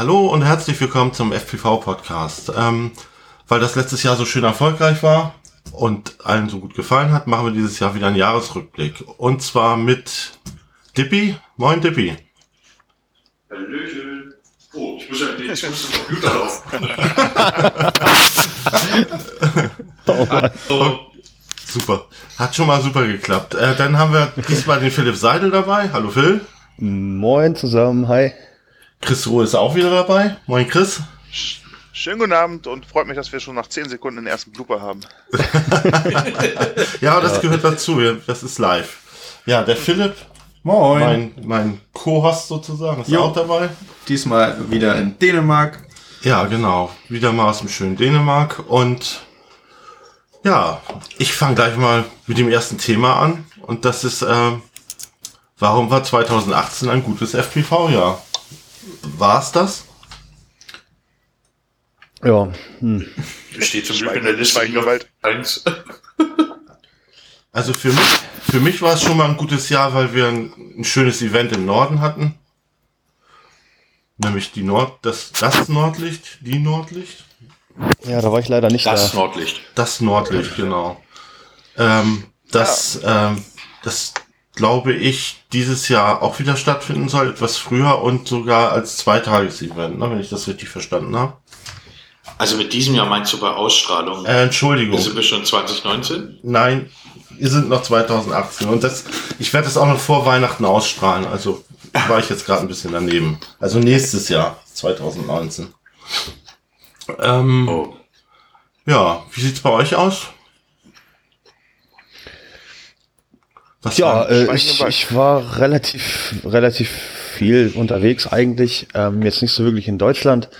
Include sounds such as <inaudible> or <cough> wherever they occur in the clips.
Hallo und herzlich willkommen zum FPV-Podcast. Ähm, weil das letztes Jahr so schön erfolgreich war und allen so gut gefallen hat, machen wir dieses Jahr wieder einen Jahresrückblick. Und zwar mit Dippy. Moin Dippy. Hallöchen. Oh, ich muss ja den, ich muss den Computer laufen. oh, super. Hat schon mal super geklappt. Äh, dann haben wir diesmal den Philipp Seidel dabei. Hallo Phil. Moin zusammen, hi. Chris Ruhe ist auch wieder dabei. Moin Chris. Schönen guten Abend und freut mich, dass wir schon nach 10 Sekunden den ersten Blooper haben. <laughs> ja, das gehört dazu. Das ist live. Ja, der Philipp. Moin. Mein, mein Co-Host sozusagen ist jo. auch dabei. Diesmal wieder in Dänemark. Ja, genau. Wieder mal aus dem schönen Dänemark. Und ja, ich fange gleich mal mit dem ersten Thema an. Und das ist, äh, warum war 2018 ein gutes FPV-Jahr? War es das? Ja. Hm. Steht zum Glück in der Liste eins. Also für mich, für mich war es schon mal ein gutes Jahr, weil wir ein, ein schönes Event im Norden hatten. Nämlich die Nord, das, das Nordlicht, die Nordlicht. Ja, da war ich leider nicht das da. Nordlicht. Das Nordlicht, genau. Ähm, das, ja. ähm, das glaube ich, dieses Jahr auch wieder stattfinden soll, etwas früher und sogar als Zweitages-Event, ne, wenn ich das richtig verstanden habe. Also mit diesem Jahr meinst du bei Ausstrahlung? Äh, Entschuldigung. Sind wir schon 2019? Nein, wir sind noch 2018 und das, ich werde das auch noch vor Weihnachten ausstrahlen, also war ich jetzt gerade ein bisschen daneben. Also nächstes Jahr, 2019. Ähm, oh. Ja, wie sieht's bei euch aus? Was ja, äh, ich, ich war relativ, relativ viel unterwegs eigentlich. Ähm, jetzt nicht so wirklich in Deutschland.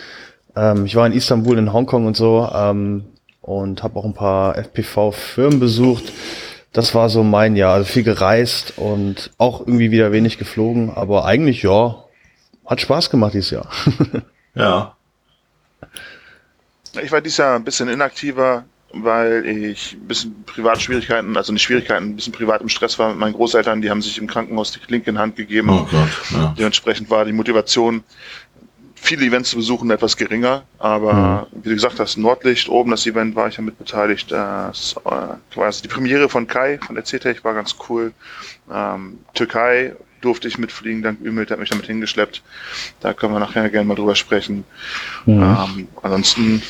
Ähm, ich war in Istanbul, in Hongkong und so ähm, und habe auch ein paar FPV-Firmen besucht. Das war so mein Jahr. Also viel gereist und auch irgendwie wieder wenig geflogen. Aber eigentlich, ja, hat Spaß gemacht dieses Jahr. <laughs> ja. Ich war dieses Jahr ein bisschen inaktiver, weil ich ein bisschen Privatschwierigkeiten, also nicht Schwierigkeiten, ein bisschen privat im Stress war mit meinen Großeltern. Die haben sich im Krankenhaus die Klinke in Hand gegeben. Oh Gott, ja. Dementsprechend war die Motivation, viele Events zu besuchen, etwas geringer. Aber mhm. wie du gesagt hast, Nordlicht, oben das Event war ich ja mit beteiligt. Das, äh, quasi die Premiere von Kai, von der CTech, war ganz cool. Ähm, Türkei durfte ich mitfliegen, dank Ümit, der hat mich damit hingeschleppt. Da können wir nachher gerne mal drüber sprechen. Mhm. Ähm, ansonsten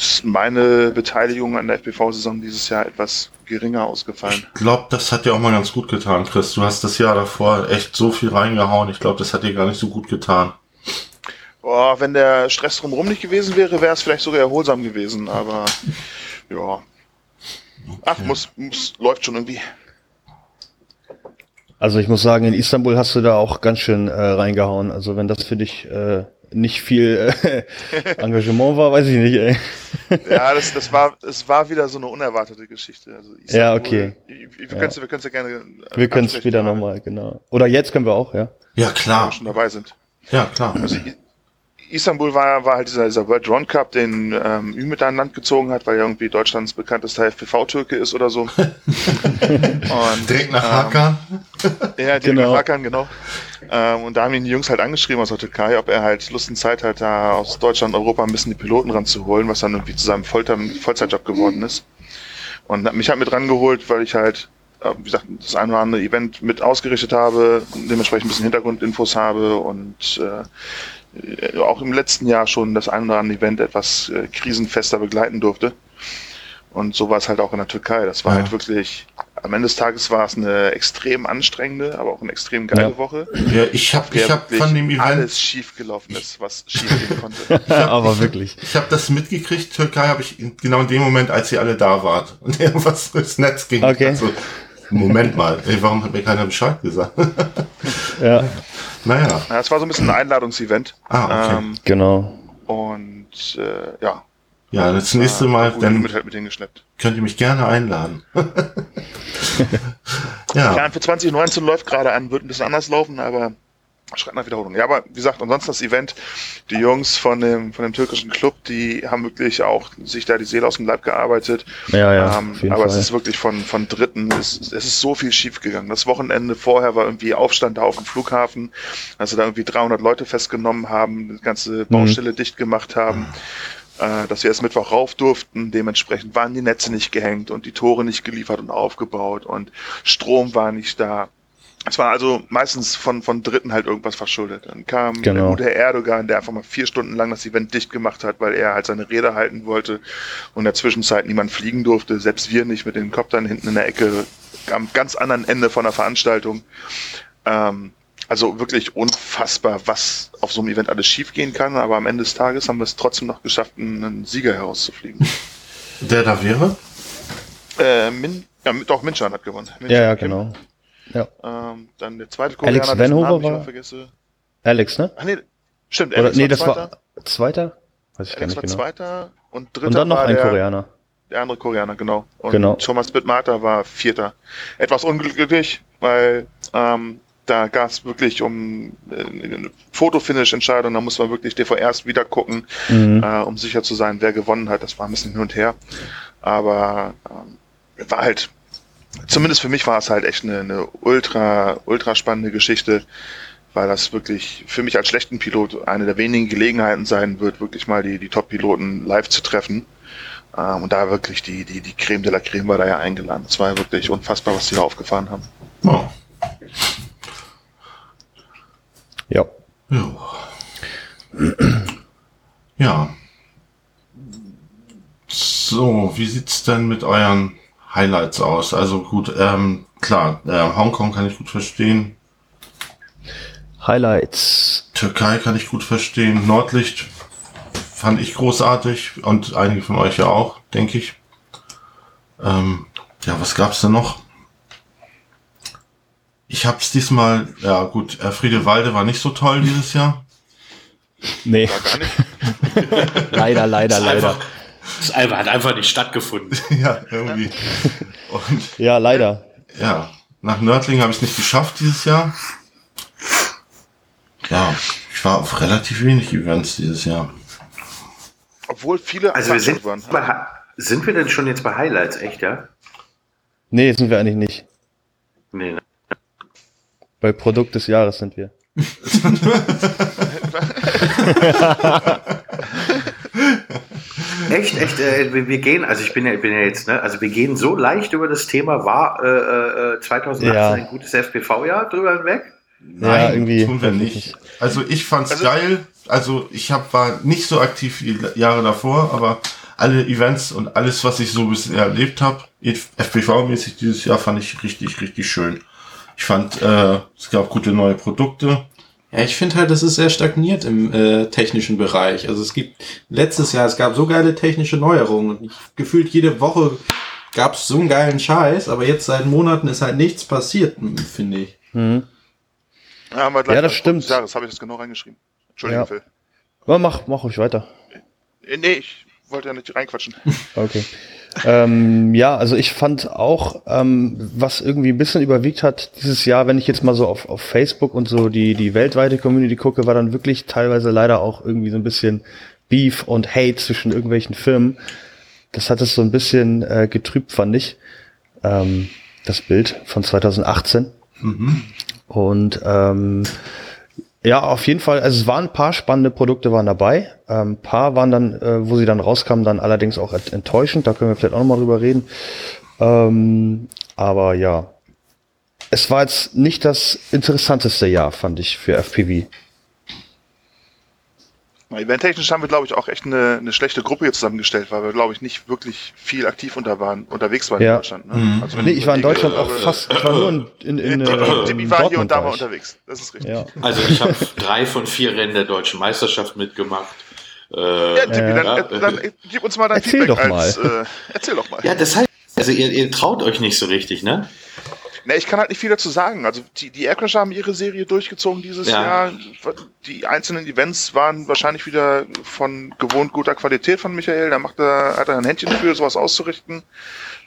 ist meine Beteiligung an der FPV-Saison dieses Jahr etwas geringer ausgefallen. Ich glaube, das hat dir auch mal ganz gut getan, Chris. Du hast das Jahr davor echt so viel reingehauen. Ich glaube, das hat dir gar nicht so gut getan. Oh, wenn der Stress drumherum nicht gewesen wäre, wäre es vielleicht sogar erholsam gewesen, aber <laughs> ja. Okay. Ach, muss, muss, läuft schon irgendwie. Also ich muss sagen, in Istanbul hast du da auch ganz schön äh, reingehauen. Also wenn das für dich äh, nicht viel äh, <laughs> Engagement war, weiß ich nicht, ey. Ja, das, das war, es war wieder so eine unerwartete Geschichte. Also ja, okay. Wir können es ja. gerne. Wir können es wieder nochmal, genau. Oder jetzt können wir auch, ja. Ja, klar. Wenn wir schon dabei sind. Ja, klar. Also Istanbul war, war halt dieser, dieser World Drone Cup, den ähm, Ümit an Land gezogen hat, weil er irgendwie Deutschlands bekanntester FPV-Türke ist oder so. <laughs> und, direkt nach Hakan? Ähm, <laughs> ja, direkt genau. nach Hakan, genau. Ähm, und da haben ihn die Jungs halt angeschrieben aus der Türkei, ob er halt Lust und Zeit hat, da aus Deutschland, Europa ein bisschen die Piloten ranzuholen, was dann irgendwie zu seinem Volltime Vollzeitjob geworden ist. Und hat mich halt mit rangeholt, weil ich halt äh, wie gesagt, das ein oder andere Event mit ausgerichtet habe, dementsprechend ein bisschen Hintergrundinfos habe und äh, auch im letzten Jahr schon das ein oder andere Event etwas äh, krisenfester begleiten durfte. Und so war es halt auch in der Türkei. Das war ja. halt wirklich, am Ende des Tages war es eine extrem anstrengende, aber auch eine extrem geile ja. Woche. Ja, ich habe ich hab von dem Event alles schief gelaufen ist, was schief gehen konnte. <laughs> hab, aber wirklich. Ich habe das mitgekriegt, Türkei habe ich genau in dem Moment, als ihr alle da wart und <laughs> irgendwas durchs Netz ging. Okay. Also, Moment mal, ey, warum hat mir keiner Bescheid gesagt? <laughs> ja. Naja. Ja, es war so ein bisschen ein Einladungsevent. Ah, okay. Ähm, genau. Und äh, ja. Ja, das nächste Mal dann mit, mit hingeschleppt. könnt ihr mich gerne einladen. <laughs> ja. ja. für 2019 läuft gerade an, wird ein bisschen anders laufen, aber Schreit nach Wiederholung. Ja, aber wie gesagt, ansonsten das Event, die Jungs von dem, von dem türkischen Club, die haben wirklich auch sich da die Seele aus dem Leib gearbeitet. Ja, ja. Ähm, aber Fall. es ist wirklich von, von Dritten, es, es ist so viel schief gegangen. Das Wochenende vorher war irgendwie Aufstand da auf dem Flughafen, also da irgendwie 300 Leute festgenommen haben, die ganze Baustelle mhm. dicht gemacht haben. Äh, dass wir erst Mittwoch rauf durften. Dementsprechend waren die Netze nicht gehängt und die Tore nicht geliefert und aufgebaut und Strom war nicht da. Es war also meistens von, von Dritten halt irgendwas verschuldet. Dann kam genau. der gute Erdogan, der einfach mal vier Stunden lang das Event dicht gemacht hat, weil er halt seine Rede halten wollte und in der Zwischenzeit niemand fliegen durfte, selbst wir nicht mit den Koptern hinten in der Ecke am ganz anderen Ende von der Veranstaltung. Ähm, also wirklich unfassbar, was auf so einem Event alles schiefgehen kann, aber am Ende des Tages haben wir es trotzdem noch geschafft, einen Sieger herauszufliegen. Der da wäre? Äh, Min, ja, doch, Minchan hat gewonnen. Minchan ja, ja, genau. Ja. Ähm, dann der zweite Koreaner, Alex Venhover war. Vergesse. Alex, ne? Ach nee, stimmt. Alex Oder, nee, war das zweiter. war zweiter. Weiß ich Alex gar nicht war genau. zweiter und dritter. Und dann noch ein der, Koreaner. Der andere Koreaner, genau. Und genau. Thomas Bittmater war vierter. Etwas unglücklich, weil ähm, da gab es wirklich um äh, eine Fotofinish-Entscheidung, da muss man wirklich DVRs wieder gucken, mhm. äh, um sicher zu sein, wer gewonnen hat. Das war ein bisschen hin und her. Aber ähm, war halt zumindest für mich war es halt echt eine, eine ultra, ultra spannende Geschichte, weil das wirklich für mich als schlechten Pilot eine der wenigen Gelegenheiten sein wird, wirklich mal die, die Top-Piloten live zu treffen. Ähm, und da wirklich die, die, die Creme de la Creme war da ja eingeladen. Es war wirklich unfassbar, was die da aufgefahren haben. Oh. Ja. Ja. ja. So, wie sieht's denn mit euren Highlights aus. Also gut, ähm, klar, äh, Hongkong kann ich gut verstehen. Highlights. Türkei kann ich gut verstehen. Nordlicht fand ich großartig und einige von euch ja auch, denke ich. Ähm, ja, was gab's denn noch? Ich hab's diesmal, ja gut, äh, Friede Walde war nicht so toll dieses Jahr. Nee. War gar nicht. <laughs> leider, leider, leider. Einfach, das hat einfach nicht stattgefunden. <laughs> ja, irgendwie. Und, ja, leider. Ja, nach Nördling habe ich es nicht geschafft dieses Jahr. Ja, ich war auf relativ wenig Events dieses Jahr. Obwohl viele also wir sind, waren. Bei, sind wir denn schon jetzt bei Highlights, echt, ja? Nee, sind wir eigentlich nicht. Nee, ne? Bei Produkt des Jahres sind wir. <laughs> <laughs> Echt, echt, äh, wir, wir, gehen, also ich bin ja, ich bin ja jetzt, ne, also wir gehen so leicht über das Thema, war äh, äh, 2018 ja. ein gutes FPV-Jahr drüber hinweg? Nein, ja, irgendwie tun wir nicht. Also ich fand's also, geil. Also ich hab, war nicht so aktiv wie die Jahre davor, aber alle Events und alles, was ich so bisher erlebt habe, FPV-mäßig dieses Jahr, fand ich richtig, richtig schön. Ich fand, äh, es gab gute neue Produkte. Ja, ich finde halt, das ist sehr stagniert im äh, technischen Bereich. Also es gibt letztes Jahr, es gab so geile technische Neuerungen und ich, gefühlt jede Woche gab es so einen geilen Scheiß, aber jetzt seit Monaten ist halt nichts passiert, finde ich. Mhm. Ja, ja, das stimmt. Ja, das habe ich das genau reingeschrieben. Entschuldigung, ja. Phil. Ja, mach, mach ruhig weiter. Äh, nee, ich wollte ja nicht reinquatschen. <laughs> Okay ähm, ja, also ich fand auch, ähm, was irgendwie ein bisschen überwiegt hat dieses Jahr, wenn ich jetzt mal so auf, auf Facebook und so die, die weltweite Community gucke, war dann wirklich teilweise leider auch irgendwie so ein bisschen Beef und Hate zwischen irgendwelchen Firmen. Das hat es so ein bisschen äh, getrübt, fand ich. Ähm, das Bild von 2018. Mhm. Und ähm, ja, auf jeden Fall. Also es waren ein paar spannende Produkte waren dabei. Ähm, ein paar waren dann, äh, wo sie dann rauskamen, dann allerdings auch enttäuschend. Da können wir vielleicht auch nochmal drüber reden. Ähm, aber ja, es war jetzt nicht das interessanteste Jahr, fand ich, für FPV. Eventtechnisch haben wir, glaube ich, auch echt eine, eine schlechte Gruppe hier zusammengestellt, weil wir, glaube ich, nicht wirklich viel aktiv unter waren, unterwegs waren ja. in Deutschland. Ne? Mhm. Also nee, ich war in Deutschland auch fast, ich war nur in, in, in, in Timmy war hier und da mal unterwegs. Das ist richtig. Ja. Also ich habe drei von vier Rennen der deutschen Meisterschaft mitgemacht. Äh, ja, dann, ja, dann, dann, gib uns mal dein erzähl Feedback doch mal. Als, äh, erzähl doch mal. Ja, das heißt, also ihr, ihr traut euch nicht so richtig, ne? Na, ich kann halt nicht viel dazu sagen. Also die, die Aircrasher haben ihre Serie durchgezogen dieses ja. Jahr. Die einzelnen Events waren wahrscheinlich wieder von gewohnt guter Qualität von Michael. Da macht er, hat er ein Händchen für, sowas auszurichten.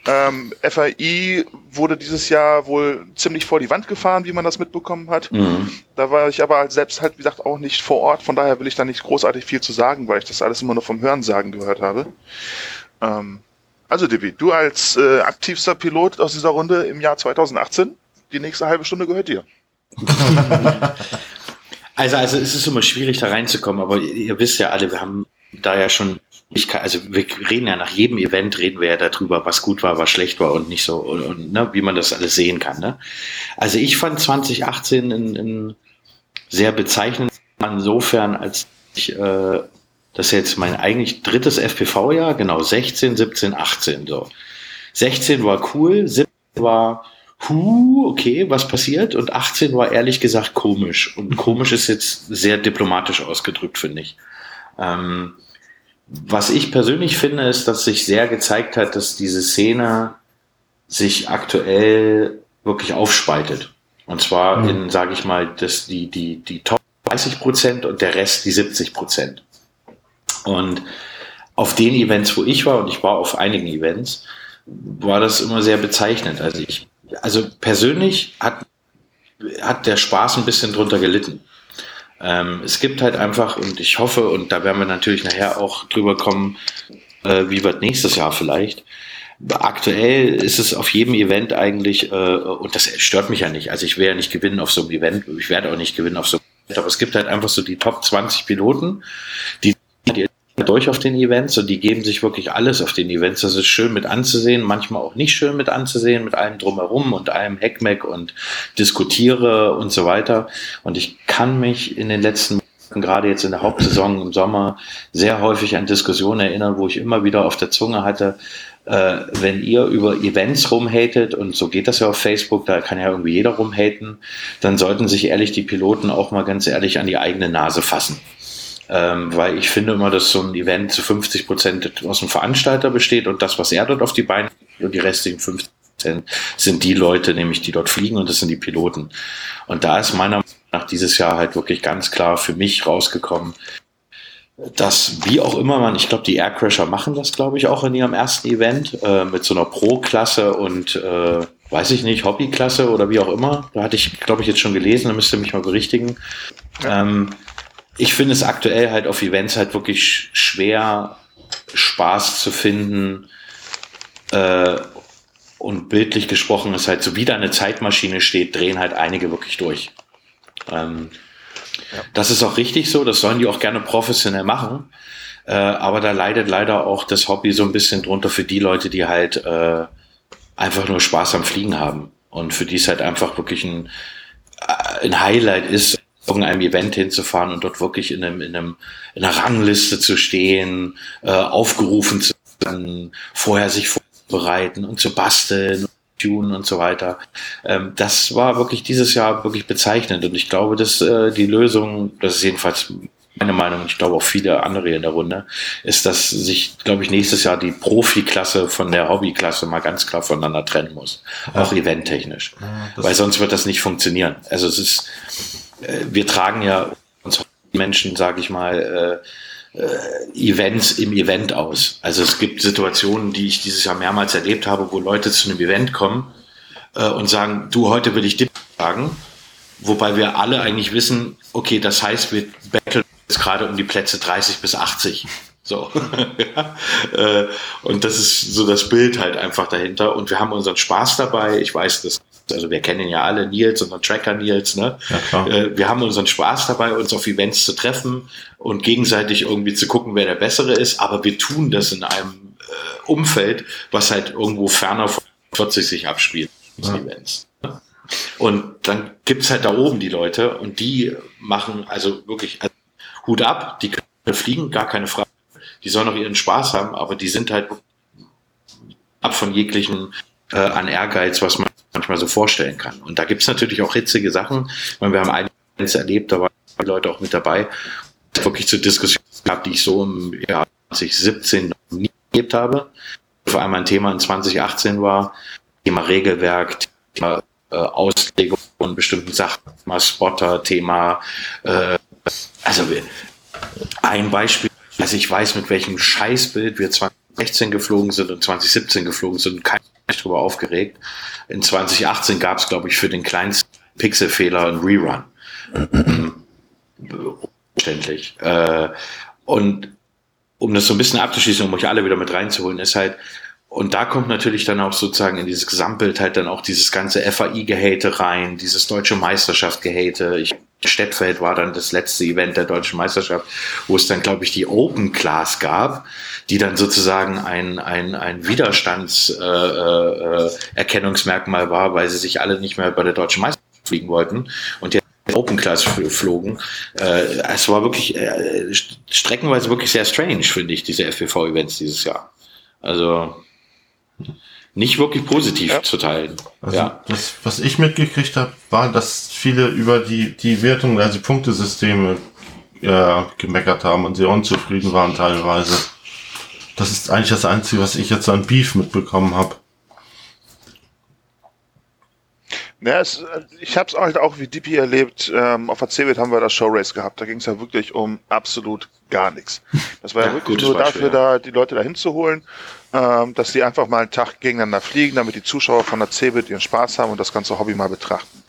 Ähm, FAI wurde dieses Jahr wohl ziemlich vor die Wand gefahren, wie man das mitbekommen hat. Mhm. Da war ich aber selbst halt, wie gesagt, auch nicht vor Ort. Von daher will ich da nicht großartig viel zu sagen, weil ich das alles immer nur vom Hörensagen gehört habe. Ähm, also, Divi, du als äh, aktivster Pilot aus dieser Runde im Jahr 2018, die nächste halbe Stunde gehört dir. <laughs> also, also es ist immer schwierig, da reinzukommen, aber ihr, wisst ja alle, wir haben da ja schon kann, also wir reden ja nach jedem Event, reden wir ja darüber, was gut war, was schlecht war und nicht so, und, und ne, wie man das alles sehen kann. Ne? Also ich fand 2018 in, in sehr bezeichnend insofern, als ich äh, das ist jetzt mein eigentlich drittes FPV-Jahr, genau, 16, 17, 18 so. 16 war cool, 17 war hu, okay, was passiert? Und 18 war ehrlich gesagt komisch. Und <laughs> komisch ist jetzt sehr diplomatisch ausgedrückt, finde ich. Ähm, was ich persönlich finde, ist, dass sich sehr gezeigt hat, dass diese Szene sich aktuell wirklich aufspaltet. Und zwar mhm. in, sage ich mal, das, die, die, die Top 30 Prozent und der Rest die 70 Prozent. Und auf den Events, wo ich war, und ich war auf einigen Events, war das immer sehr bezeichnend. Also ich, also persönlich hat, hat der Spaß ein bisschen drunter gelitten. Ähm, es gibt halt einfach, und ich hoffe, und da werden wir natürlich nachher auch drüber kommen, äh, wie wird nächstes Jahr vielleicht. Aktuell ist es auf jedem Event eigentlich, äh, und das stört mich ja nicht. Also ich werde ja nicht gewinnen auf so einem Event, ich werde auch nicht gewinnen auf so einem Event, aber es gibt halt einfach so die Top 20 Piloten, die durch auf den Events und die geben sich wirklich alles auf den Events. Das ist schön mit anzusehen, manchmal auch nicht schön mit anzusehen, mit allem drumherum und allem Heckmeck und diskutiere und so weiter. Und ich kann mich in den letzten Monaten, gerade jetzt in der Hauptsaison im Sommer, sehr häufig an Diskussionen erinnern, wo ich immer wieder auf der Zunge hatte, äh, wenn ihr über Events rumhatet, und so geht das ja auf Facebook, da kann ja irgendwie jeder rumhaten, dann sollten sich ehrlich die Piloten auch mal ganz ehrlich an die eigene Nase fassen. Ähm, weil ich finde immer, dass so ein Event zu 50 Prozent aus dem Veranstalter besteht und das, was er dort auf die Beine und die restlichen 50 Prozent sind die Leute, nämlich die dort fliegen und das sind die Piloten. Und da ist meiner Meinung nach dieses Jahr halt wirklich ganz klar für mich rausgekommen, dass wie auch immer man, ich glaube, die Aircrasher machen das, glaube ich, auch in ihrem ersten Event äh, mit so einer Pro-Klasse und äh, weiß ich nicht, Hobby-Klasse oder wie auch immer. Da hatte ich, glaube ich, jetzt schon gelesen, da müsst ihr mich mal berichtigen. Ähm, ich finde es aktuell halt auf Events halt wirklich schwer, Spaß zu finden. Äh, und bildlich gesprochen ist halt so, wie da eine Zeitmaschine steht, drehen halt einige wirklich durch. Ähm, ja. Das ist auch richtig so, das sollen die auch gerne professionell machen. Äh, aber da leidet leider auch das Hobby so ein bisschen drunter für die Leute, die halt äh, einfach nur Spaß am Fliegen haben. Und für die es halt einfach wirklich ein, äh, ein Highlight ist, irgendeinem Event hinzufahren und dort wirklich in, einem, in, einem, in einer Rangliste zu stehen, äh, aufgerufen zu werden, vorher sich vorbereiten und zu basteln tun und so weiter. Ähm, das war wirklich dieses Jahr wirklich bezeichnend und ich glaube, dass äh, die Lösung, das ist jedenfalls meine Meinung, ich glaube auch viele andere in der Runde, ist, dass sich, glaube ich, nächstes Jahr die Profi-Klasse von der Hobby-Klasse mal ganz klar voneinander trennen muss. Ja. Auch eventtechnisch. Ja, Weil sonst wird das nicht funktionieren. Also es ist, wir tragen ja uns Menschen, sage ich mal, äh, äh, Events im Event aus. Also es gibt Situationen, die ich dieses Jahr mehrmals erlebt habe, wo Leute zu einem Event kommen äh, und sagen, du, heute will ich dir sagen, wobei wir alle eigentlich wissen, okay, das heißt, wir betteln jetzt gerade um die Plätze 30 bis 80. So. <laughs> Äh, und das ist so das Bild halt einfach dahinter. Und wir haben unseren Spaß dabei. Ich weiß, dass also wir kennen ja alle Nils, unseren Tracker Nils, ne? Ja, äh, wir haben unseren Spaß dabei, uns auf Events zu treffen und gegenseitig irgendwie zu gucken, wer der Bessere ist, aber wir tun das in einem äh, Umfeld, was halt irgendwo ferner von 40 sich abspielt, ja. Events. Ne? Und dann gibt's halt da oben die Leute und die machen also wirklich also Hut ab, die können fliegen, gar keine Frage. Die sollen auch ihren Spaß haben, aber die sind halt ab von jeglichen äh, an Ehrgeiz, was man manchmal so vorstellen kann. Und da gibt's natürlich auch hitzige Sachen. Meine, wir haben eines erlebt, da waren Leute auch mit dabei, wirklich zu Diskussionen gehabt, die ich so im Jahr 2017 noch nie erlebt habe. Vor allem ein Thema in 2018 war, Thema Regelwerk, Thema äh, Auslegung von bestimmten Sachen, mal Spotter-Thema. Äh, also ein Beispiel, also ich weiß, mit welchem Scheißbild wir 2016 geflogen sind und 2017 geflogen sind, kein darüber aufgeregt. In 2018 gab es, glaube ich, für den kleinsten Pixelfehler einen Rerun. Umständlich. Äh, und um das so ein bisschen abzuschließen, um euch alle wieder mit reinzuholen, ist halt, und da kommt natürlich dann auch sozusagen in dieses Gesamtbild halt dann auch dieses ganze FAI-Gehate rein, dieses deutsche Meisterschaft-Gehate. Ich Stettfeld war dann das letzte Event der deutschen Meisterschaft, wo es dann, glaube ich, die Open Class gab, die dann sozusagen ein, ein, ein Widerstandserkennungsmerkmal äh, äh, war, weil sie sich alle nicht mehr bei der deutschen Meisterschaft fliegen wollten und die Open Class flogen. Äh, es war wirklich äh, streckenweise wirklich sehr strange, finde ich, diese FPV-Events dieses Jahr. Also nicht wirklich positiv ja. zu teilen. Also ja. das, was ich mitgekriegt habe, war, dass viele über die, die Wertung, also Punktesysteme ja, gemeckert haben und sehr unzufrieden waren teilweise. Das ist eigentlich das Einzige, was ich jetzt an Beef mitbekommen habe. Ja, es, ich habe es halt auch wie DP erlebt. Ähm, auf der CeBIT haben wir das Showrace gehabt. Da ging es ja wirklich um absolut gar nichts. Das war ja, ja wirklich nur dafür, ja. da die Leute dahin zu holen, ähm, dass die einfach mal einen Tag gegeneinander fliegen, damit die Zuschauer von der CeBIT ihren Spaß haben und das ganze Hobby mal betrachten.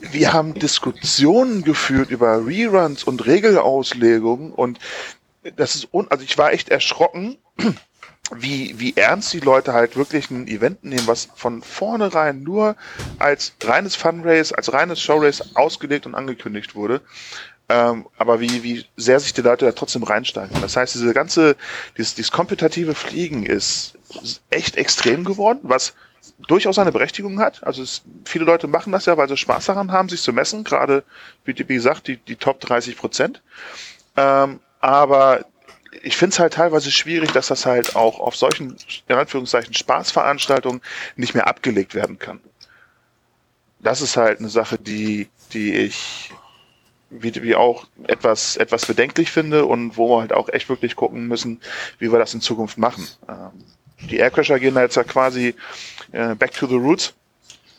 Wir haben Diskussionen geführt über Reruns und Regelauslegungen und das ist un also ich war echt erschrocken <clears throat> wie, wie ernst die Leute halt wirklich ein Event nehmen, was von vornherein nur als reines Funrace, als reines Showrace ausgelegt und angekündigt wurde. Ähm, aber wie, wie sehr sich die Leute da trotzdem reinsteigen. Das heißt, diese ganze, dieses, dieses kompetitive Fliegen ist echt extrem geworden, was durchaus eine Berechtigung hat. Also es, viele Leute machen das ja, weil sie Spaß daran haben, sich zu messen. Gerade, wie, wie gesagt, die, die Top 30 Prozent. Ähm, aber ich finde es halt teilweise schwierig, dass das halt auch auf solchen, in Anführungszeichen, Spaßveranstaltungen nicht mehr abgelegt werden kann. Das ist halt eine Sache, die, die ich wie, wie auch etwas, etwas bedenklich finde und wo wir halt auch echt wirklich gucken müssen, wie wir das in Zukunft machen. Ähm, die Aircrasher gehen da jetzt ja quasi äh, back to the roots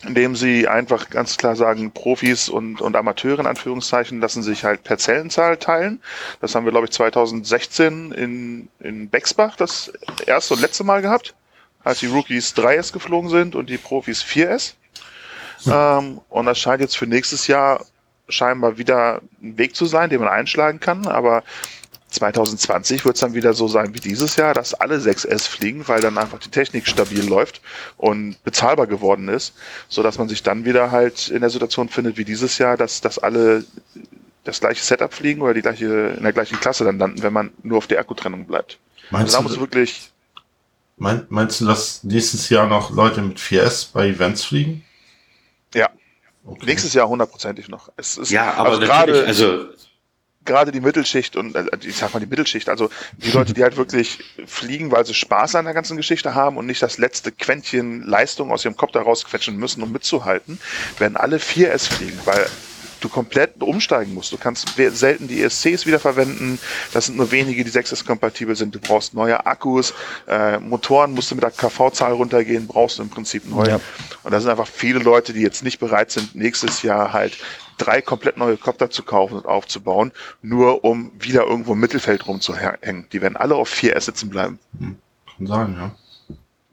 indem sie einfach ganz klar sagen, Profis und, und Amateure in Anführungszeichen lassen sich halt per Zellenzahl teilen. Das haben wir, glaube ich, 2016 in, in Bexbach das erste und letzte Mal gehabt, als die Rookies 3S geflogen sind und die Profis 4S. Hm. Ähm, und das scheint jetzt für nächstes Jahr scheinbar wieder ein Weg zu sein, den man einschlagen kann, aber 2020 wird es dann wieder so sein wie dieses Jahr, dass alle 6S fliegen, weil dann einfach die Technik stabil läuft und bezahlbar geworden ist, so dass man sich dann wieder halt in der Situation findet wie dieses Jahr, dass, dass alle das gleiche Setup fliegen oder die gleiche, in der gleichen Klasse dann landen, wenn man nur auf der Akkutrennung bleibt. Meinst also da du, wirklich. Mein, meinst du, dass nächstes Jahr noch Leute mit 4S bei Events fliegen? Ja. Okay. Nächstes Jahr hundertprozentig noch. Es ist, ja, aber also gerade, also gerade die Mittelschicht und äh, ich sag mal die Mittelschicht, also die Leute, die halt wirklich fliegen, weil sie Spaß an der ganzen Geschichte haben und nicht das letzte Quäntchen Leistung aus ihrem Kopf da rausquetschen müssen, um mitzuhalten, werden alle 4S fliegen, weil du komplett umsteigen musst. Du kannst selten die ESCs wiederverwenden. Das sind nur wenige, die 6S kompatibel sind. Du brauchst neue Akkus, äh, Motoren musst du mit der KV-Zahl runtergehen, brauchst du im Prinzip neu. Ja. Und da sind einfach viele Leute, die jetzt nicht bereit sind, nächstes Jahr halt drei komplett neue Kopter zu kaufen und aufzubauen, nur um wieder irgendwo im Mittelfeld rumzuhängen. Die werden alle auf vier S sitzen bleiben. Hm. Kann sagen, ja.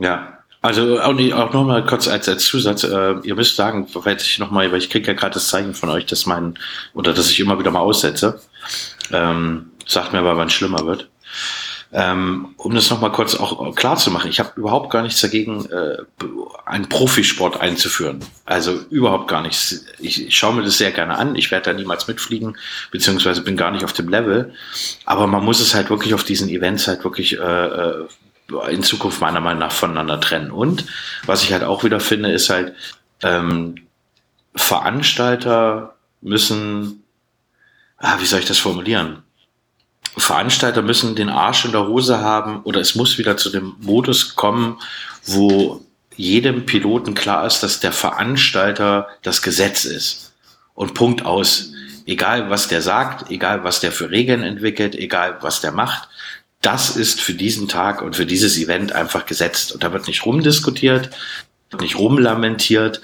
Ja, also auch, noch mal kurz als, als Zusatz, äh, ihr müsst sagen, weil ich noch mal, weil ich kriege ja gerade das Zeichen von euch, dass mein, oder dass ich immer wieder mal aussetze. Ähm, sagt mir aber, wann es schlimmer wird. Ähm, um das nochmal kurz auch klar zu machen, ich habe überhaupt gar nichts dagegen, äh, einen Profisport einzuführen. Also überhaupt gar nichts. Ich, ich schaue mir das sehr gerne an. Ich werde da niemals mitfliegen, beziehungsweise bin gar nicht auf dem Level. Aber man muss es halt wirklich auf diesen Events halt wirklich äh, äh in Zukunft meiner Meinung nach voneinander trennen. Und was ich halt auch wieder finde, ist halt, ähm, Veranstalter müssen, ah, wie soll ich das formulieren? Veranstalter müssen den Arsch in der Hose haben oder es muss wieder zu dem Modus kommen, wo jedem Piloten klar ist, dass der Veranstalter das Gesetz ist. Und Punkt aus. Egal was der sagt, egal was der für Regeln entwickelt, egal was der macht, das ist für diesen Tag und für dieses Event einfach gesetzt. Und da wird nicht rumdiskutiert, nicht rumlamentiert.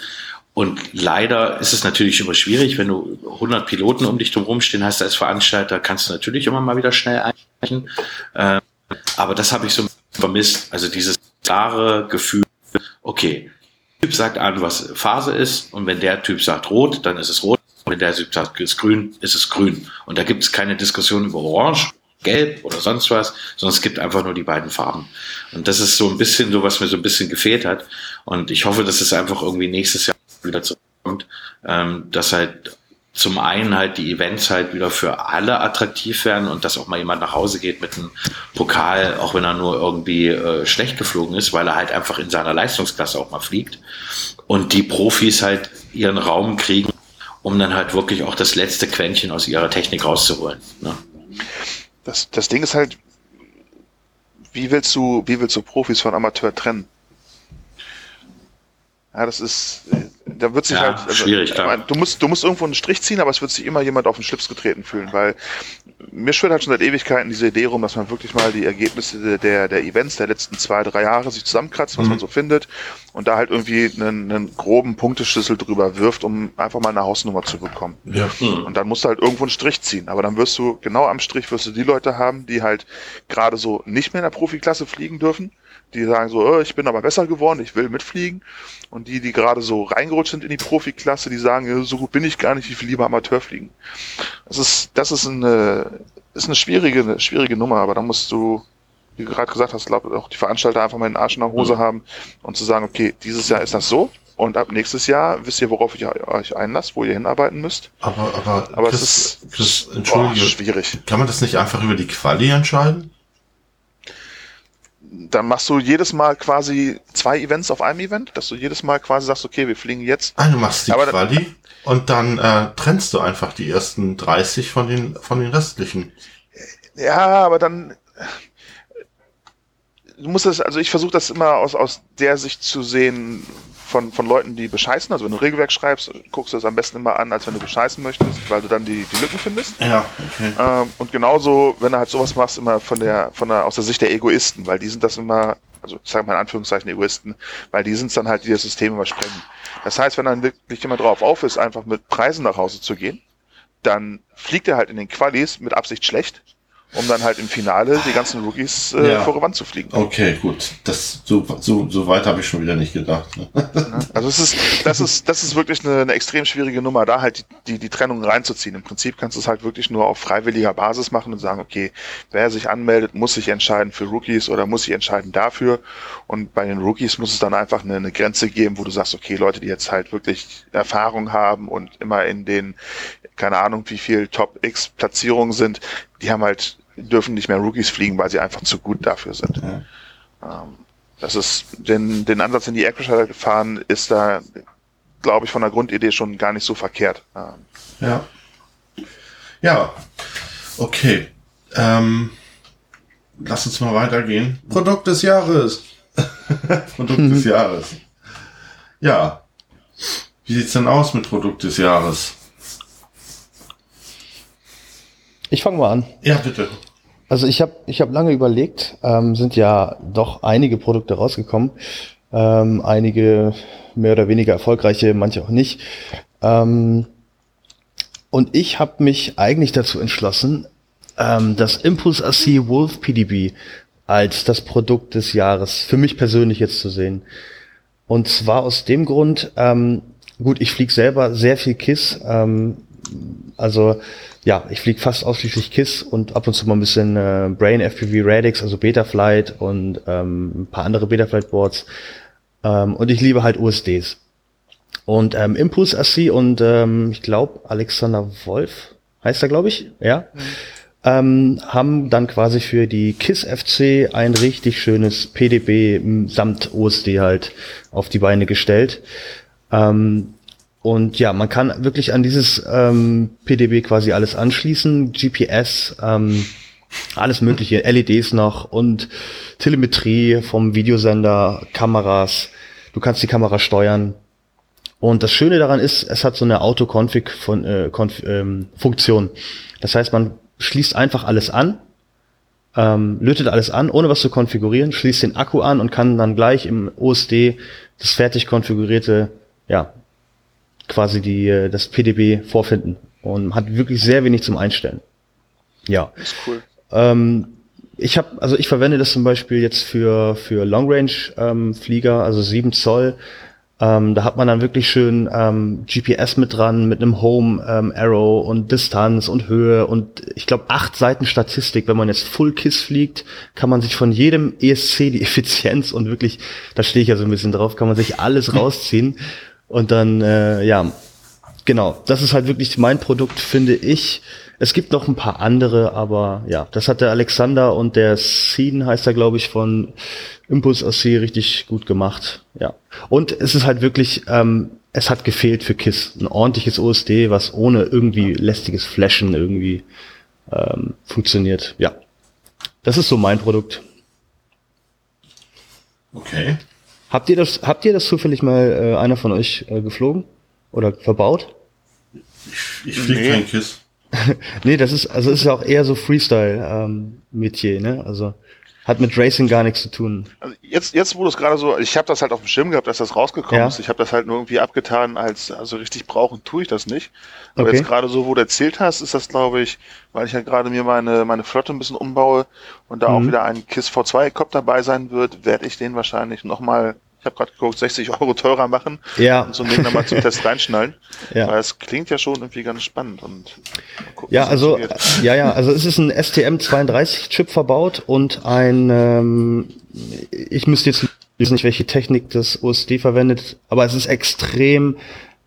und leider ist es natürlich immer schwierig, wenn du 100 Piloten um dich drum stehen hast als Veranstalter, kannst du natürlich immer mal wieder schnell einreichen. Äh, aber das habe ich so vermisst. Also dieses klare Gefühl, okay, der Typ sagt an, was Phase ist und wenn der Typ sagt rot, dann ist es rot. Und wenn der Typ sagt, ist grün, ist es grün. Und da gibt es keine Diskussion über Orange, Gelb oder sonst was, sondern es gibt einfach nur die beiden Farben. Und das ist so ein bisschen so, was mir so ein bisschen gefehlt hat. Und ich hoffe, dass es einfach irgendwie nächstes Jahr wieder zurückkommt, ähm, dass halt zum einen halt die Events halt wieder für alle attraktiv werden und dass auch mal jemand nach Hause geht mit einem Pokal, auch wenn er nur irgendwie äh, schlecht geflogen ist, weil er halt einfach in seiner Leistungsklasse auch mal fliegt und die Profis halt ihren Raum kriegen, um dann halt wirklich auch das letzte Quäntchen aus ihrer Technik rauszuholen. Ne? Das, das Ding ist halt, wie willst du, wie willst du Profis von Amateur trennen? Ja, das ist, da wird sich ja, halt, also, schwierig, klar. du musst, du musst irgendwo einen Strich ziehen, aber es wird sich immer jemand auf den Schlips getreten fühlen, weil mir schwirrt halt schon seit Ewigkeiten diese Idee rum, dass man wirklich mal die Ergebnisse der, der Events der letzten zwei, drei Jahre sich zusammenkratzt, was mhm. man so findet und da halt irgendwie einen, einen groben Punkteschlüssel drüber wirft, um einfach mal eine Hausnummer zu bekommen. Ja. Mhm. Und dann musst du halt irgendwo einen Strich ziehen, aber dann wirst du, genau am Strich wirst du die Leute haben, die halt gerade so nicht mehr in der Profiklasse fliegen dürfen, die sagen so, oh, ich bin aber besser geworden, ich will mitfliegen. Und die, die gerade so reingerutscht sind in die Profiklasse, die sagen, so gut bin ich gar nicht, ich will lieber Amateur fliegen. Das ist, das ist eine, ist eine schwierige, eine schwierige Nummer, aber da musst du, wie du gerade gesagt hast, glaube auch die Veranstalter einfach mal den Arsch in der Hose mhm. haben und zu sagen, okay, dieses Jahr ist das so, und ab nächstes Jahr wisst ihr, worauf ihr euch einlasst, wo ihr hinarbeiten müsst. Aber, aber, aber Chris, es ist Chris, Entschuldige, boah, schwierig. Kann man das nicht einfach über die Quali entscheiden? Dann machst du jedes Mal quasi zwei Events auf einem Event, dass du jedes Mal quasi sagst, okay, wir fliegen jetzt. Ah, du machst die Aber Quali und dann äh, trennst du einfach die ersten 30 von den, von den restlichen. Ja, aber dann du musst das, also ich versuche das immer aus, aus der Sicht zu sehen, von, von Leuten, die bescheißen. Also wenn du Regelwerk schreibst, guckst du es am besten immer an, als wenn du bescheißen möchtest, weil du dann die, die Lücken findest. Ja, okay. Ähm, und genauso, wenn du halt sowas machst, immer von der, von der, aus der Sicht der Egoisten, weil die sind das immer, also ich sage mal in Anführungszeichen Egoisten, weil die sind dann halt, die das System übersprengen. Das heißt, wenn dann wirklich jemand drauf auf ist, einfach mit Preisen nach Hause zu gehen, dann fliegt er halt in den Qualis mit Absicht schlecht um dann halt im Finale die ganzen Rookies äh, ja. vor die Wand zu fliegen. Okay, gut. Das so so so weit habe ich schon wieder nicht gedacht. Ne? Also es ist das ist das ist wirklich eine, eine extrem schwierige Nummer, da halt die, die die Trennung reinzuziehen. Im Prinzip kannst du es halt wirklich nur auf freiwilliger Basis machen und sagen, okay, wer sich anmeldet, muss sich entscheiden für Rookies oder muss sich entscheiden dafür. Und bei den Rookies muss es dann einfach eine, eine Grenze geben, wo du sagst, okay, Leute, die jetzt halt wirklich Erfahrung haben und immer in den keine Ahnung, wie viel Top X Platzierungen sind, die haben halt dürfen nicht mehr Rookies fliegen, weil sie einfach zu gut dafür sind. Ja. Ähm, das ist, den, den Ansatz, in die Aircrasher gefahren, ist da, glaube ich, von der Grundidee schon gar nicht so verkehrt. Ähm, ja. Ja. Okay. Ähm, lass uns mal weitergehen. Produkt des Jahres. <laughs> Produkt des <laughs> Jahres. Ja. Wie sieht's denn aus mit Produkt des Jahres? Ich fange mal an. Ja, bitte. Also ich habe ich hab lange überlegt, ähm, sind ja doch einige Produkte rausgekommen, ähm, einige mehr oder weniger erfolgreiche, manche auch nicht. Ähm, und ich habe mich eigentlich dazu entschlossen, ähm, das Impulse RC Wolf PDB als das Produkt des Jahres für mich persönlich jetzt zu sehen. Und zwar aus dem Grund, ähm, gut, ich fliege selber sehr viel KISS, ähm, also ja, ich fliege fast ausschließlich KISS und ab und zu mal ein bisschen äh, Brain FPV Radix, also Betaflight und ähm, ein paar andere Betaflight Boards. Ähm, und ich liebe halt USDs. Und ähm, Impulse RC und ähm, ich glaube Alexander Wolf heißt er, glaube ich, ja, mhm. ähm, haben dann quasi für die KISS FC ein richtig schönes PDB samt USD halt auf die Beine gestellt. Ähm, und ja, man kann wirklich an dieses ähm, PDB quasi alles anschließen, GPS, ähm, alles mögliche, LEDs noch und Telemetrie vom Videosender, Kameras. Du kannst die Kamera steuern. Und das Schöne daran ist, es hat so eine Auto-Config von, äh, ähm, Funktion. Das heißt, man schließt einfach alles an, ähm, lötet alles an, ohne was zu konfigurieren, schließt den Akku an und kann dann gleich im OSD das fertig konfigurierte ja, quasi die, äh, das PDB vorfinden und hat wirklich sehr wenig zum Einstellen. Ja. Ist cool. Ähm, ich habe, also ich verwende das zum Beispiel jetzt für, für Long Range ähm, Flieger, also 7 Zoll. Ähm, da hat man dann wirklich schön ähm, GPS mit dran, mit einem Home ähm, Arrow und Distanz und Höhe und ich glaube acht Seiten Statistik. Wenn man jetzt Full Kiss fliegt, kann man sich von jedem ESC die <laughs> Effizienz und wirklich, da stehe ich ja so ein bisschen drauf, kann man sich alles <laughs> rausziehen und dann äh, ja genau. Das ist halt wirklich mein Produkt, finde ich. Es gibt noch ein paar andere, aber ja, das hat der Alexander und der Scene heißt er, glaube ich, von Impulse AC richtig gut gemacht. Ja. Und es ist halt wirklich, ähm, es hat gefehlt für KISS. Ein ordentliches OSD, was ohne irgendwie lästiges Flashen irgendwie ähm, funktioniert. Ja. Das ist so mein Produkt. Okay. Habt ihr das, habt ihr das zufällig mal äh, einer von euch äh, geflogen? Oder verbaut? Ich, ich fliege nee. kein KISS. <laughs> nee, das ist, also ist ja auch eher so Freestyle-Metier, ähm, ne? Also hat mit Racing gar nichts zu tun. Also jetzt, jetzt wo du es gerade so, ich habe das halt auf dem Schirm gehabt, dass das rausgekommen ja. ist. Ich habe das halt nur irgendwie abgetan, als also richtig brauchen tue ich das nicht. Aber okay. jetzt gerade so, wo du erzählt hast, ist das, glaube ich, weil ich ja gerade mir meine meine Flotte ein bisschen umbaue und da mhm. auch wieder ein KISS V2 Cop dabei sein wird, werde ich den wahrscheinlich nochmal ich habe gerade geguckt, 60 Euro teurer machen ja. und so ein Ding dann mal zum Test <laughs> reinschnallen. Ja. Weil es klingt ja schon irgendwie ganz spannend. Und gucken, ja, also ja, ja, also es ist ein STM32-Chip verbaut und ein, ähm, ich müsste jetzt wissen nicht, welche Technik das OSD verwendet, aber es ist extrem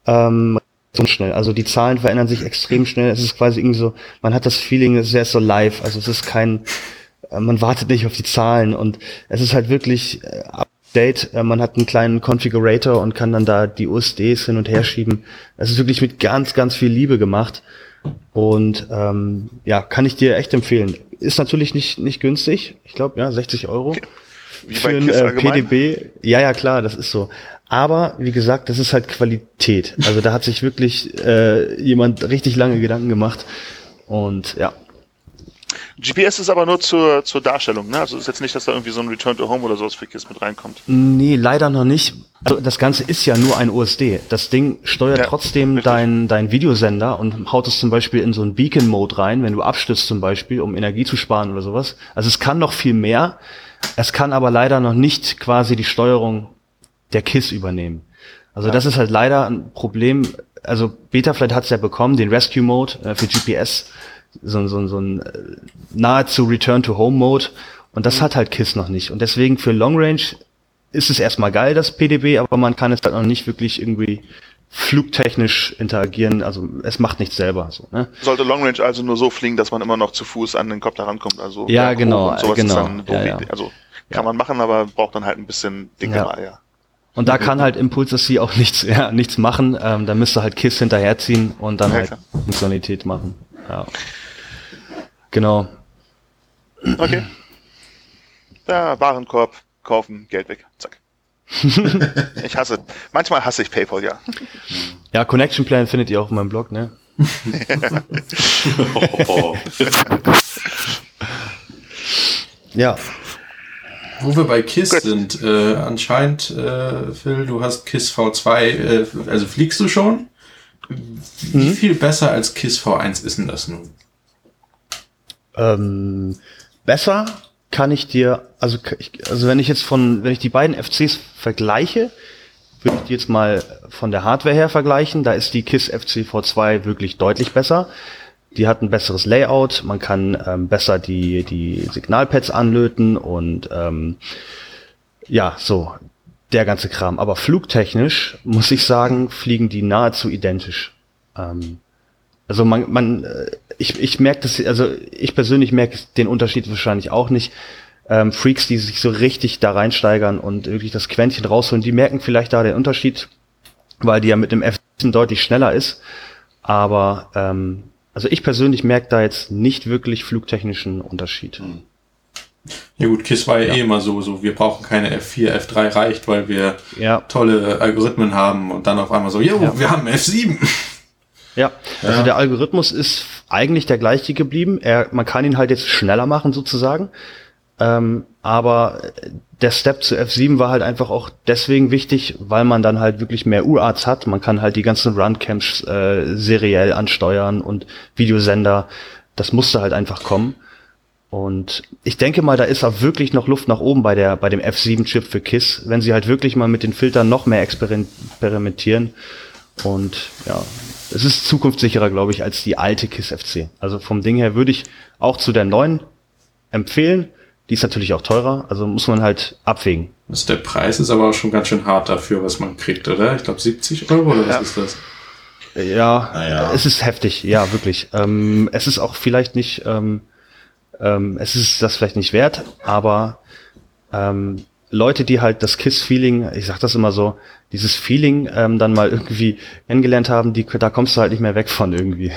ähm, schnell. Also die Zahlen verändern sich extrem schnell. Es ist quasi irgendwie so, man hat das Feeling, es ist so live. Also es ist kein, äh, man wartet nicht auf die Zahlen und es ist halt wirklich äh, Date. Äh, man hat einen kleinen Configurator und kann dann da die USDs hin und her schieben. Es ist wirklich mit ganz, ganz viel Liebe gemacht. Und ähm, ja, kann ich dir echt empfehlen. Ist natürlich nicht, nicht günstig. Ich glaube, ja, 60 Euro. Wie für ein äh, PDB. Ja, ja, klar, das ist so. Aber wie gesagt, das ist halt Qualität. Also da hat sich wirklich äh, jemand richtig lange Gedanken gemacht. Und ja, GPS ist aber nur zur, zur Darstellung, ne? Also ist jetzt nicht, dass da irgendwie so ein Return to Home oder sowas für KISS mit reinkommt. Nee, leider noch nicht. Also das Ganze ist ja nur ein OSD. Das Ding steuert ja, trotzdem dein, dein Videosender und haut es zum Beispiel in so einen Beacon-Mode rein, wenn du abstürzt zum Beispiel, um Energie zu sparen oder sowas. Also es kann noch viel mehr. Es kann aber leider noch nicht quasi die Steuerung der KISS übernehmen. Also ja. das ist halt leider ein Problem. Also Betaflight hat es ja bekommen, den Rescue Mode äh, für GPS so, so, so ein äh, nahezu Return-to-Home-Mode. Und das mhm. hat halt KISS noch nicht. Und deswegen für Long Range ist es erstmal geil, das PDB, aber man kann es halt noch nicht wirklich irgendwie flugtechnisch interagieren. Also es macht nichts selber. So, ne? Sollte Long Range also nur so fliegen, dass man immer noch zu Fuß an den Kopf rankommt. Also ja, genau, genau. Ja, ja. Also kann ja. man machen, aber braucht dann halt ein bisschen dickere Eier. Und da kann halt Impulse C auch nichts, ja, nichts machen. Ähm, da müsste halt KISS hinterherziehen und dann halt Funktionalität machen. Ja. Genau. Okay. Ja, Warenkorb, kaufen, Geld weg. Zack. <laughs> ich hasse, manchmal hasse ich PayPal, ja. Ja, Connection Plan findet ihr auch in meinem Blog, ne? <laughs> ja. Wo wir bei KISS Gut. sind, äh, anscheinend, äh, Phil, du hast KISS V2, äh, also fliegst du schon? Wie mhm. viel besser als KISS V1 ist denn das nun? Ähm, besser kann ich dir, also, also wenn ich jetzt von, wenn ich die beiden FCs vergleiche, würde ich die jetzt mal von der Hardware her vergleichen. Da ist die KISS FC V2 wirklich deutlich besser. Die hat ein besseres Layout, man kann ähm, besser die, die Signalpads anlöten und ähm, ja, so, der ganze Kram. Aber flugtechnisch muss ich sagen, fliegen die nahezu identisch. Ähm, also man, man, äh, ich, ich merke das, also ich persönlich merke den Unterschied wahrscheinlich auch nicht. Ähm, Freaks, die sich so richtig da reinsteigern und wirklich das Quäntchen rausholen, die merken vielleicht da den Unterschied, weil die ja mit dem F17 deutlich schneller ist. Aber ähm, also ich persönlich merke da jetzt nicht wirklich flugtechnischen Unterschied. Hm. Ja gut, KISS war ja, ja, eh immer so, so wir brauchen keine F4, F3 reicht, weil wir ja. tolle Algorithmen haben und dann auf einmal so, jo, ja. wir haben F7. Ja, also der Algorithmus ist eigentlich der gleiche geblieben. Er, man kann ihn halt jetzt schneller machen sozusagen. Ähm, Aber der Step zu F7 war halt einfach auch deswegen wichtig, weil man dann halt wirklich mehr UARTs hat. Man kann halt die ganzen Runcamps äh, seriell ansteuern und Videosender. Das musste halt einfach kommen. Und ich denke mal, da ist auch wirklich noch Luft nach oben bei der, bei dem F7-Chip für KISS, wenn sie halt wirklich mal mit den Filtern noch mehr experimentieren. Und ja, es ist zukunftssicherer, glaube ich, als die alte KISS FC. Also vom Ding her würde ich auch zu der neuen empfehlen. Die ist natürlich auch teurer, also muss man halt abwägen. Also der Preis ist aber auch schon ganz schön hart dafür, was man kriegt, oder? Ich glaube 70 Euro oder was ja. ist das? Ja, naja. es ist heftig, ja, wirklich. Ähm, es ist auch vielleicht nicht, ähm, ähm, es ist das vielleicht nicht wert, aber ähm, Leute, die halt das Kiss-Feeling, ich sag das immer so, dieses Feeling ähm, dann mal irgendwie kennengelernt haben, die, da kommst du halt nicht mehr weg von irgendwie.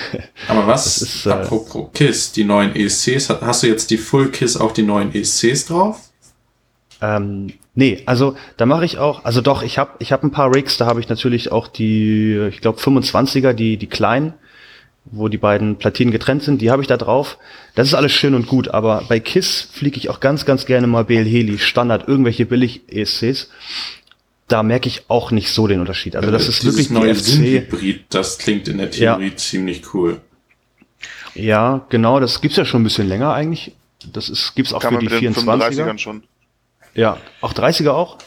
Aber was, ist, äh, apropos Kiss, die neuen ESCs, hast du jetzt die Full Kiss auch die neuen ESCs drauf? Ähm, nee, also da mache ich auch, also doch, ich habe ich hab ein paar Rigs, da habe ich natürlich auch die, ich glaube 25er, die, die kleinen, wo die beiden Platinen getrennt sind, die habe ich da drauf. Das ist alles schön und gut, aber bei KISS fliege ich auch ganz, ganz gerne mal BL Heli, Standard, irgendwelche Billig-ESCs. Da merke ich auch nicht so den Unterschied. Also das ist wirklich neue Hybrid, das klingt in der Theorie ja. ziemlich cool. Ja, genau, das gibt's ja schon ein bisschen länger eigentlich. Das ist, gibt's auch Kann für die 24er. schon. Ja, auch 30er auch?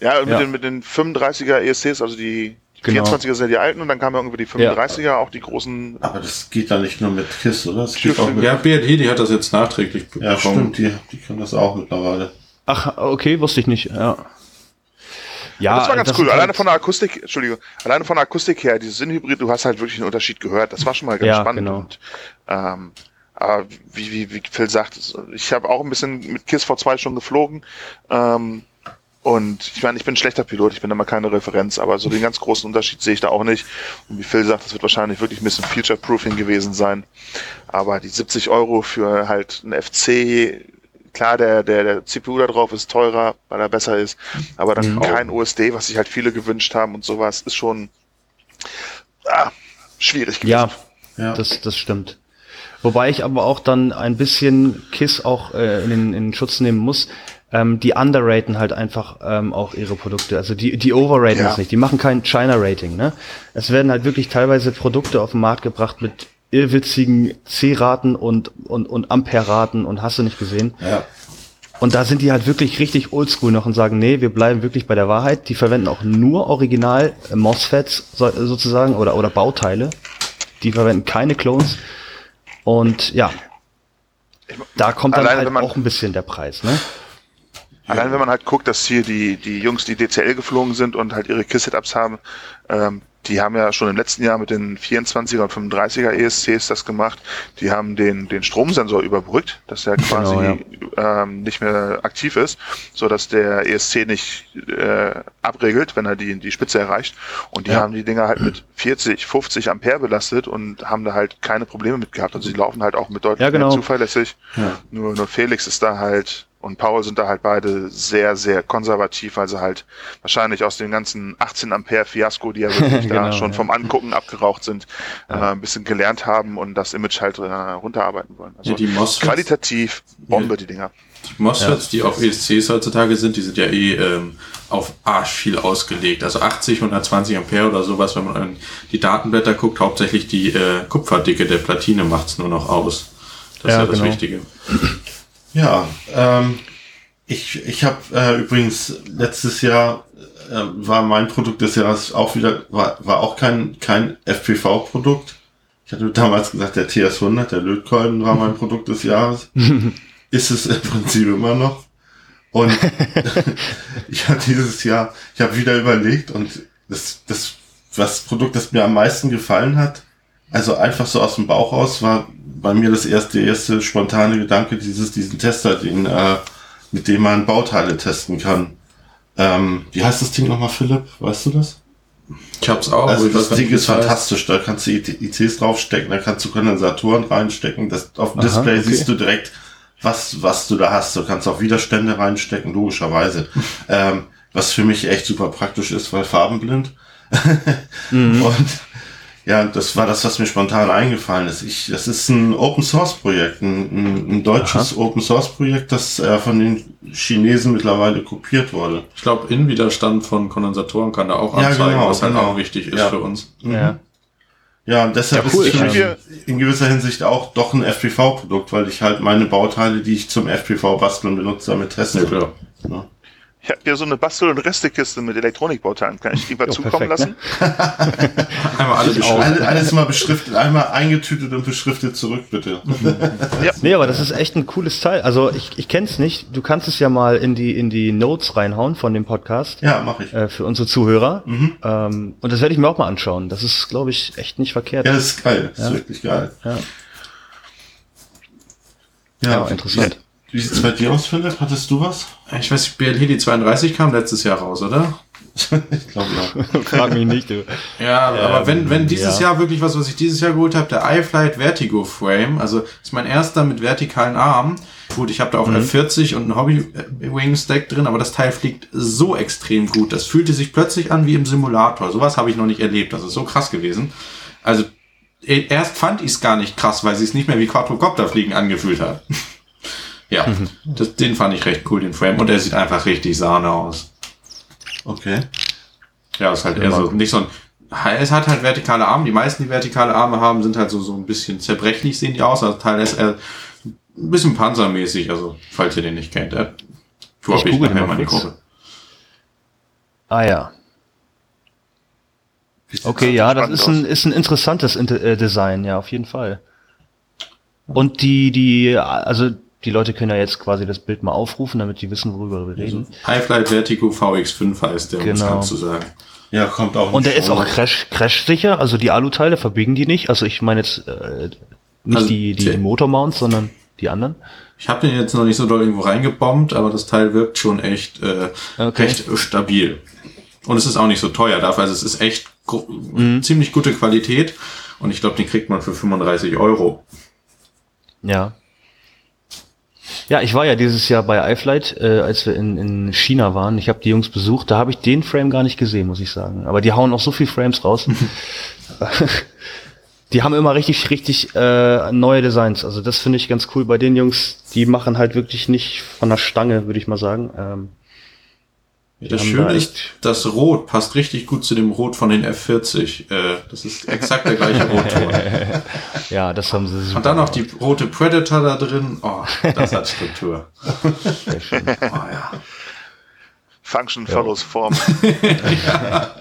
Ja, mit, ja. Den, mit den 35er ESCs, also die Genau. 24er sind die alten und dann kamen irgendwie die 35er, ja. auch die großen. Aber das geht da nicht nur mit KISS, oder? Das geht auch mit ja, BLD, die hat das jetzt nachträglich bekommen. Ja, stimmt, die, die können das auch mittlerweile. Ach, okay, wusste ich nicht, ja. Ja, das war ganz das cool. Alleine halt von der Akustik, Entschuldigung, alleine von der Akustik her, dieses Sinnhybrid, du hast halt wirklich einen Unterschied gehört. Das war schon mal ganz ja, spannend. Genau. Und, ähm, aber wie, wie, wie Phil sagt, ich habe auch ein bisschen mit KISS V2 schon geflogen. Ähm, und ich meine, ich bin ein schlechter Pilot, ich bin immer keine Referenz, aber so den ganz großen Unterschied sehe ich da auch nicht. Und wie Phil sagt, das wird wahrscheinlich wirklich ein bisschen Future-Proofing gewesen sein. Aber die 70 Euro für halt ein FC, klar, der, der, der CPU da drauf ist teurer, weil er besser ist, aber dann mhm. kein OSD, was sich halt viele gewünscht haben und sowas, ist schon ah, schwierig gewesen. Ja, ja. Das, das stimmt. Wobei ich aber auch dann ein bisschen KISS auch äh, in, in, in Schutz nehmen muss ähm, die underraten halt einfach ähm, auch ihre Produkte. Also die, die overraten ja. es nicht. Die machen kein China-Rating. Ne? Es werden halt wirklich teilweise Produkte auf den Markt gebracht mit irrwitzigen C-Raten und, und, und Ampere-Raten und hast du nicht gesehen. Ja. Und da sind die halt wirklich richtig oldschool noch und sagen, nee, wir bleiben wirklich bei der Wahrheit. Die verwenden auch nur original äh, MOSFETs so, sozusagen oder, oder Bauteile. Die verwenden keine Clones. Und ja, da kommt dann Allein, halt auch ein bisschen der Preis, ne? Allein wenn man halt guckt, dass hier die, die Jungs, die DCL geflogen sind und halt ihre Kiss-Setups haben, ähm, die haben ja schon im letzten Jahr mit den 24er und 35er ESCs das gemacht. Die haben den, den Stromsensor überbrückt, dass der quasi genau, ja. ähm, nicht mehr aktiv ist, so dass der ESC nicht äh, abregelt, wenn er die, die Spitze erreicht. Und die ja. haben die Dinger halt mit 40, 50 Ampere belastet und haben da halt keine Probleme mit gehabt. Also die laufen halt auch mit deutlich ja, genau. mehr zuverlässig. Nur, nur Felix ist da halt und Paul sind da halt beide sehr, sehr konservativ, weil sie halt wahrscheinlich aus dem ganzen 18 Ampere Fiasko, die ja <laughs> wirklich genau, da schon ja. vom Angucken abgeraucht sind, ja. äh, ein bisschen gelernt haben und das Image halt äh, runterarbeiten wollen. Also ja, die qualitativ Bombe, die Dinger. Die MOSFETs, die auf ESCs heutzutage sind, die sind ja eh ähm, auf arsch viel ausgelegt. Also 80, 120 Ampere oder sowas, wenn man an die Datenblätter guckt, hauptsächlich die äh, Kupferdicke der Platine macht's nur noch aus. Das ist ja das genau. Wichtige. Ja, ähm, ich, ich habe äh, übrigens letztes Jahr äh, war mein Produkt des Jahres auch wieder, war, war auch kein, kein FPV-Produkt. Ich hatte damals gesagt, der TS100, der Lötkolben war mein Produkt des Jahres. <laughs> Ist es im Prinzip immer noch. Und <laughs> ich habe dieses Jahr, ich habe wieder überlegt und das, das, was Produkt, das mir am meisten gefallen hat, also einfach so aus dem Bauch raus, war bei mir das erste, erste spontane Gedanke, dieses, diesen Tester, den, äh, mit dem man Bauteile testen kann. Ähm, wie heißt das Ding nochmal, Philipp? Weißt du das? Ich hab's auch. Also das Ding ist fantastisch. Da kannst du ICs draufstecken, da kannst du Kondensatoren reinstecken. Das, auf dem Aha, Display okay. siehst du direkt, was, was du da hast. Du kannst auch Widerstände reinstecken, logischerweise. <laughs> ähm, was für mich echt super praktisch ist, weil farbenblind. mhm. <laughs> Und Ja, das war das, was mir spontan eingefallen ist. Ich, das ist ein Open Source Projekt, ein, ein deutsches Aha. Open Source Projekt, das äh, von den Chinesen mittlerweile kopiert wurde. Ich glaube, Innenwiderstand von Kondensatoren kann da auch anzeigen, ja, genau, was halt genau. auch wichtig ist ja. für uns. Mhm. Ja. Ja, und deshalb ja, cool. ist es für in gewisser Hinsicht auch doch ein FPV-Produkt, weil ich halt meine Bauteile, die ich zum FPV-Basteln benutze, damit teste. Ja, klar. Ja. Ich habe hier so eine Bastel- und Restekiste mit Elektronikbauteilen. Kann ich die mal jo, zukommen perfekt, lassen? Ne? <laughs> einmal alles, alles, alles mal beschriftet, einmal eingetütet und beschriftet zurück, bitte. <laughs> ja. Nee, aber das ist echt ein cooles Teil. Also ich, ich kenne es nicht. Du kannst es ja mal in die, in die Notes reinhauen von dem Podcast. Ja, mache ich. Äh, für unsere Zuhörer. Mhm. Ähm, und das werde ich mir auch mal anschauen. Das ist, glaube ich, echt nicht verkehrt. Ja, das ist geil. Das ja. ist wirklich geil. Ja, ja, ja interessant. Wie sieht es bei dir aus, Philipp? Hattest du was? Ich weiß nicht, BLH die 32 kam letztes Jahr raus, oder? <laughs> ich glaube ja. <laughs> Frag mich nicht, du. Ja, ähm, aber wenn, wenn dieses ja. Jahr wirklich was, was ich dieses Jahr geholt habe, der iFlight Vertigo Frame, also ist mein erster mit vertikalen Armen. Gut, ich habe da auch mhm. F40 und ein Hobby Wing Stack drin, aber das Teil fliegt so extrem gut. Das fühlte sich plötzlich an wie im Simulator. Sowas habe ich noch nicht erlebt. Das ist so krass gewesen. Also erst fand ich es gar nicht krass, weil sie es nicht mehr wie Quadrocopter fliegen angefühlt hat. <laughs> Ja, mhm. das, den fand ich recht cool, den Frame. Und der sieht einfach richtig Sahne aus. Okay. Ja, ist halt eher so, nicht so ein, es hat halt vertikale Arme. Die meisten, die vertikale Arme haben, sind halt so, so ein bisschen zerbrechlich, sehen die aus. Also Teil ist eher ein bisschen panzermäßig, also, falls ihr den nicht kennt. Äh, ich, ich nachher meine Gruppe. Ah, ja. Okay, ja, das ist ein, ist ein interessantes äh, Design, ja, auf jeden Fall. Und die, die, also die Leute können ja jetzt quasi das Bild mal aufrufen, damit die wissen, worüber wir reden. Highflight Vertigo VX5 heißt der, genau. um es zu sagen. Ja, kommt auch. Und der ist auch crash, crash sicher, also die Aluteile verbiegen die nicht. Also ich meine jetzt äh, nicht also, die, die Motormounts, sondern die anderen. Ich habe den jetzt noch nicht so doll irgendwo reingebombt, aber das Teil wirkt schon echt, äh, okay. recht stabil. Und es ist auch nicht so teuer dafür. Also es ist echt mhm. ziemlich gute Qualität. Und ich glaube, den kriegt man für 35 Euro. Ja. Ja, ich war ja dieses Jahr bei iFlight, äh, als wir in, in China waren. Ich habe die Jungs besucht, da habe ich den Frame gar nicht gesehen, muss ich sagen. Aber die hauen auch so viel Frames raus. <laughs> <laughs> die haben immer richtig, richtig äh, neue Designs. Also das finde ich ganz cool bei den Jungs. Die machen halt wirklich nicht von der Stange, würde ich mal sagen. Ähm, das Schöne da ist, das Rot passt richtig gut zu dem Rot von den F40. Äh, das ist exakt der gleiche <laughs> Rotton. ja, das haben sie super Und dann noch die rote Predator da drin. Oh, das hat Struktur. Sehr schön. <laughs> Oh, ja. Function ja. follows Form. <laughs> ja.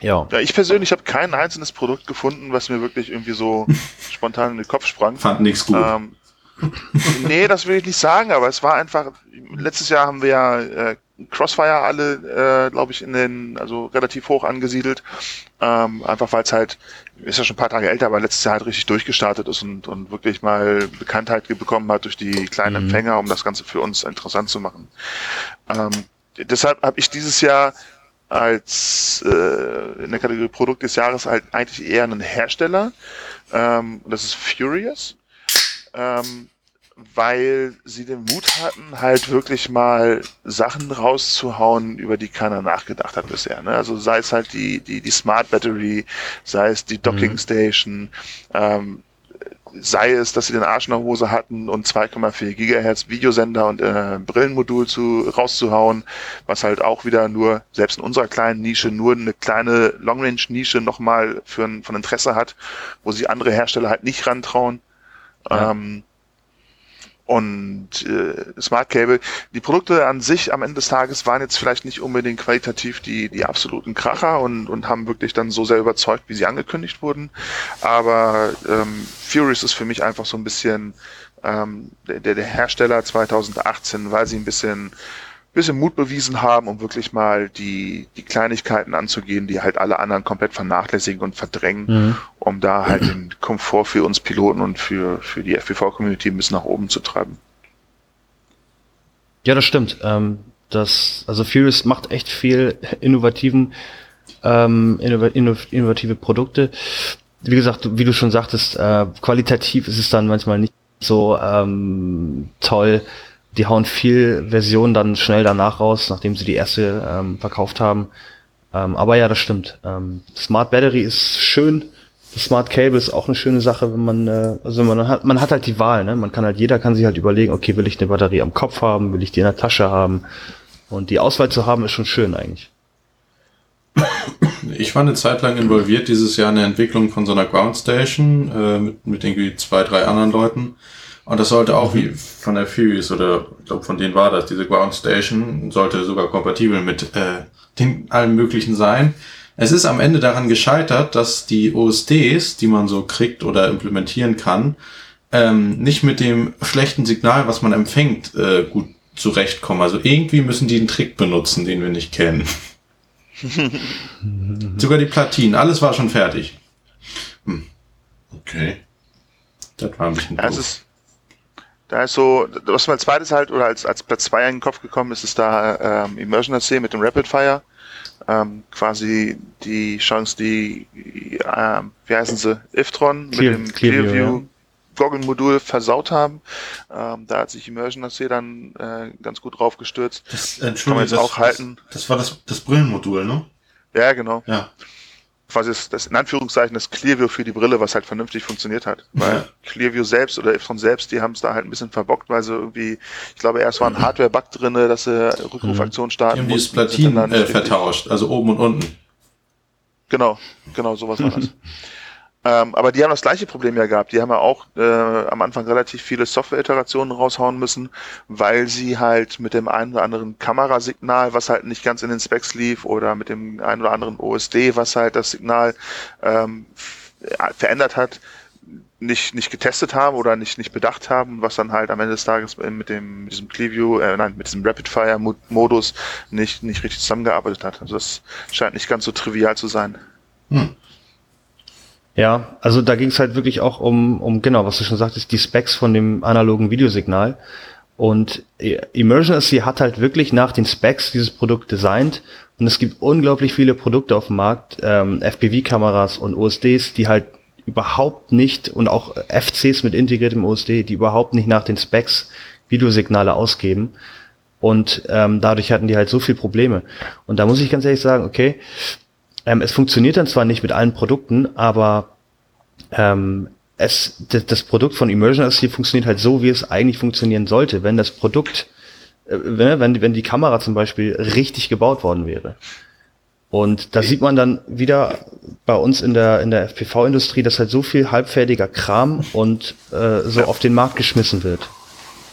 Ja. ja. Ich persönlich habe kein einzelnes Produkt gefunden, was mir wirklich irgendwie so spontan in den Kopf sprang. Fand nichts gut. Ähm, <laughs> nee, das will ich nicht sagen, aber es war einfach, letztes Jahr haben wir ja äh, Crossfire alle, äh, glaube ich, in den, also relativ hoch angesiedelt. Ähm, einfach weil es halt, ist ja schon ein paar Tage älter, aber letztes Jahr halt richtig durchgestartet ist und, und wirklich mal Bekanntheit bekommen hat durch die kleinen mhm. Empfänger, um das Ganze für uns interessant zu machen. Ähm, deshalb habe ich dieses Jahr als äh, in der Kategorie Produkt des Jahres halt eigentlich eher einen Hersteller. Ähm, das ist Furious ähm, weil sie den Mut hatten, halt wirklich mal Sachen rauszuhauen, über die keiner nachgedacht hat bisher. Ne? Also sei es halt die, die, die Smart Battery, sei es die Docking mhm. Station, ähm, sei es, dass sie den Arsch in der Hose hatten und 2,4 Gigahertz Videosender und äh, Brillenmodul zu rauszuhauen, was halt auch wieder nur, selbst in unserer kleinen Nische, nur eine kleine Long-Range-Nische nochmal für ein, von Interesse hat, wo sie andere Hersteller halt nicht rantrauen. Ja. Ähm, und äh, Smart Cable. Die Produkte an sich am Ende des Tages waren jetzt vielleicht nicht unbedingt qualitativ die, die absoluten Kracher und, und haben wirklich dann so sehr überzeugt, wie sie angekündigt wurden. Aber ähm, Furious ist für mich einfach so ein bisschen ähm, der, der Hersteller 2018, weil sie ein bisschen bisschen Mut bewiesen haben, um wirklich mal die, die Kleinigkeiten anzugehen, die halt alle anderen komplett vernachlässigen und verdrängen, mhm. um da halt den Komfort für uns Piloten und für, für die FPV-Community ein bisschen nach oben zu treiben. Ja, das stimmt. Ähm, das, also Furious macht echt viel innovativen, ähm, innovative Produkte. Wie gesagt, wie du schon sagtest, äh, qualitativ ist es dann manchmal nicht so ähm, toll, die hauen viel Versionen dann schnell danach raus, nachdem sie die erste ähm, verkauft haben. Ähm, aber ja, das stimmt. Ähm, Smart Battery ist schön. Smart Cable ist auch eine schöne Sache, wenn man, äh, also man hat, man hat halt die Wahl, ne? Man kann halt, jeder kann sich halt überlegen, okay, will ich eine Batterie am Kopf haben, will ich die in der Tasche haben? Und die Auswahl zu haben, ist schon schön eigentlich. Ich war eine Zeit lang involviert dieses Jahr in der Entwicklung von so einer Ground Station äh, mit, mit irgendwie zwei, drei anderen Leuten. Und das sollte auch wie von der Furious oder ich glaube von denen war das, diese Ground Station sollte sogar kompatibel mit äh, den allen möglichen sein. Es ist am Ende daran gescheitert, dass die OSDs, die man so kriegt oder implementieren kann, ähm, nicht mit dem schlechten Signal, was man empfängt, äh, gut zurechtkommen. Also irgendwie müssen die einen Trick benutzen, den wir nicht kennen. <laughs> <laughs> Sogar die Platinen, alles war schon fertig. Hm. Okay. Das war ein bisschen ja, ist, Da ist so, was mir als zweites halt, oder als, als Platz 2 in den Kopf gekommen ist, ist da ähm, Immersion AC mit dem Rapid Fire. Ähm, quasi die Chance, die, ähm, wie heißen sie, Iftron mit dem Clearview, Clearview ja. Goggle-Modul versaut haben. Ähm, da hat sich Immersion AC dann äh, ganz gut drauf gestürzt. Das, Kann man jetzt das, auch halten. Das, das war das, das Brillenmodul, ne? Ja, genau. Ja. Quasi das, das in Anführungszeichen das Clearview für die Brille, was halt vernünftig funktioniert hat. Weil ja. Clearview selbst oder Ifron selbst, die haben es da halt ein bisschen verbockt, weil sie irgendwie, ich glaube, erst war ein Hardware-Bug drinne, dass sie Rückrufaktionen starten. Die haben die Platinen äh, vertauscht, also oben und unten. Genau, genau, sowas war das. <laughs> Ähm, aber die haben das gleiche Problem ja gehabt. Die haben ja auch äh, am Anfang relativ viele Software-Iterationen raushauen müssen, weil sie halt mit dem einen oder anderen Kamerasignal, was halt nicht ganz in den Specs lief, oder mit dem einen oder anderen OSD, was halt das Signal ähm, verändert hat, nicht, nicht getestet haben oder nicht, nicht bedacht haben, was dann halt am Ende des Tages mit dem, mit diesem Clearview, äh, nein, mit diesem Rapid Fire Modus nicht, nicht richtig zusammengearbeitet hat. Also das scheint nicht ganz so trivial zu sein. Hm. Ja, also da ging es halt wirklich auch um, um, genau, was du schon sagtest, die Specs von dem analogen Videosignal. Und Emergency hat halt wirklich nach den Specs dieses Produkt designt. Und es gibt unglaublich viele Produkte auf dem Markt, ähm, FPV-Kameras und OSDs, die halt überhaupt nicht und auch FCs mit integriertem OSD, die überhaupt nicht nach den Specs Videosignale ausgeben. Und ähm, dadurch hatten die halt so viel Probleme. Und da muss ich ganz ehrlich sagen, okay, ähm, es funktioniert dann zwar nicht mit allen Produkten, aber ähm, es, das, Produkt von Immersion SC funktioniert halt so, wie es eigentlich funktionieren sollte, wenn das Produkt, äh, wenn, wenn die Kamera zum Beispiel richtig gebaut worden wäre. Und da sieht man dann wieder bei uns in der, in der FPV-Industrie, dass halt so viel halbfertiger Kram und äh, so auf den Markt geschmissen wird.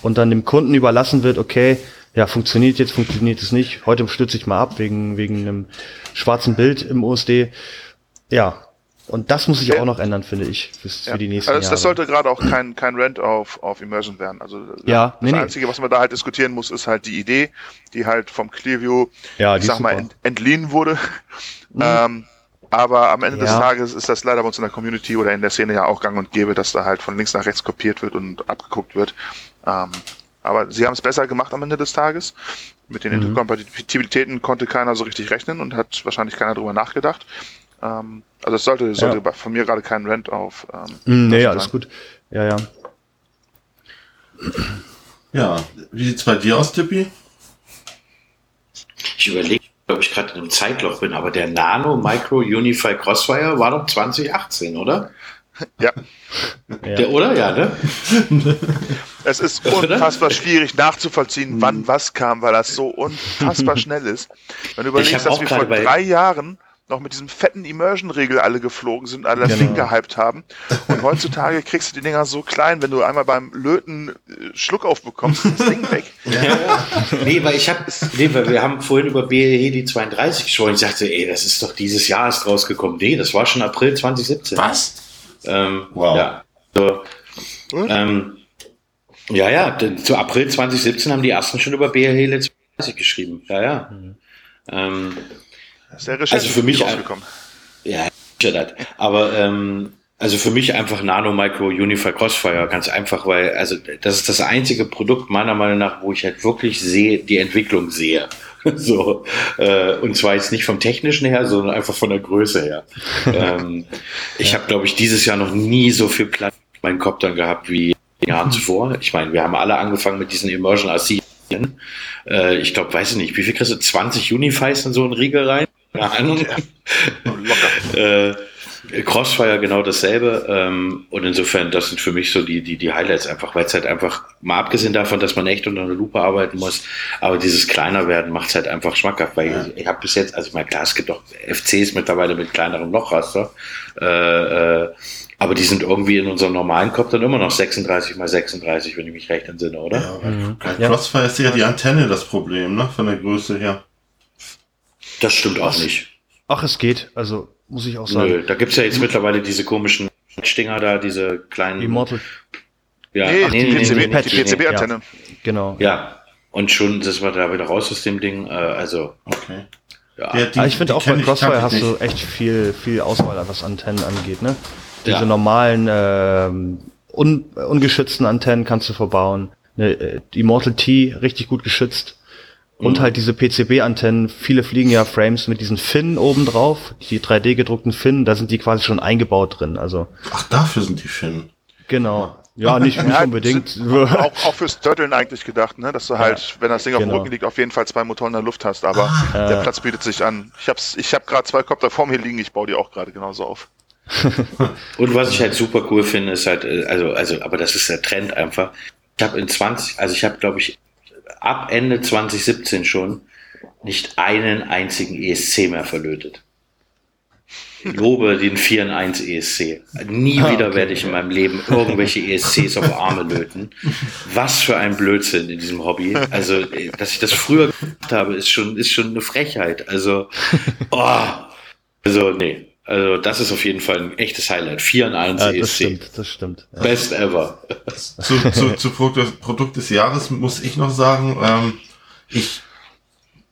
Und dann dem Kunden überlassen wird, okay, ja, funktioniert jetzt, funktioniert es nicht. Heute stütze ich mal ab wegen, wegen einem schwarzen Bild im OSD. Ja, und das muss sich ja. auch noch ändern, finde ich, für, ja. für die nächsten also Jahre. Das sollte gerade auch kein, kein Rent auf, auf Immersion werden. Also ja, das nee, Einzige, was man da halt diskutieren muss, ist halt die Idee, die halt vom Clearview, ja, ich sag mal, ent, entliehen wurde. Mhm. <laughs> Ähm, aber am Ende ja. des Tages ist das leider bei uns in der Community oder in der Szene ja auch gang und gäbe, dass da halt von links nach rechts kopiert wird und abgeguckt wird. Ähm, aber sie haben es besser gemacht am Ende des Tages. Mit den mhm. Interkompatibilitäten konnte keiner so richtig rechnen und hat wahrscheinlich keiner drüber nachgedacht. Ähm, also es sollte, sollte ja. von mir gerade kein Rent auf. Ähm, mm, nee, alles gut. Ja, ja. Ja, wie sieht's bei dir aus, Tippi? Ich überlege, ob ich gerade in einem Zeitloch bin, aber der Nano Micro Unify Crossfire war doch 2018, oder? Ja. Der, oder? Ja, ne? <laughs> Es ist unfassbar schwierig nachzuvollziehen, wann hm. was kam, weil das so unfassbar <laughs> schnell ist. Wenn du überlegst, dass wir vor drei Jahren noch mit diesem fetten Immersion-Regel alle geflogen sind, alle das genau. Ding gehypt haben. Und heutzutage kriegst du die Dinger so klein, wenn du einmal beim Löten äh, Schluck aufbekommst, ist das Ding weg. <laughs> Ja. Nee, weil ich hab, nee, weil wir haben vorhin über BLE die 32 gesprochen. Ich sagte, ey, das ist doch dieses Jahr erst rausgekommen. Nee, das war schon April 2017. Was? Ähm, wow. Ja. So, ähm, ja, ja, zu April 2017 haben die ersten schon über BLE 32 geschrieben. Ja, ja. Mhm. Ähm, also für mich rausgekommen. Ja, aber ähm, also für mich einfach Nano Micro Unify Crossfire, ganz einfach, weil also das ist das einzige Produkt meiner Meinung nach, wo ich halt wirklich sehe, die Entwicklung sehe. <laughs> so äh, und zwar jetzt nicht vom technischen her, sondern einfach von der Größe her. <laughs> ähm, ich habe, glaube ich, dieses Jahr noch nie so viel Platz in meinen Koptern gehabt wie in den Jahren zuvor. Ich meine, wir haben alle angefangen mit diesen Immersion RC. Äh, ich glaube, weiß ich nicht, wie viel kriegst du? 20 Unifys in so einen Riegel rein? keine Ahnung. Locker. äh, Crossfire genau dasselbe. Ähm, und insofern, das sind für mich so die, die, die Highlights einfach, weil es halt einfach, mal abgesehen davon, dass man echt unter einer Lupe arbeiten muss, aber dieses kleiner werden macht es halt einfach schmackhaft, weil ja. ich, ich habe bis jetzt, also ich meine, klar, es gibt auch FCs mittlerweile mit kleinerem Lochraster, äh, äh, aber die sind irgendwie in unserem normalen Kopf dann immer noch 36 mal 36, wenn ich mich recht entsinne, oder? Ja, mhm. Crossfire ist ja die Antenne das Problem, ne, von der Größe her. Das stimmt auch nicht. Ach, es geht. Also muss ich auch sagen. Nö, da gibt's ja jetzt mittlerweile diese komischen Stinger da, diese kleinen. Immortal. Ja, nee, Ach, nee, die, PCB, nee, nee, die PCB-Antenne. Ja, genau. Ja. Und schon das war da wieder raus aus dem Ding. Äh, also. Okay. Ja. ja die, ich finde auch bei Crossfire hast du echt viel, viel Auswahl, was Antennen angeht, ne? Diese ja. normalen, ähm, un, ungeschützten Antennen kannst du verbauen. Ne, äh, Immortal T richtig gut geschützt. Und mhm. halt diese PCB-Antennen, viele fliegen ja Frames mit diesen Finnen oben drauf, die 3D gedruckten Finnen, da sind die quasi schon eingebaut drin. Also Ach, dafür sind die Finnen. Genau. Ja, nicht, nicht unbedingt. <laughs> Auch, auch fürs Turteln eigentlich gedacht, ne? dass du halt, ja, wenn das Ding genau. auf dem genau. Rücken liegt, auf jeden Fall zwei Motoren in der Luft hast. Aber ah, der äh, Platz bietet sich an. Ich hab's, ich hab gerade zwei Kopter vor mir liegen, ich baue die auch gerade genauso auf. <laughs> Und was ich halt super cool finde, ist halt, äh, also, also, aber das ist der Trend einfach. Ich habe in 20, also ich habe, glaube ich, ab Ende 2017 schon nicht einen einzigen ESC mehr verlötet. Ich lobe den 4 in 1 ESC. Nie ah, wieder okay. werde ich in meinem Leben irgendwelche ESCs auf Arme löten. Was für ein Blödsinn in diesem Hobby. Also, dass ich das früher gemacht habe, ist schon, ist schon eine Frechheit. Also, oh, also, nee. Also das ist auf jeden Fall ein echtes Highlight. 4 in 1 ja, ESC. Das stimmt, das stimmt. Ja. Best ever. Zu, zu, zu Produkt des Jahres muss ich noch sagen, ähm, ich,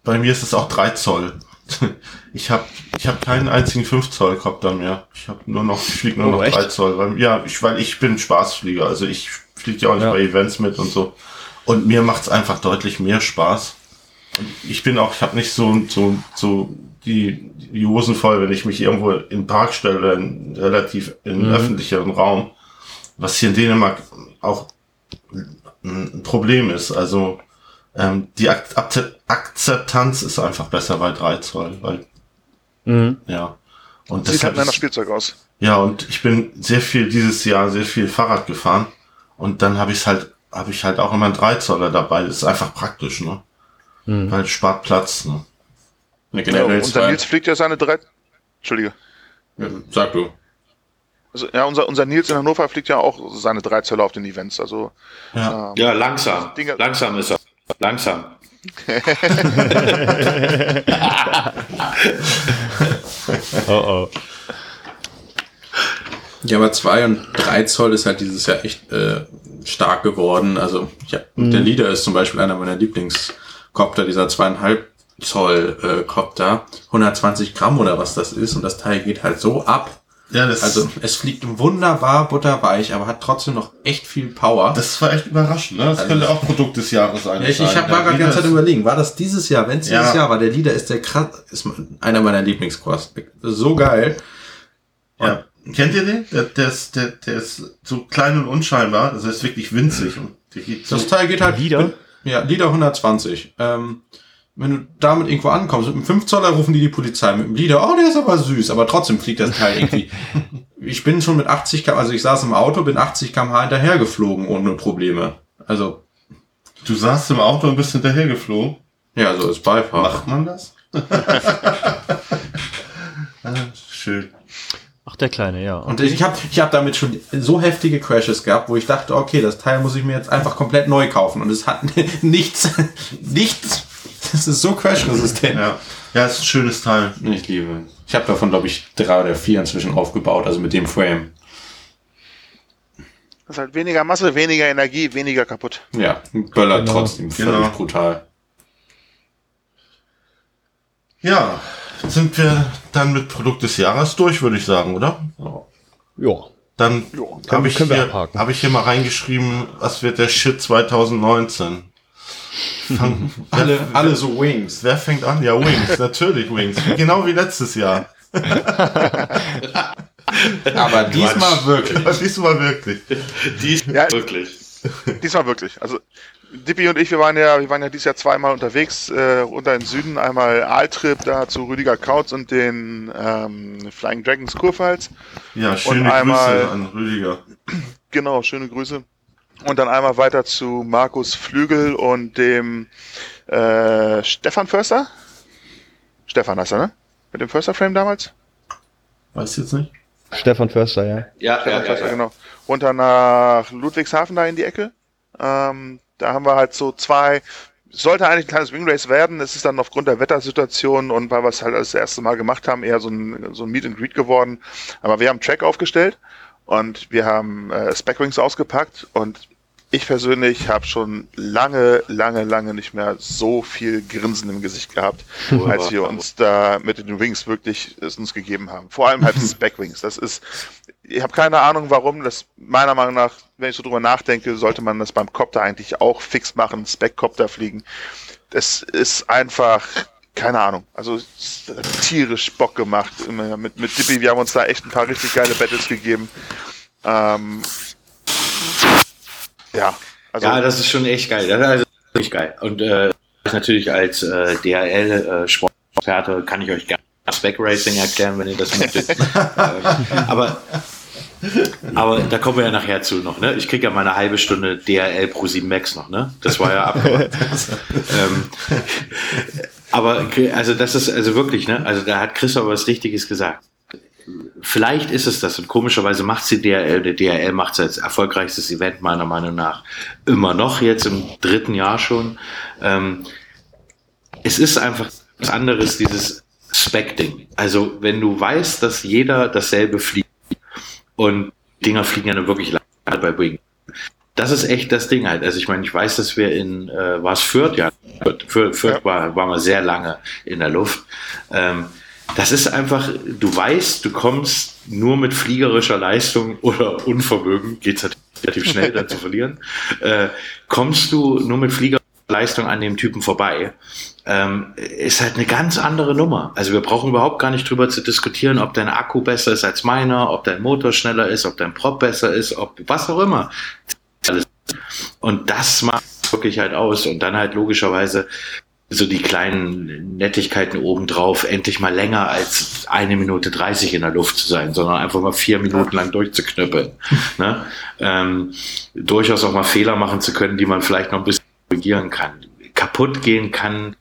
bei mir ist es auch 3 Zoll. <laughs> Ich habe ich hab keinen einzigen 5 Zoll Copter mehr. Ich habe nur noch, ich fliege nur oh, noch echt? 3 Zoll. Weil, ja, ich, weil ich bin Spaßflieger. Also ich fliege ja auch nicht ja. bei Events mit und so. Und mir macht's einfach deutlich mehr Spaß. Und ich bin auch, ich habe nicht so, so, so die, die Hosen voll, wenn ich mich irgendwo in den Park stelle, in, relativ in mhm. öffentlicheren Raum, was hier in Dänemark auch ein Problem ist. Also ähm, die Akzeptanz ist einfach besser bei 3 Zoll, weil mhm. ja. Und Sieht halt nach Spielzeug aus. Ja, und ich bin sehr viel dieses Jahr sehr viel Fahrrad gefahren und dann habe ich halt habe ich halt auch immer einen 3 Zoller dabei. Das ist einfach praktisch, ne? Mhm. Weil spart Platz, ne? Ja, generell ja, unser Nils fliegt ja seine drei. Entschuldige. Ja, sag du. Also, ja, unser, unser Nils in Hannover fliegt ja auch seine drei Zölle auf den Events. Also, ja, ähm, ja langsam. Dinge langsam ist er. Langsam. <laughs> oh oh. Ja, aber 2 und 3 Zoll ist halt dieses Jahr echt äh, stark geworden. Also ja, mhm. der Leader ist zum Beispiel einer meiner Lieblingskopter, dieser zweieinhalb Zoll äh, Copter, 120 Gramm oder was das ist und das Teil geht halt so ab. Ja, das also es fliegt wunderbar butterweich, aber hat trotzdem noch echt viel Power. Das war echt überraschend, ne? Das also, könnte auch Produkt des Jahres sein. Ja, ich, ich hab, war gerade die ganze Zeit überlegen, war das dieses Jahr? Wenn es dieses ja. Jahr war, der Lieder ist der krass, ist einer meiner Lieblingsquasts. So geil. Ja. Kennt ihr den? Der, der, ist, der, der ist so klein und unscheinbar, das ist wirklich winzig. Und so das Teil geht halt Lieder. Ja, Lieder 120. Ähm, wenn du damit irgendwo ankommst, mit einem 5 Zoller rufen die die Polizei, mit dem Lieder, oh, der ist aber süß, aber trotzdem fliegt das Teil irgendwie. <laughs> ich bin schon mit 80 km, also ich saß im Auto, bin 80 km/h hinterhergeflogen ohne Probleme. Also. Du saßt im Auto und bist hinterhergeflogen? Ja, so als Beifahrer. Macht man das? <laughs> ah, schön. Ach, der Kleine, ja. Und ich habe ich hab damit schon so heftige Crashes gehabt, wo ich dachte, okay, das Teil muss ich mir jetzt einfach komplett neu kaufen. Und es hat <laughs> nichts, nichts <laughs> das ist so crashresistent. Ja. ja, ist ein schönes Teil. Ich liebe. Ich habe davon, glaube ich, drei oder vier inzwischen aufgebaut, also mit dem Frame. Das ist halt weniger Masse, weniger Energie, weniger kaputt. Ja, böllert genau. trotzdem völlig genau. brutal. Ja, sind wir dann mit Produkt des Jahres durch, würde ich sagen, oder? Ja. Dann habe ich, hab ich hier mal reingeschrieben, was wird der Shit 2019? <laughs> Alle, alle so Wings. Wer fängt an? Ja, Wings, natürlich Wings. Genau wie letztes Jahr. <laughs> Aber <laughs> diesmal wirklich. Aber diesmal wirklich. Diesmal ja, wirklich. Diesmal wirklich. Also Dippi und ich, wir waren ja, wir waren ja dieses Jahr zweimal unterwegs, äh, unter den Süden, einmal Aaltrip da zu Rüdiger Kautz und den ähm, Flying Dragons Kurpfalz. Ja, schöne und einmal, Grüße an Rüdiger. Genau, schöne Grüße. Und dann einmal weiter zu Markus Flügel und dem äh, Stefan Förster. Stefan heißt er, ne? Mit dem Förster Frame damals? Weiß jetzt nicht. Stefan Förster, ja. Ja, Stefan ja, Förster, ja, ja. genau. Und dann nach Ludwigshafen da in die Ecke. Ähm, da haben wir halt so zwei, sollte eigentlich ein kleines Wingrace werden. Es ist dann aufgrund der Wettersituation und weil wir es halt das erste Mal gemacht haben, eher so ein, so ein Meet and Greet geworden. Aber wir haben Track aufgestellt und wir haben äh, Specwings ausgepackt und ich persönlich habe schon lange, lange, lange nicht mehr so viel Grinsen im Gesicht gehabt, als wir uns da mit den Wings wirklich es uns gegeben haben. Vor allem halt <laughs> Spec-Wings. Das ist, ich habe keine Ahnung, warum. Das meiner Meinung nach, wenn ich so drüber nachdenke, sollte man das beim Copter eigentlich auch fix machen, Spec-Copter fliegen. Das ist einfach keine Ahnung. Also tierisch Bock gemacht mit, mit Dippy. Wir haben uns da echt ein paar richtig geile Battles gegeben. Ähm, ja, also ja, das ist schon echt geil. Das ist also wirklich geil. Und äh, natürlich als äh, DHL-Sportexperte äh, kann ich euch gerne Spec Racing erklären, wenn ihr das möchtet. <laughs> aber aber da kommen wir ja nachher zu noch, ne? Ich kriege ja mal eine halbe Stunde DRL Pro 7 Max noch, ne? Das war ja ab. <laughs> ähm, aber also das ist also wirklich, ne? Also da hat Chris aber was Richtiges gesagt vielleicht ist es das und komischerweise macht sie DRL, der DRL macht es als erfolgreichstes Event meiner Meinung nach immer noch jetzt im dritten Jahr schon. Ähm, es ist einfach was anderes, dieses Spec-Ding. Also wenn du weißt, dass jeder dasselbe fliegt und Dinger fliegen ja nur wirklich lange bei Wing. Das ist echt das Ding halt. Also ich meine, ich weiß, dass wir in, äh, war es Fürth? Ja, Fürth, Fürth, Fürth ja. war, war mal sehr lange in der Luft. Ähm, das ist einfach, du weißt, du kommst nur mit fliegerischer Leistung oder Unvermögen, geht es relativ schnell dann zu <laughs> verlieren, äh, kommst du nur mit fliegerischer Leistung an dem Typen vorbei. Ähm, ist halt eine ganz andere Nummer. Also wir brauchen überhaupt gar nicht drüber zu diskutieren, ob dein Akku besser ist als meiner, ob dein Motor schneller ist, ob dein Prop besser ist, ob was auch immer. Und das macht wirklich halt aus. Und dann halt logischerweise so die kleinen Nettigkeiten obendrauf, endlich mal länger als eine Minute 30 in der Luft zu sein, sondern einfach mal vier Minuten lang durchzuknüppeln. ne? ähm, durchaus auch mal Fehler machen zu können, die man vielleicht noch ein bisschen korrigieren kann. Kaputt gehen kann,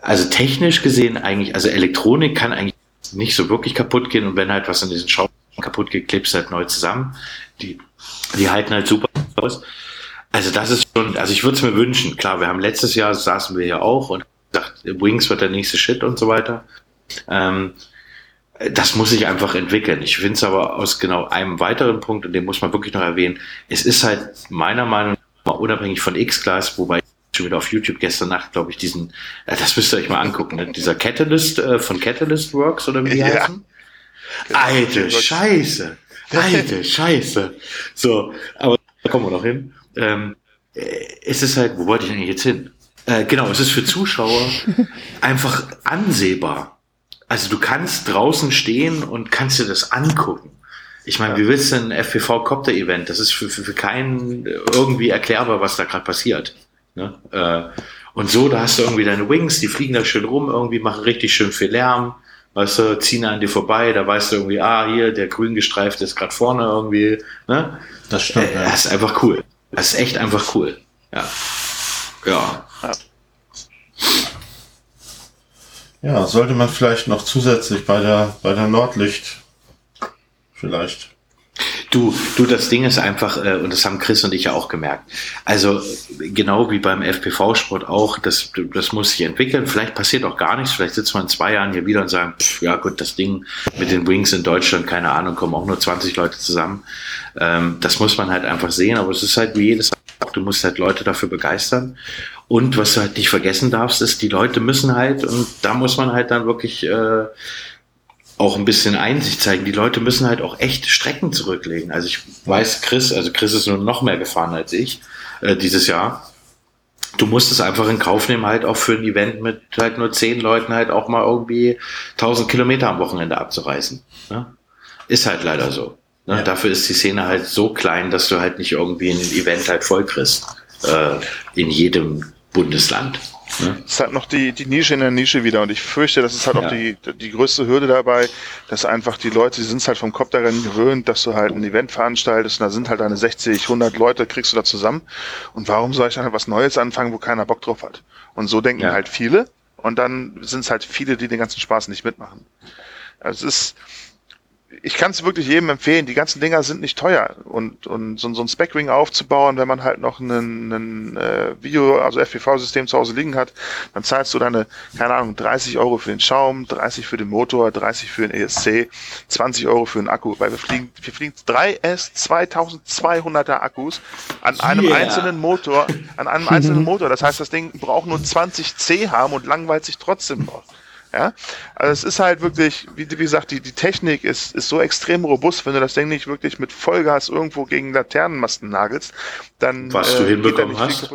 also technisch gesehen eigentlich, also Elektronik kann eigentlich nicht so wirklich kaputt gehen und wenn halt was an diesen Schrauben kaputt geht, klebst halt neu zusammen. Die, die halten halt super aus. Also das ist schon, also ich würde es mir wünschen. Klar, wir haben letztes Jahr saßen wir hier auch und gesagt, Wings wird der nächste Shit und so weiter. Ähm, das muss sich einfach entwickeln. Ich finde es aber aus genau einem weiteren Punkt, und den muss man wirklich noch erwähnen, es ist halt meiner Meinung nach unabhängig von X-Class, wobei ich schon wieder auf YouTube gestern Nacht, glaube ich, diesen, äh, das müsst ihr euch mal angucken, ne? dieser Catalyst äh, von Catalyst Works oder wie die ja. heißen. Alte Scheiße. Alte Scheiße. So, aber da kommen wir noch hin ähm, es ist halt, wo wollte ich eigentlich jetzt hin? Äh, genau, es ist für Zuschauer <laughs> einfach ansehbar. Also du kannst draußen stehen und kannst dir das angucken. Ich meine, ja. wie willst du ein FPV-Copter-Event? Das ist für, für, für keinen irgendwie erklärbar, was da gerade passiert. Ne? Äh, und so, da hast du irgendwie deine Wings, die fliegen da schön rum, irgendwie machen richtig schön viel Lärm. Weißt du, ziehen an dir vorbei, da weißt du irgendwie, ah, hier, der grün gestreifte ist gerade vorne irgendwie. Ne? Das stimmt. Äh, ja. Das ist einfach cool. Das ist echt einfach cool. Ja. Ja. Ja, sollte man vielleicht noch zusätzlich bei der, bei der Nordlicht vielleicht. Du, du, das Ding ist einfach, äh, und das haben Chris und ich ja auch gemerkt. Also, genau wie beim FPV-Sport auch, das, das muss sich entwickeln. Vielleicht passiert auch gar nichts. Vielleicht sitzt man in zwei Jahren hier wieder und sagt, pff, ja gut, das Ding mit den Wings in Deutschland, keine Ahnung, kommen auch nur 20 Leute zusammen. Ähm, das muss man halt einfach sehen, aber es ist halt wie jedes du musst halt Leute dafür begeistern. Und was du halt nicht vergessen darfst, ist, die Leute müssen halt, und da muss man halt dann wirklich äh, auch ein bisschen Einsicht zeigen. Die Leute müssen halt auch echt Strecken zurücklegen. Also ich weiß, Chris, also Chris ist nur noch mehr gefahren als ich äh, dieses Jahr. Du musst es einfach in Kauf nehmen, halt auch für ein Event mit halt nur zehn Leuten halt auch mal irgendwie 1000 Kilometer am Wochenende abzureißen. Ne? Ist halt leider so. Ne? Ja. Dafür ist die Szene halt so klein, dass du halt nicht irgendwie ein Event halt voll kriegst. äh, in jedem Bundesland. Ne? Es ist halt noch die, die Nische in der Nische wieder und ich fürchte, das ist halt ja. auch die, die größte Hürde dabei, dass einfach die Leute, die sind halt vom Kopf daran gewöhnt, dass du halt ein Event veranstaltest und da sind halt deine 60, 100 Leute, kriegst du da zusammen und warum soll ich dann halt was Neues anfangen, wo keiner Bock drauf hat? Und so denken ja. halt viele und dann sind es halt viele, die den ganzen Spaß nicht mitmachen. Also es ist, ich kann es wirklich jedem empfehlen. Die ganzen Dinger sind nicht teuer und und so, so ein Spec-Ring aufzubauen, wenn man halt noch einen äh, Video, also FPV-System zu Hause liegen hat, dann zahlst du deine, keine Ahnung, 30 Euro für den Schaum, 30 für den Motor, 30 für den ESC, 20 Euro für den Akku, weil wir fliegen, wir fliegen 3S 2200er Akkus an einem yeah. einzelnen Motor, an einem <laughs> einzelnen Motor. Das heißt, das Ding braucht nur 20 C haben und langweilt sich trotzdem noch. Ja, also es ist halt wirklich, wie, wie gesagt, die, die Technik ist, ist so extrem robust, wenn du das Ding nicht wirklich mit Vollgas irgendwo gegen Laternenmasten nagelst, dann. Was äh, <laughs> du hinbekommen hast?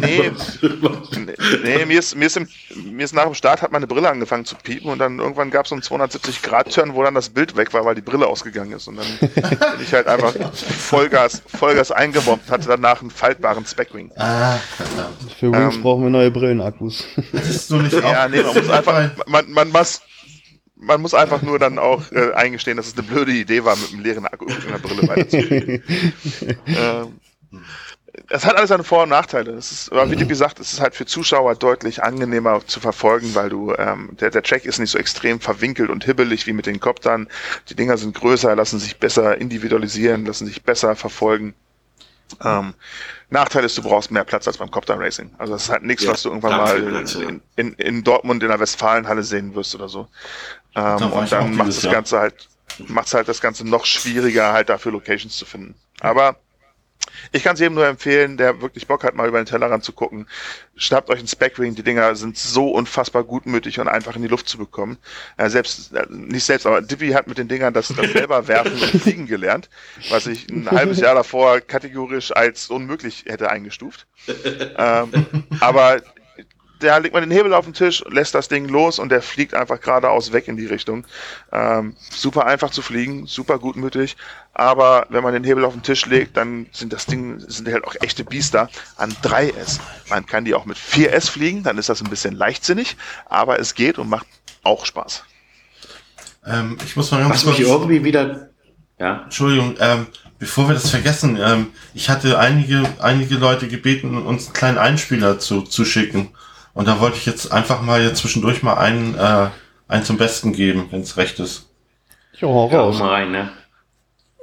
nee, nee, mir ist, mir, ist im, mir ist nach dem Start hat meine Brille angefangen zu piepen und dann irgendwann gab es so einen 270-Grad-Turn, wo dann das Bild weg war, weil die Brille ausgegangen ist. Und dann <laughs> bin ich halt einfach Vollgas, Vollgas eingebombt, hatte danach einen faltbaren Speckwing. Ah, verdammt. Für Wings ähm, brauchen wir neue Brillenakkus. Das ist nur nicht Ja, nee, man muss einfach man, man, muss, man muss einfach nur dann auch äh, eingestehen, dass es eine blöde Idee war, mit einem leeren Akku in der Brille weiterzugehen. <laughs> ähm, es hat alles seine Vor- und Nachteile. Es ist, aber wie gesagt, es ist halt für Zuschauer deutlich angenehmer zu verfolgen, weil du, ähm, der, der Track ist nicht so extrem verwinkelt und hibbelig wie mit den Koptern. Die Dinger sind größer, lassen sich besser individualisieren, lassen sich besser verfolgen. Ähm, Nachteil ist, du brauchst mehr Platz als beim Copter Racing. Also das ist halt nichts, ja, was du irgendwann mal in, in, in, Dortmund in der Westfalenhalle sehen wirst oder so. Ähm, und dann macht das Jahr. Ganze halt, macht halt das Ganze noch schwieriger, halt dafür Locations zu finden. Aber ich kann es jedem nur empfehlen, der wirklich Bock hat, mal über den Tellerrand zu gucken. Schnappt euch einen Spec-Ring. Die Dinger sind so unfassbar gutmütig und einfach in die Luft zu bekommen. Äh, selbst, äh, nicht selbst, aber Dippy hat mit den Dingern das, das selber werfen und fliegen gelernt, was ich ein halbes Jahr davor kategorisch als unmöglich hätte eingestuft. ähm, aber da legt man den Hebel auf den Tisch, lässt das Ding los und der fliegt einfach geradeaus weg in die Richtung. Ähm, super einfach zu fliegen, super gutmütig, aber wenn man den Hebel auf den Tisch legt, dann sind das Ding, sind halt auch echte Biester an 3S. Man kann die auch mit 4S fliegen, dann ist das ein bisschen leichtsinnig, aber es geht und macht auch Spaß. Ähm, ich muss mal ganz Was kurz... mich irgendwie wieder... Ja? Entschuldigung, ähm, bevor wir das vergessen, ähm, ich hatte einige, einige Leute gebeten, uns einen kleinen Einspieler zu, zu schicken. Und da wollte ich jetzt einfach mal jetzt zwischendurch mal einen, äh, einen zum Besten geben, wenn es recht ist. Ja, raus. Ja, mal rein, ne?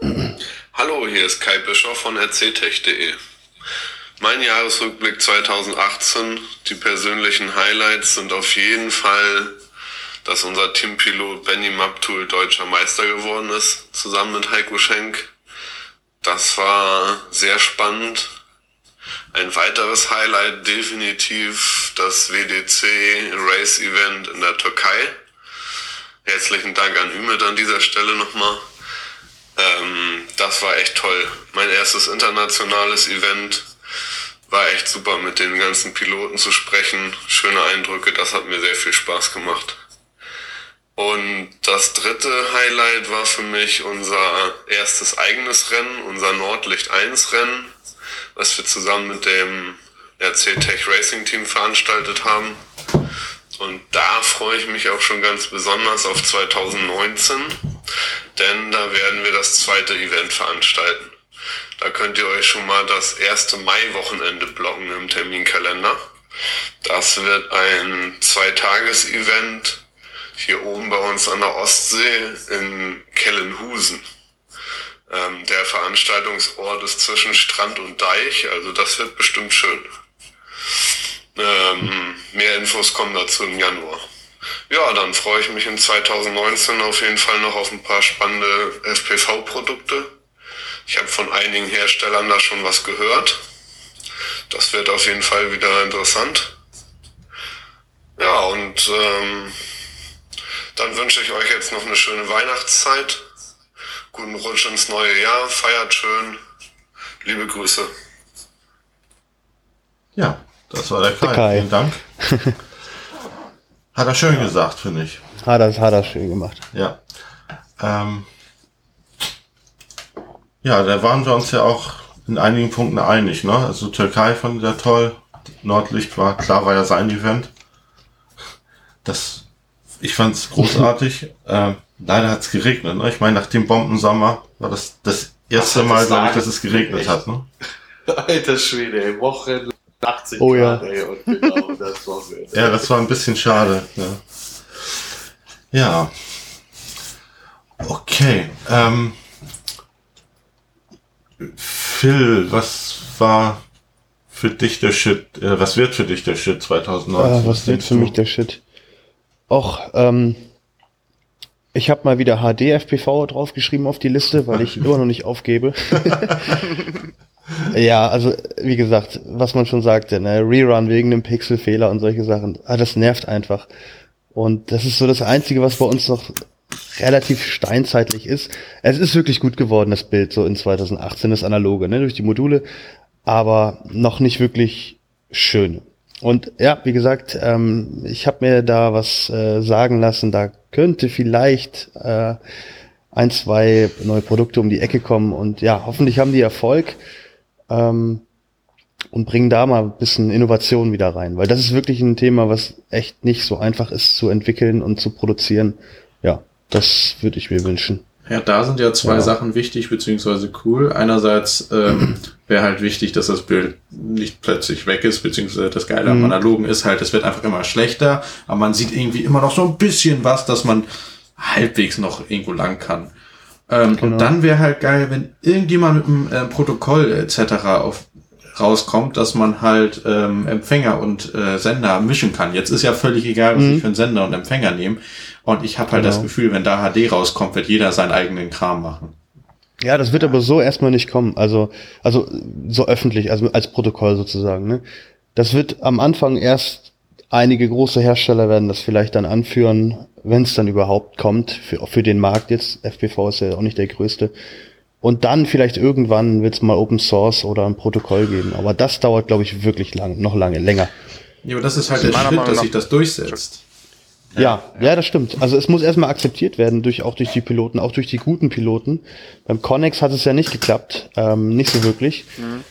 <clears throat> Hallo, hier ist Kai Bischoff von erzähltech.de. Mein Jahresrückblick 2018, die persönlichen Highlights sind auf jeden Fall, dass unser Teampilot Benny Maptul deutscher Meister geworden ist, zusammen mit Heiko Schenk. Das war sehr spannend, ein weiteres Highlight definitiv das WDC Race Event in der Türkei. Herzlichen Dank an Ümit an dieser Stelle nochmal. Ähm, das war echt toll. Mein erstes internationales Event. War echt super, mit den ganzen Piloten zu sprechen. Schöne Eindrücke, das hat mir sehr viel Spaß gemacht. Und das dritte Highlight war für mich unser erstes eigenes Rennen, unser Nordlicht 1 Rennen was wir zusammen mit dem RC Tech Racing Team veranstaltet haben. Und da freue ich mich auch schon ganz besonders auf 2019, denn da werden wir das zweite Event veranstalten. Da könnt ihr euch schon mal das erste Mai-Wochenende blocken im Terminkalender. Das wird ein Zweitages-Event hier oben bei uns an der Ostsee in Kellenhusen. Ähm, der Veranstaltungsort ist zwischen Strand und Deich, also das wird bestimmt schön. Ähm, mehr Infos kommen dazu im Januar. Ja, dann freue ich mich in 2019 auf jeden Fall noch auf ein paar spannende FPV-Produkte. Ich habe von einigen Herstellern da schon was gehört. Das wird auf jeden Fall wieder interessant. Ja, und ähm, dann wünsche ich euch jetzt noch eine schöne Weihnachtszeit Guten Rutsch ins neue Jahr, feiert schön. Liebe Grüße. Ja, das war der Kai. Der Kai. Vielen Dank. hat er schön gesagt, finde ich. Hat er, hat er schön gemacht. Ja. Ähm, ja, da waren wir uns ja auch in einigen Punkten einig, ne? Also Türkei fand er toll, Nordlicht war, klar war ja sein Event. Das, ich fand's großartig. <laughs> ähm, leider hat's geregnet, ne? Ich meine, nach dem Bombensommer war das das erste Mal, glaube ich, dass es geregnet echt? hat, ne? <laughs> Alter Schwede, ey, Wochen 80 oh, Grad, ja. ey, und genau das war Ja, das war ein bisschen schade, ja. Ja. Okay, ähm, Phil, was war für dich der Shit? Äh, was wird für dich der Shit 2019? Ah, was wird für du? mich der Shit? Och, ähm, ich habe mal wieder HD FPV draufgeschrieben auf die Liste, weil ich immer noch nicht aufgebe. <laughs> ja, also wie gesagt, was man schon sagte, ne, Rerun wegen einem Pixelfehler und solche Sachen, ah, das nervt einfach. Und das ist so das Einzige, was bei uns noch relativ steinzeitlich ist. Es ist wirklich gut geworden, das Bild, so in 2018, das Analoge, ne, durch die Module, aber noch nicht wirklich schön. Und ja, wie gesagt, ähm, ich habe mir da was äh, sagen lassen, da könnte vielleicht äh, ein, zwei neue Produkte um die Ecke kommen und ja, hoffentlich haben die Erfolg ähm, und bringen da mal ein bisschen Innovation wieder rein, weil das ist wirklich ein Thema, was echt nicht so einfach ist zu entwickeln und zu produzieren. Ja, das würde ich mir wünschen. Ja, da sind ja zwei ja. Sachen wichtig beziehungsweise cool. Einerseits ähm, <clears throat> wäre halt wichtig, dass das Bild nicht plötzlich weg ist, beziehungsweise das Geile am mhm. Analogen ist halt, es wird einfach immer schlechter, aber man sieht irgendwie immer noch so ein bisschen was, dass man halbwegs noch irgendwo lang kann. Ähm, genau. Und dann wäre halt geil, wenn irgendjemand mit einem äh, Protokoll etc. auf rauskommt, dass man halt ähm, Empfänger und äh, Sender mischen kann. Jetzt ist ja völlig egal, was mhm. ich für einen Sender und Empfänger nehme. Und ich habe halt genau. das Gefühl, wenn da HD rauskommt, wird jeder seinen eigenen Kram machen. Ja, das wird aber so erstmal nicht kommen. Also, also so öffentlich, also als Protokoll sozusagen. Ne? Das wird am Anfang erst einige große Hersteller werden das vielleicht dann anführen, wenn es dann überhaupt kommt, für, für den Markt jetzt. FPV ist ja auch nicht der größte. Und dann vielleicht irgendwann wird es mal Open Source oder ein Protokoll geben. Aber das dauert, glaube ich, wirklich lang, noch lange, länger. Ja, aber das ist halt der Schritt, dass sich das durchsetzt. Ja, ja, das stimmt. Also es muss erstmal akzeptiert werden, durch, auch durch die Piloten, auch durch die guten Piloten. Beim Connex hat es ja nicht geklappt, ähm, nicht so wirklich. Mhm.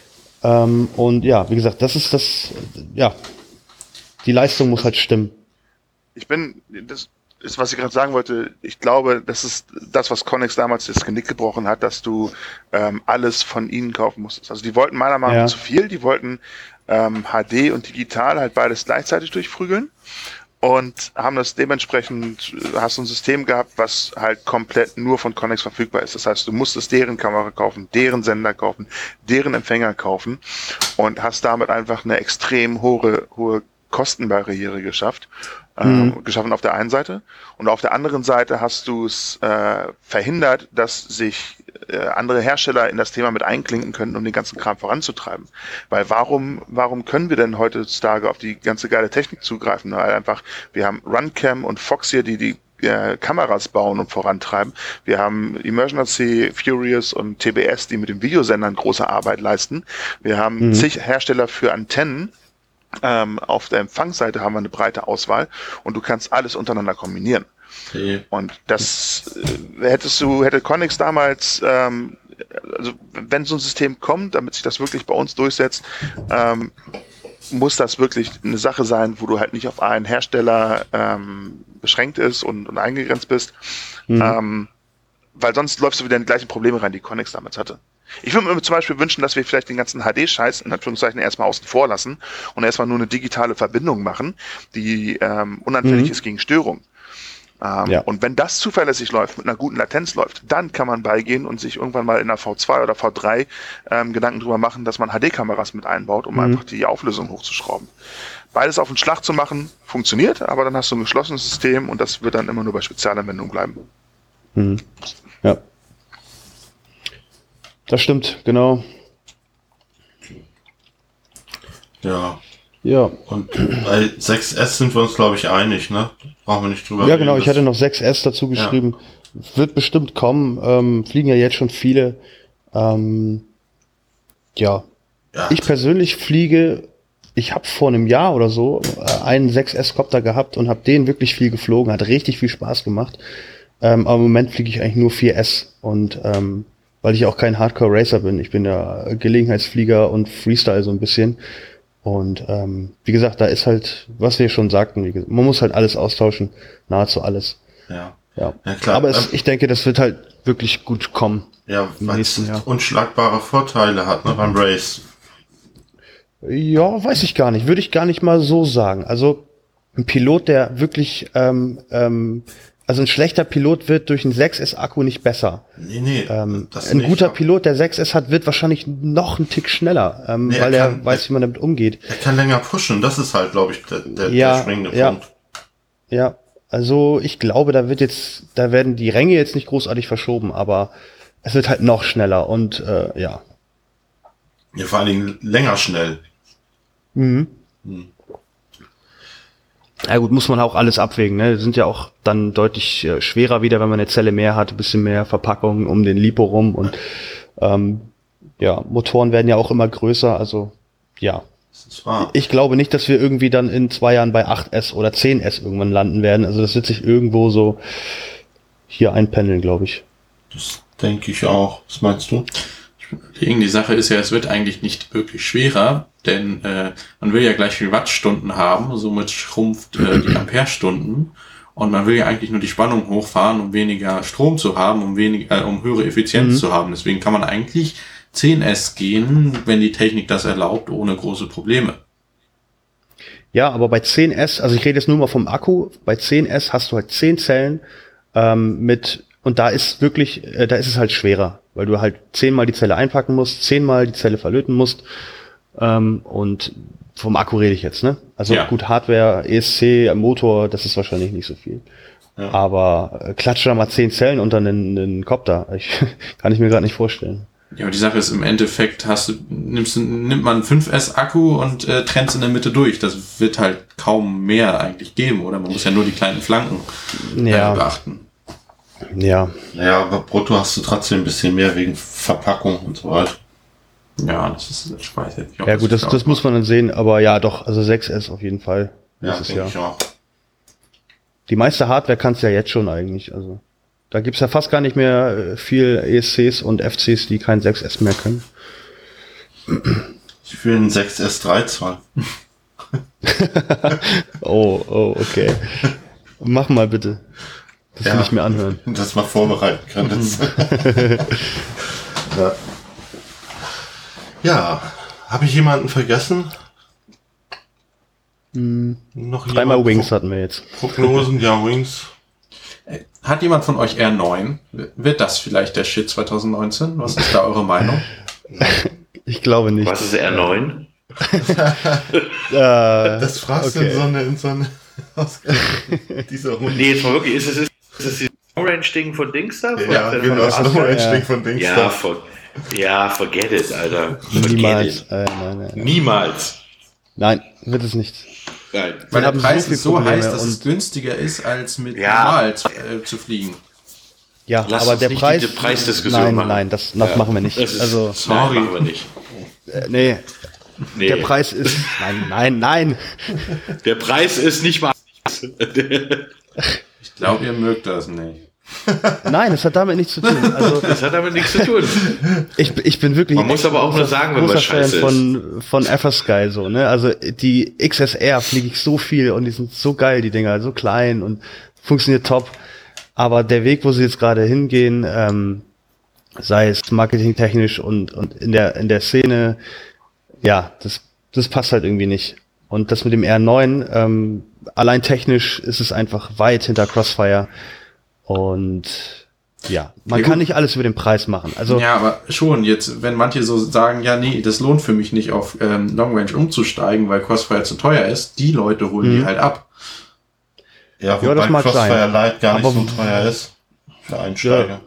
Ähm, und ja, wie gesagt, das ist das, ja, die Leistung muss halt stimmen. Ich bin, das ist, was ich gerade sagen wollte, ich glaube, das ist das, was Connex damals das Genick gebrochen hat, dass du ähm, alles von ihnen kaufen musstest. Also die wollten meiner Meinung nach ja. zu viel, die wollten ähm, HD und digital halt beides gleichzeitig durchprügeln und haben das dementsprechend, äh, hast du ein System gehabt, was halt komplett nur von Connex verfügbar ist. Das heißt, du musstest deren Kamera kaufen, deren Sender kaufen, deren Empfänger kaufen und hast damit einfach eine extrem hohe, hohe Kostenbarriere geschafft, mhm. äh, geschaffen auf der einen Seite. Und auf der anderen Seite hast du es äh, verhindert, dass sich äh, andere Hersteller in das Thema mit einklinken können, um den ganzen Kram voranzutreiben. Weil warum, warum können wir denn heutzutage auf die ganze geile Technik zugreifen? Weil einfach, wir haben Runcam und Fox hier, die die äh, Kameras bauen und vorantreiben. Wir haben Emergency, Furious und TBS, die mit den Videosendern große Arbeit leisten. Wir haben mhm. zig Hersteller für Antennen, ähm, auf der Empfangsseite haben wir eine breite Auswahl und du kannst alles untereinander kombinieren. Okay. Und das äh, hättest du, hätte Connex damals, ähm, also wenn so ein System kommt, damit sich das wirklich bei uns durchsetzt, ähm, muss das wirklich eine Sache sein, wo du halt nicht auf einen Hersteller ähm, beschränkt ist und, und eingegrenzt bist. Mhm. Ähm, weil sonst läufst du wieder in die gleichen Probleme rein, die Connex damals hatte. Ich würde mir zum Beispiel wünschen, dass wir vielleicht den ganzen HD-Scheiß in Anführungszeichen erstmal außen vor lassen und erstmal nur eine digitale Verbindung machen, die ähm, unanfällig mhm. ist gegen Störung. Ähm, ja. Und wenn das zuverlässig läuft, mit einer guten Latenz läuft, dann kann man beigehen und sich irgendwann mal in der V2 oder V3 ähm, Gedanken drüber machen, dass man HD-Kameras mit einbaut, um mhm. einfach die Auflösung hochzuschrauben. Beides auf den Schlag zu machen, funktioniert, aber dann hast du ein geschlossenes System und das wird dann immer nur bei Spezialanwendungen bleiben. Mhm. Ja. Das stimmt, genau. Ja. Ja. Und bei 6S sind wir uns, glaube ich, einig, ne? Brauchen wir nicht drüber Ja, genau. Ich hatte noch 6S dazu geschrieben. Ja. Wird bestimmt kommen. Ähm, fliegen ja jetzt schon viele. Ähm, ja. ja. Ich persönlich fliege ich habe vor einem Jahr oder so äh, einen 6S-Copter gehabt und habe den wirklich viel geflogen, hat richtig viel Spaß gemacht. Ähm, aber im Moment fliege ich eigentlich nur 4S und ähm, weil ich auch kein Hardcore Racer bin. Ich bin ja Gelegenheitsflieger und Freestyle so ein bisschen. Und ähm, wie gesagt, da ist halt, was wir schon sagten, gesagt, man muss halt alles austauschen, nahezu alles. Ja. Ja, ja klar. Aber es, ähm, ich denke, das wird halt wirklich gut kommen. Ja, weil es unschlagbare Vorteile hat ne, beim Race. Ja, weiß ich gar nicht. Würde ich gar nicht mal so sagen. Also ein Pilot, der wirklich, ähm, ähm, also ein schlechter Pilot wird durch einen 6S-Akku nicht besser. Nee, nee. Ähm, ein nicht, guter Pilot, der 6S hat, wird wahrscheinlich noch einen Tick schneller, ähm, nee, weil er, kann, er weiß, wie man damit umgeht. Er kann länger pushen, das ist halt, glaube ich, der, der, ja, der springende ja. Punkt. Ja, also ich glaube, da wird jetzt, da werden die Ränge jetzt nicht großartig verschoben, aber es wird halt noch schneller und äh, ja. Ja, vor allen Dingen länger schnell. Mhm. Hm. Ja gut, muss man auch alles abwägen. Ne? Sind ja auch dann deutlich äh, schwerer wieder, wenn man eine Zelle mehr hat, ein bisschen mehr Verpackung um den Lipo rum und ähm, ja, Motoren werden ja auch immer größer, also ja. Ich glaube nicht, dass wir irgendwie dann in zwei Jahren bei 8S oder 10S irgendwann landen werden. Also das wird sich irgendwo so hier einpendeln, glaube ich. Das denke ich auch. Was meinst du? Die Sache ist ja, es wird eigentlich nicht wirklich schwerer, denn äh, man will ja gleich viel Wattstunden haben, somit schrumpft äh, die <clears throat> Amperestunden und man will ja eigentlich nur die Spannung hochfahren, um weniger Strom zu haben, um weniger, äh, um höhere Effizienz mhm. zu haben. Deswegen kann man eigentlich 10S gehen, wenn die Technik das erlaubt, ohne große Probleme. Ja, aber bei 10S, also ich rede jetzt nur mal vom Akku, bei 10S hast du halt 10 Zellen ähm, mit und da ist wirklich, äh, da ist es halt schwerer, weil du halt zehnmal die Zelle einpacken musst, zehnmal die Zelle verlöten musst. Ähm, und vom Akku rede ich jetzt, ne? Also ja. gut, Hardware, ESC, Motor, das ist wahrscheinlich nicht so viel. Ja. Aber äh, klatsche da mal zehn Zellen unter einen, einen Copter. Ich, <laughs> kann ich mir gerade nicht vorstellen. Ja, aber die Sache ist, im Endeffekt hast du, nimmst, nimmt man 5S Akku und äh, trennt in der Mitte durch. Das wird halt kaum mehr eigentlich geben, oder? Man muss ja nur die kleinen Flanken äh, ja. beachten. Ja. Naja, aber brutto hast du trotzdem ein bisschen mehr wegen Verpackung und so weiter. Ja, das ist, ich weiß jetzt nicht. Ja gut, das, das muss man dann sehen, aber ja doch, also 6S auf jeden Fall. Ja, denke ja. ich auch. Die meiste Hardware kannst du ja jetzt schon eigentlich, also. Da gibt's ja fast gar nicht mehr äh, viel ESCs und FCs, die kein 6S mehr können. Ich will einen 6S3 Zoll. <laughs> oh, oh, okay. Mach mal bitte. Das ja, will ich mir anhören. <laughs> Dass man vorbereiten kann. Das. <laughs> ja. ja. Habe ich jemanden vergessen? Hm. Noch Dreimal Wings hatten wir jetzt. Prognosen, ja, Wings. Äh, hat jemand von euch R9? Wird das vielleicht der Shit 2019? Was ist da eure Meinung? <laughs> Ich glaube nicht. Was ist R9? das fragst okay. du in so eine, in so eine dieser Runde. Nee, jetzt mal wirklich, ist es, ist das die Long-Range-Ding von Dings da? ja, genau, das Long-Range-Ding von Dings ja, da. For, ja, forget it, Alter. Forget Niemals. It. Äh, nein, nein, Niemals. Nein, wird es nicht. Nein. Weil der Preis so ist so heiß, dass es günstiger ist, als mit ja. normal zu, äh, zu fliegen. Ja, Lass aber der Preis. Die Preisdiskussion nein, machen. nein, das, das ja. machen wir nicht. also, sorry. Nein, machen wir nicht. Äh, nee. nee. Der Preis ist. Nein, nein, nein. Der Preis ist nicht mal. <laughs> <laughs> Ich glaube, ihr mögt das nicht. <laughs> Nein, es hat damit nichts zu tun. Also, <laughs> das hat damit nichts zu tun. Ich, ich bin wirklich. Man muss aber auch nur sagen, wenn man scheiße von, von Eversky so, ne? Also die XSR fliege ich so viel und die sind so geil, die Dinger, so klein und funktioniert top. Aber der Weg, wo sie jetzt gerade hingehen, ähm, sei es marketingtechnisch und, und in der, in der Szene, ja, das, das passt halt irgendwie nicht. Und das mit dem R9, ähm, allein technisch ist es einfach weit hinter Crossfire. Und ja, man ja, kann nicht alles über den Preis machen. Also ja, aber schon jetzt, wenn manche so sagen, ja, nee, das lohnt für mich nicht auf ähm, Long Range umzusteigen, weil Crossfire zu teuer ist, die Leute holen mhm. die halt ab. Ja, wobei ja, das mag Crossfire sein. Light gar aber nicht so teuer ist für Einsteiger. Ja.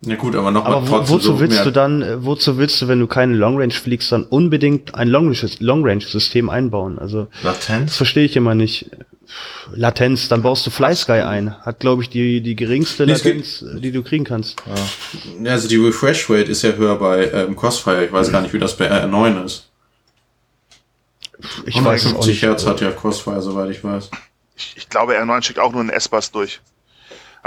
Ja gut, aber nochmal trotzdem. Wozu so willst du dann, äh, wozu willst du, wenn du keine Long Range fliegst, dann unbedingt ein Long Range System einbauen? Also Latenz? Das verstehe ich immer nicht. Latenz, dann baust du FlySky ein. Hat, glaube ich, die, die geringste Latenz, die du kriegen kannst. Ja. Also die Refresh Rate ist ja höher bei ähm, Crossfire. Ich weiß gar nicht, wie das bei R9 ist. Ich weiß es auch nicht. Hertz hat ja Crossfire, soweit ich weiß. Ich, ich glaube, R9 schickt auch nur einen S-Bass durch.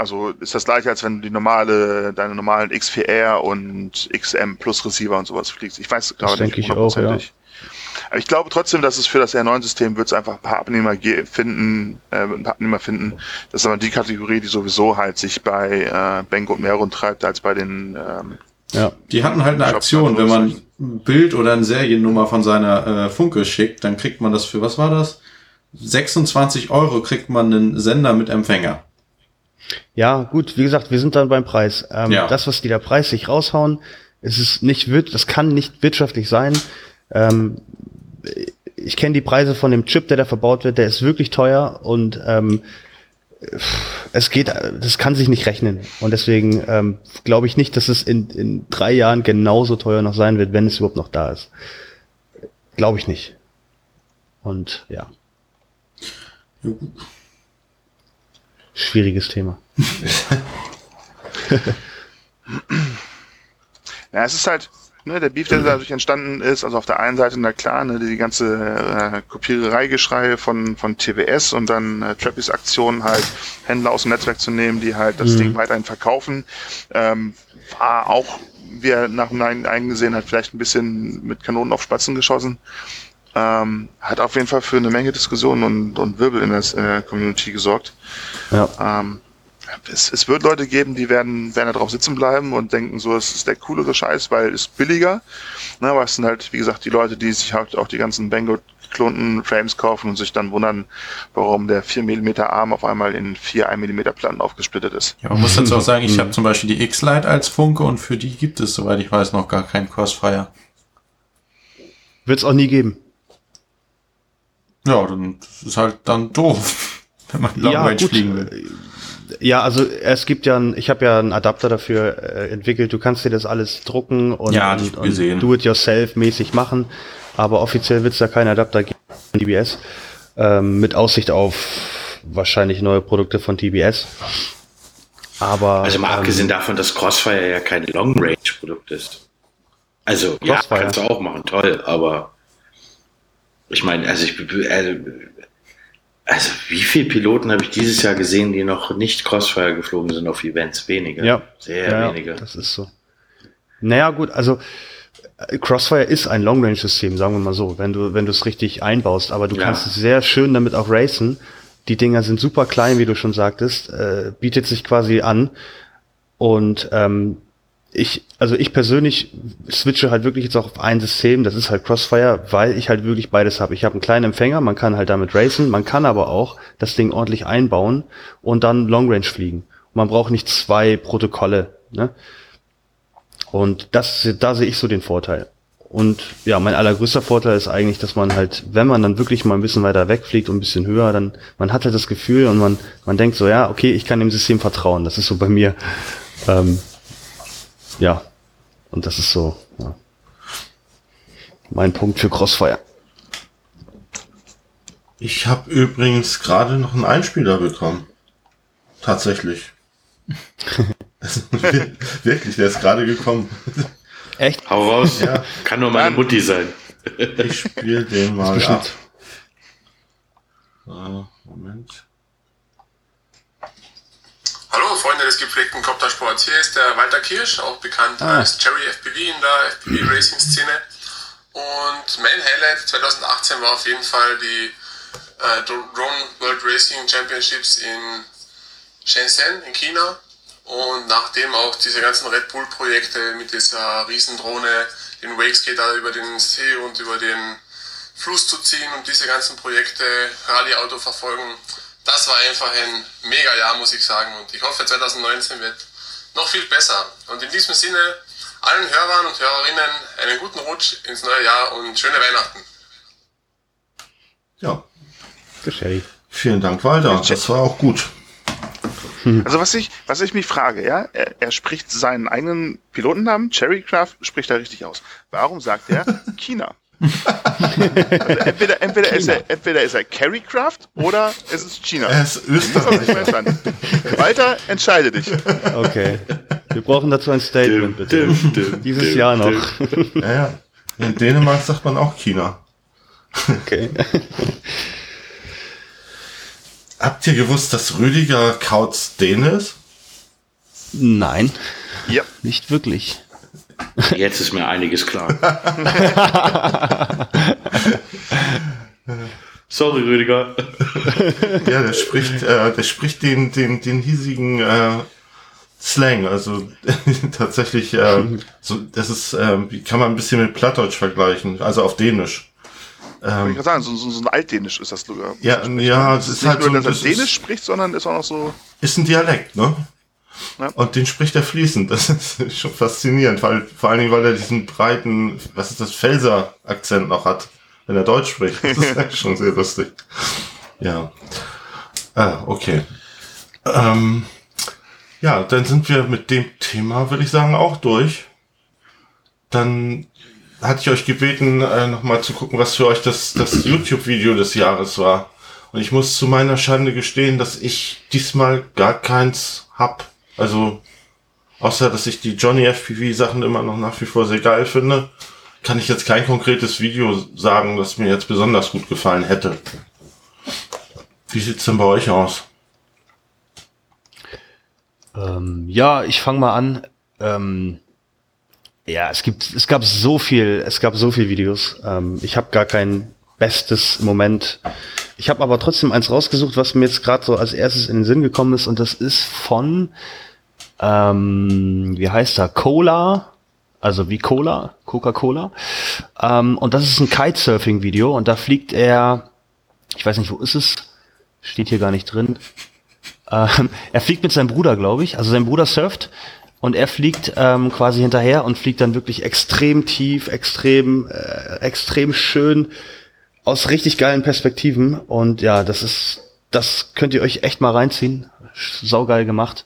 Also ist das gleiche, als wenn du die normale, deine normalen X4R und XM Plus Receiver und sowas fliegst. Ich weiß gerade nicht hundertprozentig. Ja. Aber ich glaube trotzdem, dass es für das R9-System wird es einfach ein paar Abnehmer finden, äh, ein paar Abnehmer finden. Das ist aber die Kategorie, die sowieso halt sich bei äh, Bengo mehr rumtreibt als bei den ähm, ja. Die hatten halt eine Aktion, wenn man ein Bild oder eine Seriennummer von seiner äh, Funke schickt, dann kriegt man das für, was war das? 26 Euro kriegt man einen Sender mit Empfänger. Ja, gut, wie gesagt, wir sind dann beim Preis. Ähm, ja. Das, was die da preislich raushauen, es ist nicht, das kann nicht wirtschaftlich sein. Ähm, ich kenne die Preise von dem Chip, der da verbaut wird, der ist wirklich teuer und ähm, es geht, das kann sich nicht rechnen. Und deswegen ähm, glaube ich nicht, dass es in, in drei Jahren genauso teuer noch sein wird, wenn es überhaupt noch da ist. Glaube ich nicht. Und ja. Schwieriges Thema. <laughs> ja, es ist halt, ne, der Beef, der dadurch entstanden ist, also auf der einen Seite, na klar, ne, die ganze äh, Kopierereigeschrei von, von TWS und dann äh, Trappies Aktionen halt, Händler aus dem Netzwerk zu nehmen, die halt das mhm. Ding weiterhin verkaufen, ähm, war auch, wie er nach dem eingesehen hat, vielleicht ein bisschen mit Kanonen auf Spatzen geschossen. Ähm, hat auf jeden Fall für eine Menge Diskussionen und, und Wirbel in der äh, Community gesorgt. Ja. Ähm, es, es wird Leute geben, die werden, werden da drauf sitzen bleiben und denken, so, es ist der coolere Scheiß, weil es billiger. Ne, aber es sind halt, wie gesagt, die Leute, die sich halt auch die ganzen Bango klonten Frames kaufen und sich dann wundern, warum der 4 mm Arm auf einmal in vier 1 mm Platten aufgesplittet ist. Ja, man muss jetzt auch sagen, ich habe zum Beispiel die X-Lite als Funke und für die gibt es, soweit ich weiß, noch gar keinen Crossfire. Wird es auch nie geben. Ja, dann das ist halt dann doof, <laughs> wenn man Long ja, Range gut. fliegen will. Ja, also es gibt ja, ein, ich habe ja einen Adapter dafür äh, entwickelt. Du kannst dir das alles drucken und, ja, und, und do-it-yourself-mäßig machen. Aber offiziell wird es da keinen Adapter geben von TBS. Ähm, mit Aussicht auf wahrscheinlich neue Produkte von TBS. Aber also mal ähm, abgesehen davon, dass Crossfire ja kein Long-Range-Produkt ist. Also Crossfire. ja, kannst du auch machen, toll. Aber ich meine, also ich also, also wie viele Piloten habe ich dieses Jahr gesehen, die noch nicht Crossfire geflogen sind auf Events? Wenige. Ja. Sehr ja, wenige. Das ist so. Naja, gut, also äh, Crossfire ist ein Long-Range-System, sagen wir mal so, wenn du, wenn du es richtig einbaust, aber du ja. kannst es sehr schön damit auch racen. Die Dinger sind super klein, wie du schon sagtest, äh, bietet sich quasi an. Und ähm, ich, also ich persönlich switche halt wirklich jetzt auch auf ein System, das ist halt Crossfire, weil ich halt wirklich beides habe. Ich habe einen kleinen Empfänger, man kann halt damit racen, man kann aber auch das Ding ordentlich einbauen und dann Long Range fliegen. Und man braucht nicht zwei Protokolle. Ne? Und das, da sehe ich so den Vorteil. Und ja, mein allergrößter Vorteil ist eigentlich, dass man halt, wenn man dann wirklich mal ein bisschen weiter wegfliegt und ein bisschen höher, dann man hat halt das Gefühl und man man denkt so, ja, okay, ich kann dem System vertrauen. Das ist so bei mir. Ähm, ja, und das ist so ja, mein Punkt für Crossfire. Ich habe übrigens gerade noch einen Einspieler bekommen. Tatsächlich. <laughs> Wirklich, der ist gerade gekommen. Echt? Hau raus. Ja. Kann nur meine Mutti sein. ich spiele den mal ab. Moment. Freunde des gepflegten Koptersports, hier ist der Walter Kirsch, auch bekannt ah. als Cherry FPV in der FPV Racing Szene. Und mein Highlight 2018 war auf jeden Fall die äh, Drone World Racing Championships in Shenzhen in China. Und nachdem auch diese ganzen Red Bull Projekte mit dieser Riesendrohne den Wakeskater über den See und über den Fluss zu ziehen und diese ganzen Projekte Rallye-Auto verfolgen, das war einfach ein mega Jahr, muss ich sagen. Und ich hoffe, 2019 wird noch viel besser. Und in diesem Sinne, allen Hörern und Hörerinnen einen guten Rutsch ins neue Jahr und schöne Weihnachten. Ja. Geschenk. Vielen Dank, Walter. Das war auch gut. Also was ich, was ich mich frage, ja, er, er spricht seinen eigenen Pilotennamen, Cherrycraft, spricht er richtig aus. Warum sagt er <laughs> China? Entweder, entweder, ist er, entweder ist er Carrycraft oder es ist China. Er ist Österreich. Walter, entscheide dich. Okay. Wir brauchen dazu ein Statement, bitte. Dim, dim, Dieses dim, Jahr noch. Ja, ja. In Dänemark sagt man auch China. Okay. Habt ihr gewusst, dass Rüdiger Kautz Däne ist? Nein. Ja. Nicht wirklich. Jetzt ist mir einiges klar. <laughs> Sorry, Rüdiger. ja, der spricht, äh, der spricht den, den, den hiesigen äh, Slang. Also <laughs> tatsächlich, äh, so, das ist, äh, wie kann man ein bisschen mit Plattdeutsch vergleichen, also auf Dänisch. Ähm, ich kann sagen, so, so, so ein Altdänisch ist das sogar. Ja, ja, es ist, ist halt nur, so, dass er das Dänisch spricht, sondern ist auch noch so. Ist ein Dialekt, ne? Ja. Und den spricht er fließend. Das ist <laughs> schon faszinierend, weil, vor allen Dingen, weil er diesen breiten, was ist das, Felser-Akzent noch hat, wenn er Deutsch spricht. Das ist <laughs> schon sehr lustig. Ja. Ah, okay. Ähm, ja, dann sind wir mit dem Thema, würde ich sagen, auch durch. Dann hatte ich euch gebeten, äh, nochmal zu gucken, was für euch das, das YouTube-Video des Jahres war. Und ich muss zu meiner Schande gestehen, dass ich diesmal gar keins hab. Also, außer dass ich die Johnny FPV Sachen immer noch nach wie vor sehr geil finde, kann ich jetzt kein konkretes Video sagen, das mir jetzt besonders gut gefallen hätte. Wie sieht's denn bei euch aus? Ähm, ja, ich fange mal an. Ähm, ja, es gibt, es gab so viel, es gab so viel Videos. Ähm, ich habe gar kein bestes Moment. Ich habe aber trotzdem eins rausgesucht, was mir jetzt gerade so als erstes in den Sinn gekommen ist, und das ist von, ähm, wie heißt er, Cola, also wie Cola, Coca-Cola. Ähm, und das ist ein Kitesurfing-Video und da fliegt er, ich weiß nicht, wo ist es? Steht hier gar nicht drin. Ähm, er fliegt mit seinem Bruder, glaube ich. Also sein Bruder surft und er fliegt ähm, quasi hinterher und fliegt dann wirklich extrem tief, extrem, äh, extrem schön aus richtig geilen Perspektiven. Und ja, das ist, das könnt ihr euch echt mal reinziehen. Saugeil gemacht.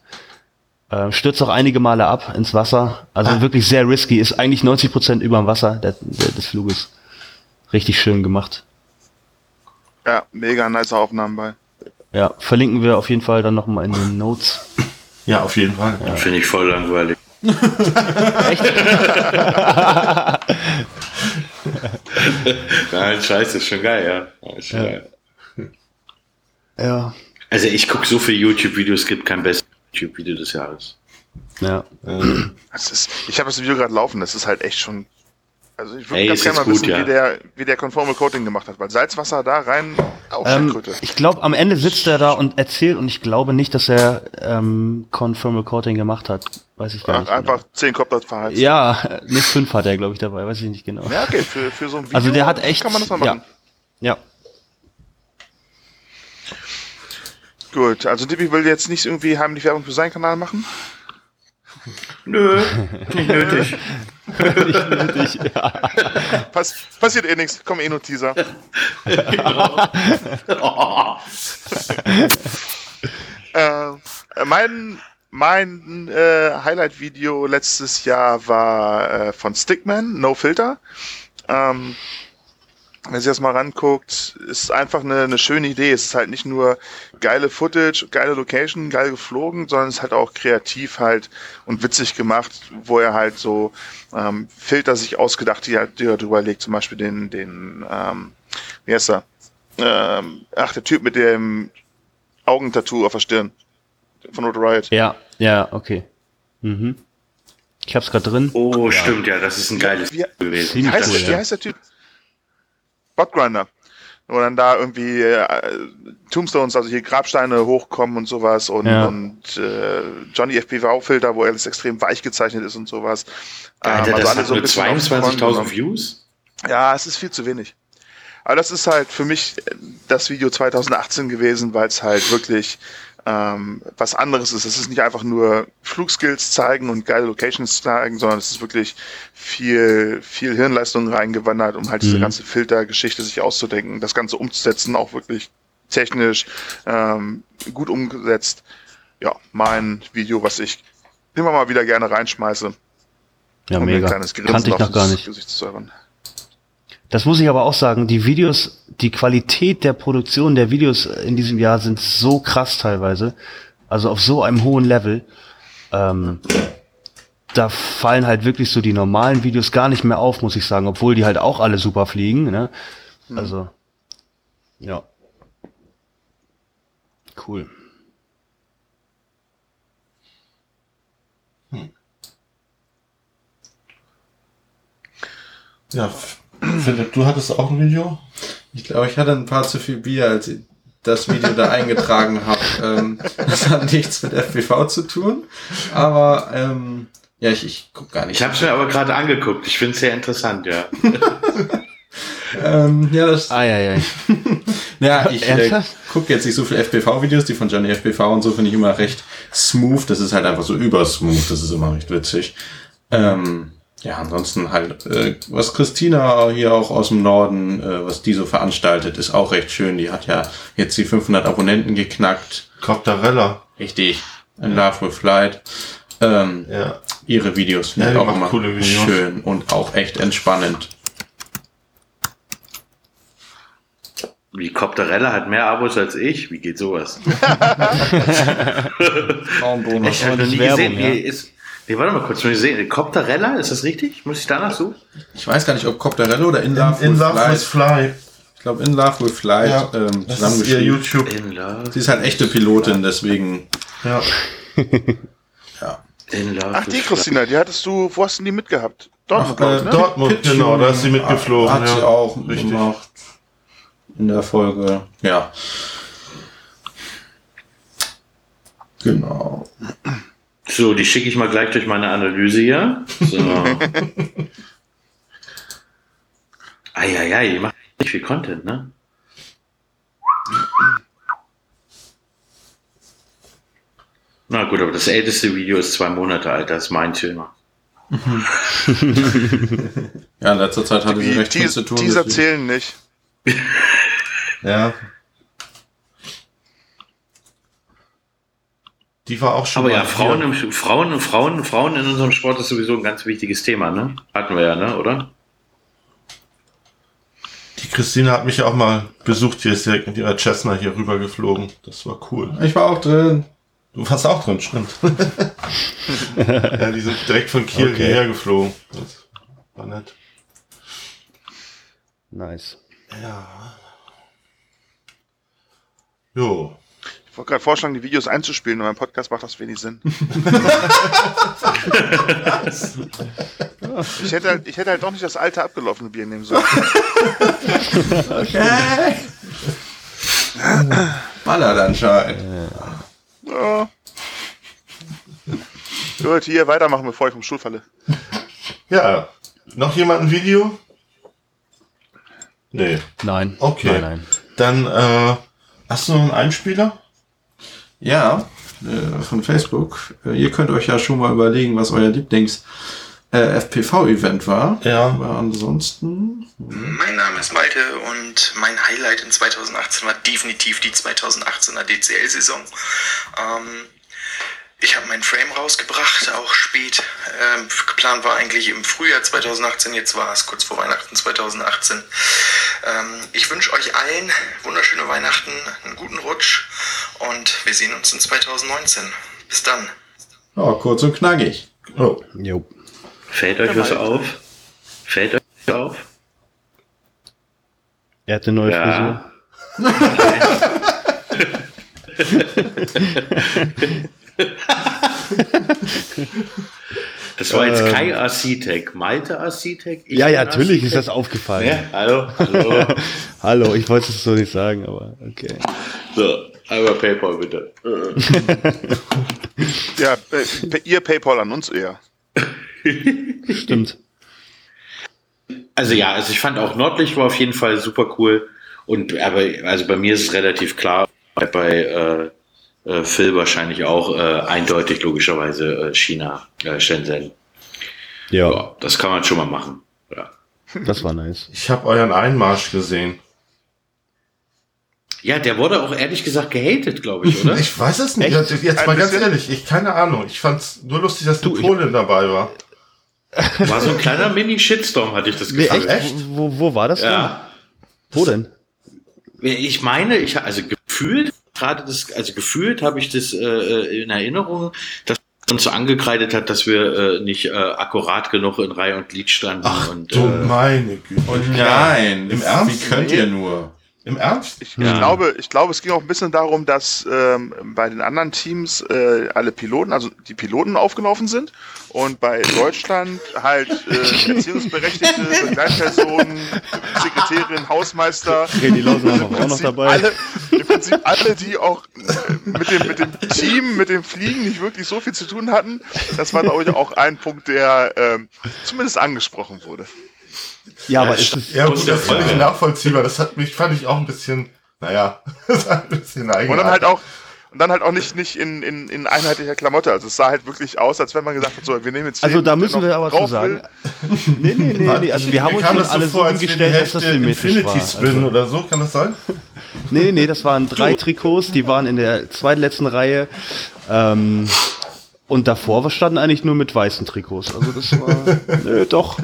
Äh, stürzt auch einige Male ab ins Wasser. Also ah. wirklich sehr risky. Ist eigentlich 90 Prozent über dem Wasser der, der, des Fluges. Richtig schön gemacht. Ja, mega nice Aufnahmen bei. Ja, verlinken wir auf jeden Fall dann nochmal in den Notes. Ja, auf jeden Fall. Ja. Finde ich voll langweilig. <laughs> Echt? <laughs> Nein, scheiße, ist schon geil, ja. Ist schon ja. Geil. ja. Also ich gucke so viele YouTube-Videos, es gibt kein bestes YouTube-Video des Jahres. Ja. Das ist, ich habe das Video gerade laufen, das ist halt echt schon also ich würde ganz gerne mal gut, wissen, ja. wie, der, wie der Conformal Coating gemacht hat, weil Salzwasser da rein auch ähm, Ich glaube, am Ende sitzt er da und erzählt und ich glaube nicht, dass er ähm, Conformal Coating gemacht hat. Weiß ich gar nicht. Einfach genau. zehn Kopter verheizt. Ja, <laughs> nicht fünf hat er, glaube ich, dabei, weiß ich nicht genau. Ja, okay, für, für so ein Video also der hat echt, kann man das mal machen. Ja. ja. Gut, also Dippy will jetzt nicht irgendwie heimlich Werbung für seinen Kanal machen? Nö, <laughs> nicht nötig. nicht nötig, ja. Pass, passiert eh nichts, komm eh nur Teaser. <laughs> äh, mein mein äh, Highlight-Video letztes Jahr war äh, von Stickman, No Filter. Ähm, wenn sich das mal ranguckt, ist einfach eine, eine schöne Idee. Es ist halt nicht nur geile Footage, geile Location, geil geflogen, sondern es ist halt auch kreativ halt und witzig gemacht, wo er halt so ähm, Filter sich ausgedacht, die er, die er drüber legt, zum Beispiel den, den, ähm, wie heißt er? Ähm, ach, der Typ mit dem Augentattoo auf der Stirn von Road Riot. Ja, ja, okay. Mhm. Ich hab's gerade drin. Oh, ja. stimmt, ja, das ist ein geiles wie, gewesen. Wie heißt, cool, wie heißt der Typ? Botgrinder. Wo dann da irgendwie äh, Tombstones, also hier Grabsteine hochkommen und sowas und, ja. und äh, Johnny FPV-Filter, wo alles extrem weich gezeichnet ist und sowas. Alter, ähm, also das hat so nur 22.000 Views? Ja, es ist viel zu wenig. Aber das ist halt für mich das Video 2018 gewesen, weil es halt wirklich ähm, was anderes ist. Es ist nicht einfach nur Flugskills zeigen und geile Locations zeigen, sondern es ist wirklich viel, viel Hirnleistung reingewandert, um halt mhm. diese ganze Filtergeschichte sich auszudenken, das Ganze umzusetzen, auch wirklich technisch ähm, gut umgesetzt. Ja, mein Video, was ich immer mal wieder gerne reinschmeiße. Ja, um mega. Kannte ich noch gar nicht. Gesicht zu das muss ich aber auch sagen, die Videos, die Qualität der Produktion der Videos in diesem Jahr sind so krass teilweise, also auf so einem hohen Level. Ähm, da fallen halt wirklich so die normalen Videos gar nicht mehr auf, muss ich sagen, obwohl die halt auch alle super fliegen. Ne? Hm. Also, ja. Cool. Hm. Ja, Philipp, du hattest auch ein Video? Ich glaube, ich hatte ein paar zu viel Bier, als ich das Video da eingetragen habe. Ähm, das hat nichts mit FPV zu tun, aber ähm, ja, ich, ich guck gar nicht. Ich habe es mir aber gerade angeguckt. Ich finde es sehr interessant, ja. <laughs> ähm, ja, das. Ah, ja, ja. <laughs> ja, <laughs> ich äh, gucke jetzt nicht so viele FPV-Videos, die von Johnny FPV und so finde ich immer recht smooth. Das ist halt einfach so übersmooth. Das ist immer recht witzig. Ähm, ja, ansonsten halt, äh, was Christina hier auch aus dem Norden, äh, was die so veranstaltet, ist auch recht schön. Die hat ja jetzt die 500 Abonnenten geknackt. Copterella. Richtig. In Love with Flight. Ähm, ja. Ihre Videos finde ja, ich auch immer coole Videos. schön und auch echt entspannend. Wie Copterella hat mehr Abos als ich. Wie geht sowas? <laughs> <laughs> Frauenbonus. Ich habe noch nie Werbung, gesehen. Ja. Ist, nee, warte mal kurz. Muss ich sehen. Copterella, ist das richtig? Muss ich danach suchen? Ich weiß gar nicht, ob Copterella oder In Love, in, in Love with Fly. Ich glaube, In Love with Fly. Ja, ähm, das ist ihr YouTube. Sie ist halt echte Pilotin, deswegen. Ja. <laughs> ja. Ach, die Christina, die hattest du, wo hast du die mitgehabt? Dortmund, Ach, äh, ne? Dortmund, genau, da ist sie mitgeflogen. Hat ja. sie auch richtig gemacht. In der Folge, ja. Genau. So, die schicke ich mal gleich durch meine Analyse hier. So. <laughs> Eieiei, ihr macht nicht viel Content, ne? Na gut, aber das älteste Video ist zwei Monate alt, das ist mein Thema. <laughs> ja, in letzter Zeit hatte sie recht viel zu tun. Dieser zählen nicht. ja. Die war auch schon. Aber ja, Frauen, im, Frauen, Frauen, Frauen in unserem Sport ist sowieso ein ganz wichtiges Thema, ne? Hatten wir ja, ne, oder? Die Christine hat mich auch mal besucht, hier ist direkt mit ihrer Cessna hier rüber geflogen. Das war cool. Ich war auch drin. Du warst auch drin, stimmt. <laughs> ja, die sind direkt von Kiel okay. hierher geflogen. Das war nett. Nice. Ja. Jo. Ich wollte gerade vorschlagen, die Videos einzuspielen, und mein Podcast macht das wenig Sinn. <laughs> ich, hätte halt, ich hätte halt doch nicht das alte abgelaufene Bier nehmen sollen. okay. Ballert anscheinend. Ja. Gut, hier weitermachen, bevor ich vom Stuhl falle. Ja. Noch jemand ein Video? Nee. Nein. Okay. Nein, nein. Dann äh, hast du noch einen Einspieler? Ja, äh, von Facebook. Äh, ihr könnt euch ja schon mal überlegen, was euer Lieblings äh, FPV-Event war. Ja. Aber ansonsten. Mein Name ist Malte und mein Highlight in 2018 war definitiv die 2018er DCL-Saison. Ähm, ich habe meinen Frame rausgebracht, auch spät. Ähm, geplant war eigentlich im Frühjahr 2018, jetzt war es kurz vor Weihnachten 2018. Ähm, ich wünsche euch allen wunderschöne Weihnachten, einen guten Rutsch und wir sehen uns in 2019. Bis dann. Oh, kurz und knackig. Oh. Jo. Fällt euch was auf? Fällt euch auf? Er hat eine neue ja. Frisur. <laughs> <laughs> Das war jetzt ähm, Kai Arcitek, Malte Arcitek. Ja, ja, natürlich ist das aufgefallen. Ja, hallo, hallo. <laughs> hallo, ich wollte es so nicht sagen, aber okay. So, einmal PayPal bitte. <laughs> ja, ihr PayPal an uns eher. <laughs> Stimmt. Also ja, also ich fand auch Nordlicht war auf jeden Fall super cool. Und aber also bei mir ist es relativ klar, bei äh, äh, Phil wahrscheinlich auch äh, eindeutig logischerweise äh, China, äh, Shenzhen. Ja. ja. Das kann man schon mal machen. Ja. Das war nice. Ich habe euren Einmarsch gesehen. Ja, der wurde auch ehrlich gesagt gehatet, glaube ich, oder? <laughs> ich weiß es nicht. Echt? Jetzt mal ganz ehrlich, ich keine Ahnung. Ich fand's nur lustig, dass du Polen dabei war. War so ein kleiner Mini-Shitstorm, hatte ich das Gefühl. Nee, echt? echt? Wo, wo war das ja. denn? Wo denn? Ich meine, ich also gefühlt, gerade das, also gefühlt habe ich das äh, in Erinnerung, dass uns so angekreidet hat, dass wir äh, nicht äh, akkurat genug in Reihe und Glied standen. Ach und, du äh, meine Güte. Und nein, im Ernst? Wie könnt ihr nur? Im Ernst? Ich, ja. ich, glaube, ich glaube, es ging auch ein bisschen darum, dass ähm, bei den anderen Teams äh, alle Piloten, also die Piloten aufgelaufen sind und bei Deutschland halt äh, <laughs> Erziehungsberechtigte, Begleitpersonen, Sekretärin, Hausmeister. Redi Lausen war auch noch dabei. Alle, Im Prinzip alle, die auch äh, mit dem, mit dem Team, mit dem Fliegen nicht wirklich so viel zu tun hatten. Das war, glaube ich, auch ein Punkt, der ähm, zumindest angesprochen wurde. Ja, aber ist es ja, gut, das fand ich nachvollziehbar. Das hat mich, fand ich auch ein bisschen, naja, <laughs> das ein bisschen eigenartig. Und dann halt auch, und dann halt auch nicht, nicht in, in, in einheitlicher Klamotte. Also es sah halt wirklich aus, als wenn man gesagt hat, so, wir nehmen jetzt Also da müssen wir aber zu sagen. <laughs> nee, nee, nee, nee. Also wir haben uns schon alles so hingestellt, dass das symmetrisch war. Spin also. oder so, kann das sein? <laughs> nee, nee, das waren drei Trikots, die waren in der zweitletzten Reihe. Ähm, und davor standen eigentlich nur mit weißen Trikots. Also das war, nö, doch.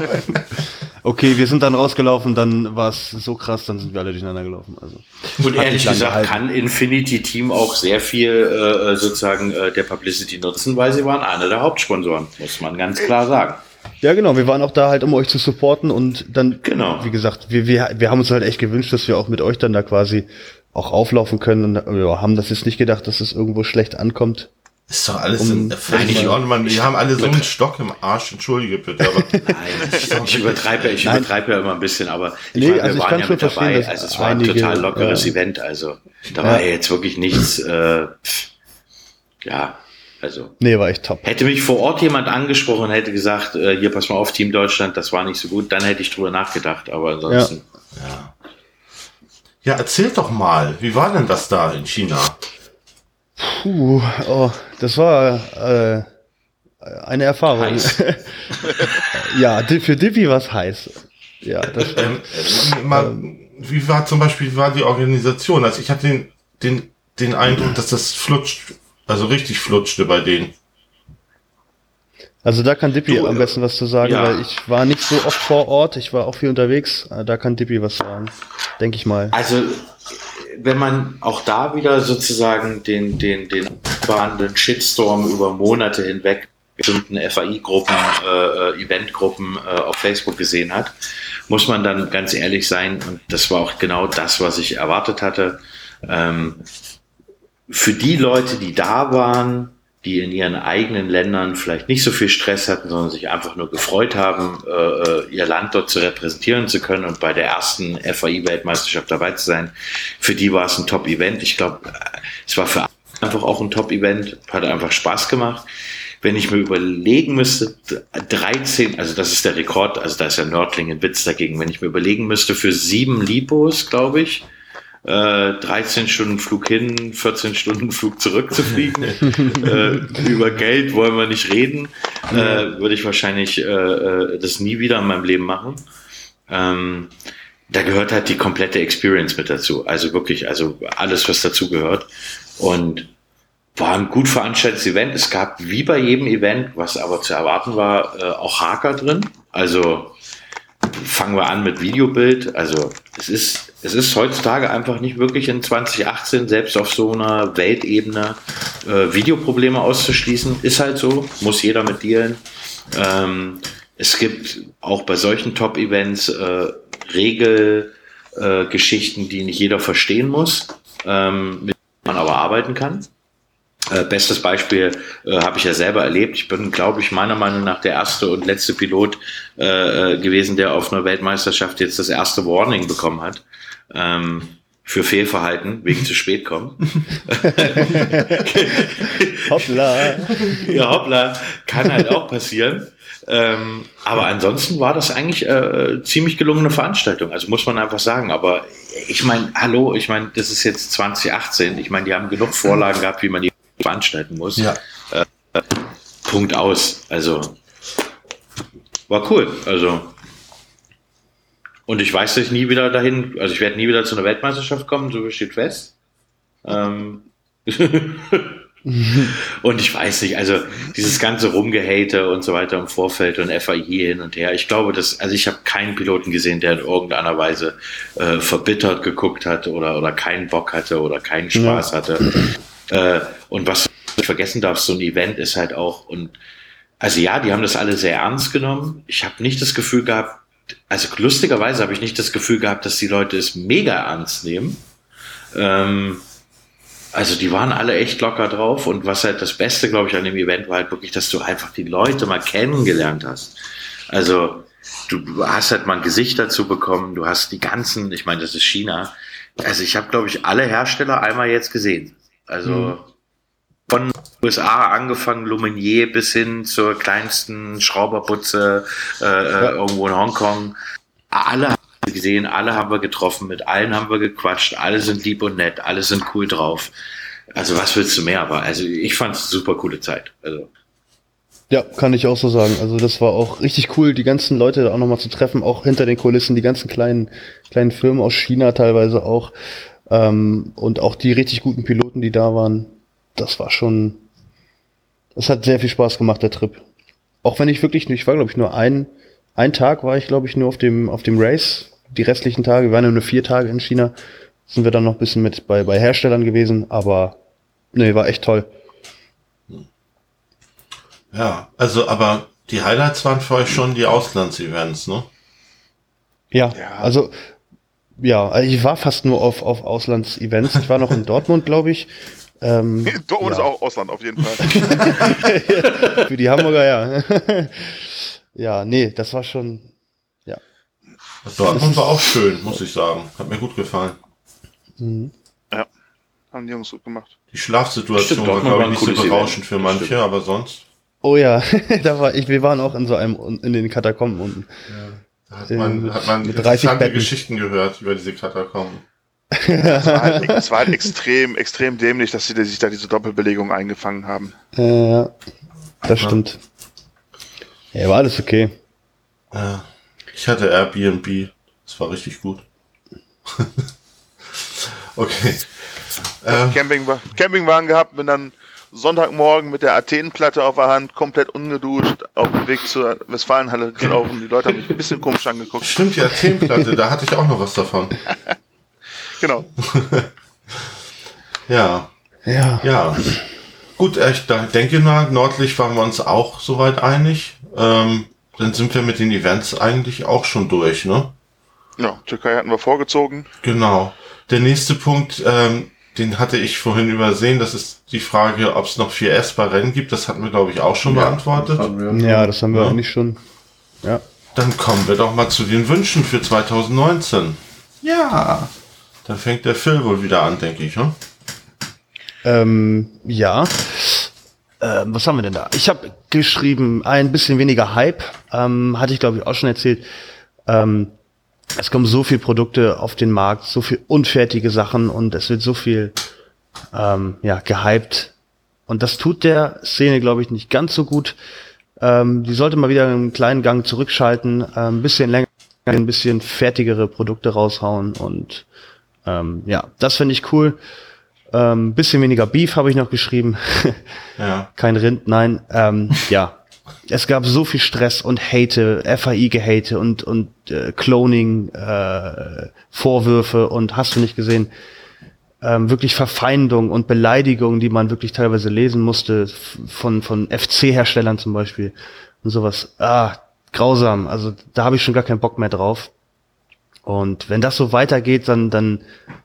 Okay, wir sind dann rausgelaufen, dann war es so krass, dann sind wir alle durcheinander gelaufen. Also, und ehrlich gesagt gehalten. kann Infinity Team auch sehr viel äh, sozusagen äh, der Publicity nutzen, weil sie waren einer der Hauptsponsoren, muss man ganz klar sagen. Ja, genau. Wir waren auch da halt, um euch zu supporten und dann, genau. wie gesagt, wir, wir, wir haben uns halt echt gewünscht, dass wir auch mit euch dann da quasi auch auflaufen können und ja, haben das jetzt nicht gedacht, dass es irgendwo schlecht ankommt. Ist doch alles um, in, völlig Ordnung. Wir haben alle so einen Stock im Arsch, entschuldige bitte. Aber <laughs> Nein, ich, übertreibe, ich übertreibe ja immer ein bisschen, aber ich nee, meine, also wir waren ja mit dabei. Also es war ein total lockeres äh, Event. Also da war ja jetzt wirklich nichts, äh, ja, also. Nee, war echt top. Hätte mich vor Ort jemand angesprochen und hätte gesagt, äh, hier pass mal auf, Team Deutschland, das war nicht so gut, dann hätte ich drüber nachgedacht, aber ansonsten. Ja. Ja, ja erzählt doch mal, wie war denn das da in China? Puh, oh, das war äh, eine Erfahrung. <laughs> ja, für Dippy war es heiß. Ja, das ähm, äh, mal, ähm, wie war zum Beispiel war die Organisation? Also ich hatte den, den, den Eindruck, dass das flutscht, also richtig flutschte bei denen. Also da kann Dippy am besten was zu sagen, ja. weil ich war nicht so oft vor Ort, ich war auch viel unterwegs. Da kann Dippy was sagen, denke ich mal. Also wenn man auch da wieder sozusagen den, den, den vorhandenen Shitstorm über Monate hinweg bestimmten FAI-Gruppen, äh, Eventgruppen äh, auf Facebook gesehen hat, muss man dann ganz ehrlich sein, und das war auch genau das, was ich erwartet hatte. Ähm, für die Leute, die da waren, die in ihren eigenen Ländern vielleicht nicht so viel Stress hatten, sondern sich einfach nur gefreut haben, äh, äh ihr Land dort zu repräsentieren zu können und bei der ersten FAI-Weltmeisterschaft dabei zu sein. Für die war es ein Top-Event. Ich glaube, es war für einfach auch ein Top-Event, hat einfach Spaß gemacht. Wenn ich mir überlegen müsste, 13, also das ist der Rekord, also da ist ja Nördling ein Witz dagegen, wenn ich mir überlegen müsste, für sieben Lipos, glaube ich, äh, 13 Stunden Flug hin, 14 Stunden Flug zurück zu fliegen. <laughs> äh, über Geld wollen wir nicht reden. Äh, würde ich wahrscheinlich äh, äh, das nie wieder in meinem Leben machen. Ähm, da gehört halt die komplette Experience mit dazu. Also wirklich, also alles, was dazu gehört. Und war ein gut veranstaltetes Event. Es gab wie bei jedem Event, was aber zu erwarten war, äh, auch Haker drin. Also fangen wir an mit Videobild. Also es ist, es ist heutzutage einfach nicht wirklich in 2018 selbst auf so einer Weltebene äh, Videoprobleme auszuschließen. Ist halt so, muss jeder mit dealen. Ähm, es gibt auch bei solchen Top-Events äh, Regelgeschichten, äh, die nicht jeder verstehen muss, ähm, mit denen man aber arbeiten kann. Äh, bestes Beispiel äh, habe ich ja selber erlebt. Ich bin, glaube ich, meiner Meinung nach der erste und letzte Pilot äh, äh, gewesen, der auf einer Weltmeisterschaft jetzt das erste Warning bekommen hat. Ähm, für Fehlverhalten, wegen zu spät kommen. <laughs> hoppla. <laughs> Ja, hoppla. Kann halt auch passieren. Ähm, aber ansonsten war das eigentlich äh, ziemlich gelungene Veranstaltung. Also muss man einfach sagen. Aber ich meine, hallo, ich meine, das ist jetzt 2018. Ich meine, die haben genug Vorlagen gehabt, wie man die veranstalten muss. Ja. Äh, Punkt aus. Also war cool. Also und ich weiß, dass ich nie wieder dahin, also ich werde nie wieder zu einer Weltmeisterschaft kommen, so steht fest. Ähm <laughs> und ich weiß nicht, also dieses ganze Rumgehate und so weiter im Vorfeld und FAI hin und her. Ich glaube, dass, also ich habe keinen Piloten gesehen, der in irgendeiner Weise äh, verbittert geguckt hat oder, oder keinen Bock hatte oder keinen Spaß ja. hatte. Äh, und was du vergessen darfst, so ein Event ist halt auch, und also ja, die haben das alle sehr ernst genommen. Ich habe nicht das Gefühl gehabt, also lustigerweise habe ich nicht das Gefühl gehabt, dass die Leute es mega ernst nehmen. Ähm, also die waren alle echt locker drauf und was halt das Beste, glaube ich, an dem Event war halt wirklich, dass du einfach die Leute mal kennengelernt hast. Also du hast halt mal ein Gesicht dazu bekommen, du hast die ganzen, ich meine, das ist China. Also ich habe, glaube ich, alle Hersteller einmal jetzt gesehen. Also mhm. von USA angefangen, Luminier bis hin zur kleinsten Schrauberputze äh, äh ja. irgendwo in Hongkong. Alle haben wir gesehen, alle haben wir getroffen, mit allen haben wir gequatscht, alle sind lieb und nett, alle sind cool drauf. Also was willst du mehr? Aber also ich fand es super coole Zeit. Also ja, kann ich auch so sagen. Also das war auch richtig cool, die ganzen Leute auch nochmal zu treffen, auch hinter den Kulissen, die ganzen kleinen, kleinen Firmen aus China teilweise auch. Ähm, und auch die richtig guten Piloten, die da waren. Das war schon, es hat sehr viel Spaß gemacht, der Trip. Auch wenn ich wirklich, ich war glaube ich nur ein, ein Tag war ich glaube ich nur auf dem, auf dem Race. Die restlichen Tage, wir waren ja nur vier Tage in China, sind wir dann noch ein bisschen mit bei, bei Herstellern gewesen, aber nee, war echt toll. Ja, also aber die Highlights waren für euch schon die Auslandsevents, ne? Ja, ja, also ja, also ich war fast nur auf, auf Auslandsevents. Ich war noch in Dortmund, glaube ich. Ähm, <laughs> Dortmund ja. ist auch Ausland auf jeden Fall. <laughs> für die Hamburger, ja. <laughs> ja, nee, das war schon, ja. Dortmund war auch schön, muss ich sagen. Hat mir gut gefallen. Mhm. Ja, haben die Jungs gut gemacht. Die Schlafsituation Stimmt, war, glaube ich, nicht so berauschend für manche, Stimmt. aber sonst. Oh ja, da war ich, wir waren auch in so einem, in den Katakomben unten. Ja. Da hat man, hat man interessante Geschichten gehört über diese Katakomben. es, war halt, es war halt extrem, extrem dämlich, dass sie sich da diese Doppelbelegung eingefangen haben. Ja, das stimmt. Ja, war alles okay. Ja, ich hatte Airbnb. Das war richtig gut. <laughs> okay. Ähm, Camping, Campingwagen gehabt, bin dann Sonntagmorgen mit der Athenenplatte auf der Hand, komplett ungeduscht, auf dem Weg zur Westfalenhalle gelaufen. Die Leute haben mich ein bisschen komisch angeguckt. Stimmt, die Athenenplatte, da hatte ich auch noch was davon. <laughs> genau. <laughs> ja. Ja. Ja. Gut, ich denke mal, nördlich waren wir uns auch soweit einig. Ähm, dann sind wir mit den Events eigentlich auch schon durch, ne? Ja, Türkei hatten wir vorgezogen. Genau. Der nächste Punkt, ähm, den hatte ich vorhin übersehen. Das ist die Frage, ob es noch 4S bei Rennen gibt. Das hatten wir, glaube ich, auch schon ja, beantwortet. Das ja, das haben wir ja. eigentlich schon. Ja. Dann kommen wir doch mal zu den Wünschen für 2019. Ja. Dann fängt der Phil wohl wieder an, denke ich, hm? Ähm, ja. Ähm, was haben wir denn da? Ich habe geschrieben, ein bisschen weniger Hype. Ähm, hatte ich, glaube ich, auch schon erzählt. Ähm, es kommen so viele Produkte auf den Markt, so viel unfertige Sachen und es wird so viel ähm, ja, gehypt. Und das tut der Szene, glaube ich, nicht ganz so gut. Ähm, die sollte mal wieder einen kleinen Gang zurückschalten, äh, ein bisschen länger, ein bisschen fertigere Produkte raushauen und ähm, ja, das finde ich cool. Ähm, bisschen weniger Beef habe ich noch geschrieben. <laughs> ja. Kein Rind, nein. Ähm, ja, es gab so viel Stress und Hate, FAI-Gehate und, und äh, Cloning, äh, Vorwürfe und hast du nicht gesehen, ähm, wirklich Verfeindung und Beleidigung, die man wirklich teilweise lesen musste, von, von FC-Herstellern zum Beispiel und sowas. Ah, grausam. Also da habe ich schon gar keinen Bock mehr drauf. Und wenn das so weitergeht, dann, dann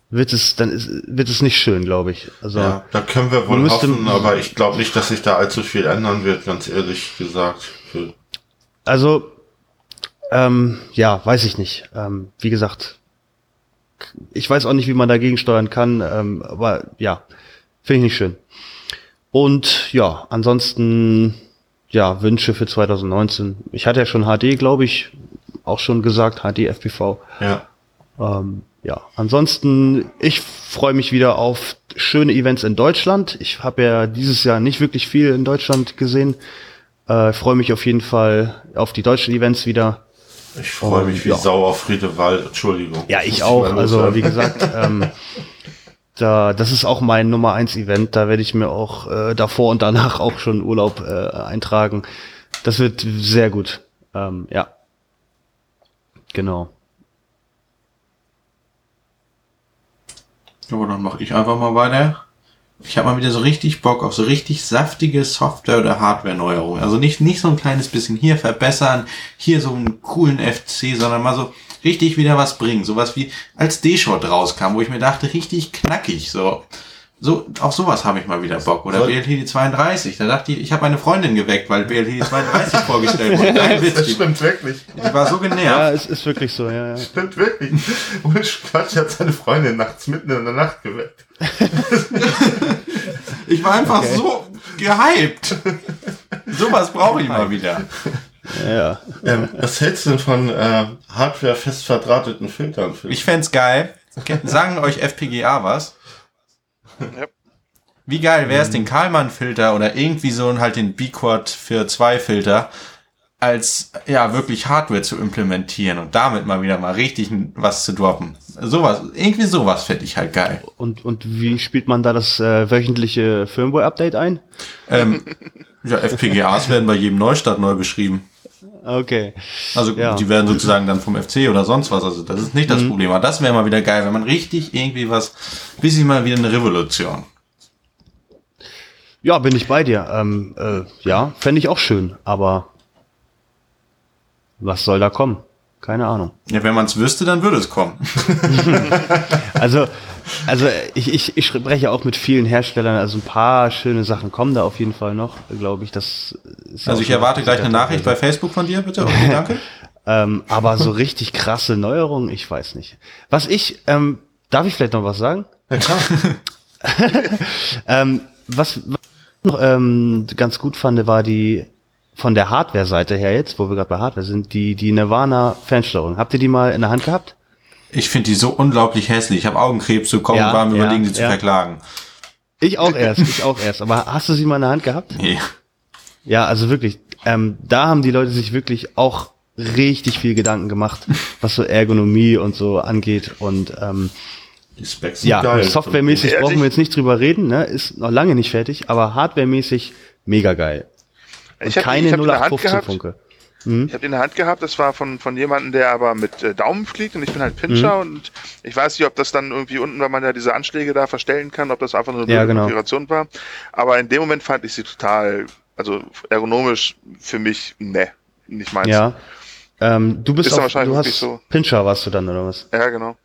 wird es, dann ist, wird es nicht schön, glaube ich. Also, ja, da können wir wohl hoffen, aber ich glaube nicht, dass sich da allzu viel ändern wird, ganz ehrlich gesagt. Also, ähm, ja, weiß ich nicht. Ähm, wie gesagt, ich weiß auch nicht, wie man dagegen steuern kann, ähm, aber ja, finde ich nicht schön. Und ja, ansonsten, ja, Wünsche für 2019. Ich hatte ja schon HD, glaube ich, auch schon gesagt, HD FPV. Ja. Ähm, ja, ansonsten, ich freue mich wieder auf schöne Events in Deutschland. Ich habe ja dieses Jahr nicht wirklich viel in Deutschland gesehen. Äh, freue mich auf jeden Fall auf die deutschen Events wieder. Ich freue mich wie ja. Sau auf Friedewald, Entschuldigung. Ja, ich auch. Also wie gesagt, <laughs> ähm, da, das ist auch mein Nummer eins Event. Da werde ich mir auch äh, davor und danach <laughs> auch schon Urlaub äh, eintragen. Das wird sehr gut. Ähm, ja. Genau. Aber dann mache ich einfach mal weiter. ich habe mal wieder so richtig Bock auf so richtig saftige Software- oder Hardware-Neuerungen. Also nicht, nicht so ein kleines bisschen hier verbessern, hier so einen coolen FC, sondern mal so richtig wieder was bringen. Sowas wie als D-Shot rauskam, wo ich mir dachte, richtig knackig, so. So, auf sowas habe ich mal wieder Bock. Oder BLT 32. Da dachte ich, ich habe eine Freundin geweckt, weil BLT 32 <laughs> vorgestellt wurde. Witz. Das stimmt wirklich. Ich war so genervt. Ja, es ist wirklich so, ja. ja. Stimmt wirklich. Und Quatsch hat seine Freundin nachts mitten in der Nacht geweckt. <laughs> ich war einfach okay. so gehypt. Sowas brauche ich mal wieder. Ja. Ähm, was hältst du denn von äh, Hardware fest verdrahteten Filtern? Ich fände geil. Sagen euch FPGA was? Ja. Wie geil wäre es, den Karlmann-Filter oder irgendwie so halt den B-Quad für zwei Filter als ja wirklich Hardware zu implementieren und damit mal wieder mal richtig was zu droppen. Sowas, irgendwie sowas fände ich halt geil. Und, und wie spielt man da das äh, wöchentliche Firmware-Update ein? Ähm, ja, FPGAs werden bei jedem Neustart neu beschrieben. Okay. Also ja. die werden sozusagen dann vom FC oder sonst was. Also das ist nicht das mhm. Problem. Aber das wäre mal wieder geil, wenn man richtig irgendwie was, bisschen mal wieder eine Revolution. Ja, bin ich bei dir. Ähm, äh, ja, fände ich auch schön. Aber was soll da kommen? Keine Ahnung. Ja, wenn man es wüsste, dann würde es kommen. <laughs> also, also ich, ich, ich spreche auch mit vielen Herstellern, also ein paar schöne Sachen kommen da auf jeden Fall noch, glaube ich. Das also ich erwarte gleich eine Nachricht bei Facebook von dir, bitte. Okay, danke. <laughs> ähm, aber so richtig krasse Neuerungen, ich weiß nicht. Was ich, ähm, darf ich vielleicht noch was sagen? Ja, klar. <laughs> ähm, was, was ich noch ähm, ganz gut fand, war die von der Hardware-Seite her jetzt, wo wir gerade bei Hardware sind, die, die Nirvana-Fernsteuerung. Habt ihr die mal in der Hand gehabt? Ich finde die so unglaublich hässlich. Ich habe Augenkrebs bekommen ja, und war mir ja, überlegen, die zu ja. verklagen. Ich auch erst, ich auch erst. Aber hast du sie mal in der Hand gehabt? Nee. Ja, also wirklich, ähm, da haben die Leute sich wirklich auch richtig viel Gedanken gemacht, was so Ergonomie und so angeht. Und ähm, die Specs sind ja, geil. softwaremäßig brauchen wir jetzt nicht drüber reden, ne? Ist noch lange nicht fertig, aber hardwaremäßig mega geil. Ich hab, keine 0815 Funke. Mhm. Ich habe in der Hand gehabt, das war von, von jemandem, der aber mit äh, Daumen fliegt und ich bin halt Pinscher mhm. und ich weiß nicht, ob das dann irgendwie unten, weil man ja diese Anschläge da verstellen kann, ob das einfach nur eine ja, genau. Konfiguration war. Aber in dem Moment fand ich sie total, also ergonomisch für mich, ne, nicht meins. Ja. Ähm, du bist, auf, du hast so. Pinscher warst du dann, oder was? Ja, genau.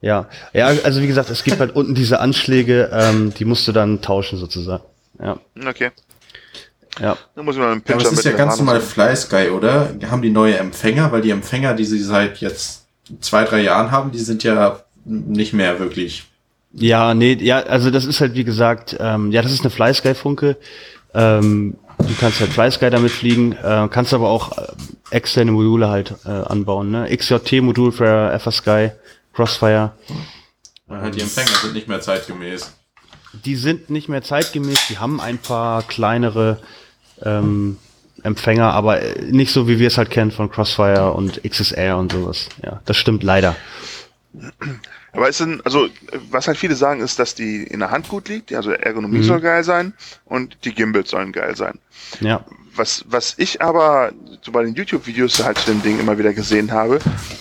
Ja, ja, also wie gesagt, es gibt halt unten diese Anschläge, ähm, die musst du dann tauschen sozusagen. Ja. Okay. Ja. Da muss ich mal einen Pinscher ja, aber es ist ja ganz normal Fly Sky, oder? Haben die neue Empfänger, weil die Empfänger, die sie seit jetzt zwei, drei Jahren haben, die sind ja nicht mehr wirklich. Ja, nee, ja, also das ist halt wie gesagt, ähm, ja, das ist eine Fly Sky Funke. Ähm, du kannst halt Fly Sky damit fliegen, äh, kannst aber auch äh, externe Module halt äh, anbauen, ne? XJT-Modul für FSky, Crossfire. Ja, die Empfänger sind nicht mehr zeitgemäß. Die sind nicht mehr zeitgemäß, die haben ein paar kleinere ähm, Empfänger, aber nicht so, wie wir es halt kennen von Crossfire und XSR und sowas. Ja, das stimmt leider. Aber ist denn, also, was halt viele sagen, ist, dass die in der Hand gut liegt, also Ergonomie mhm. soll geil sein und die Gimbals sollen geil sein. Ja was, was ich aber so bei den YouTube-Videos halt zu dem Ding immer wieder gesehen habe,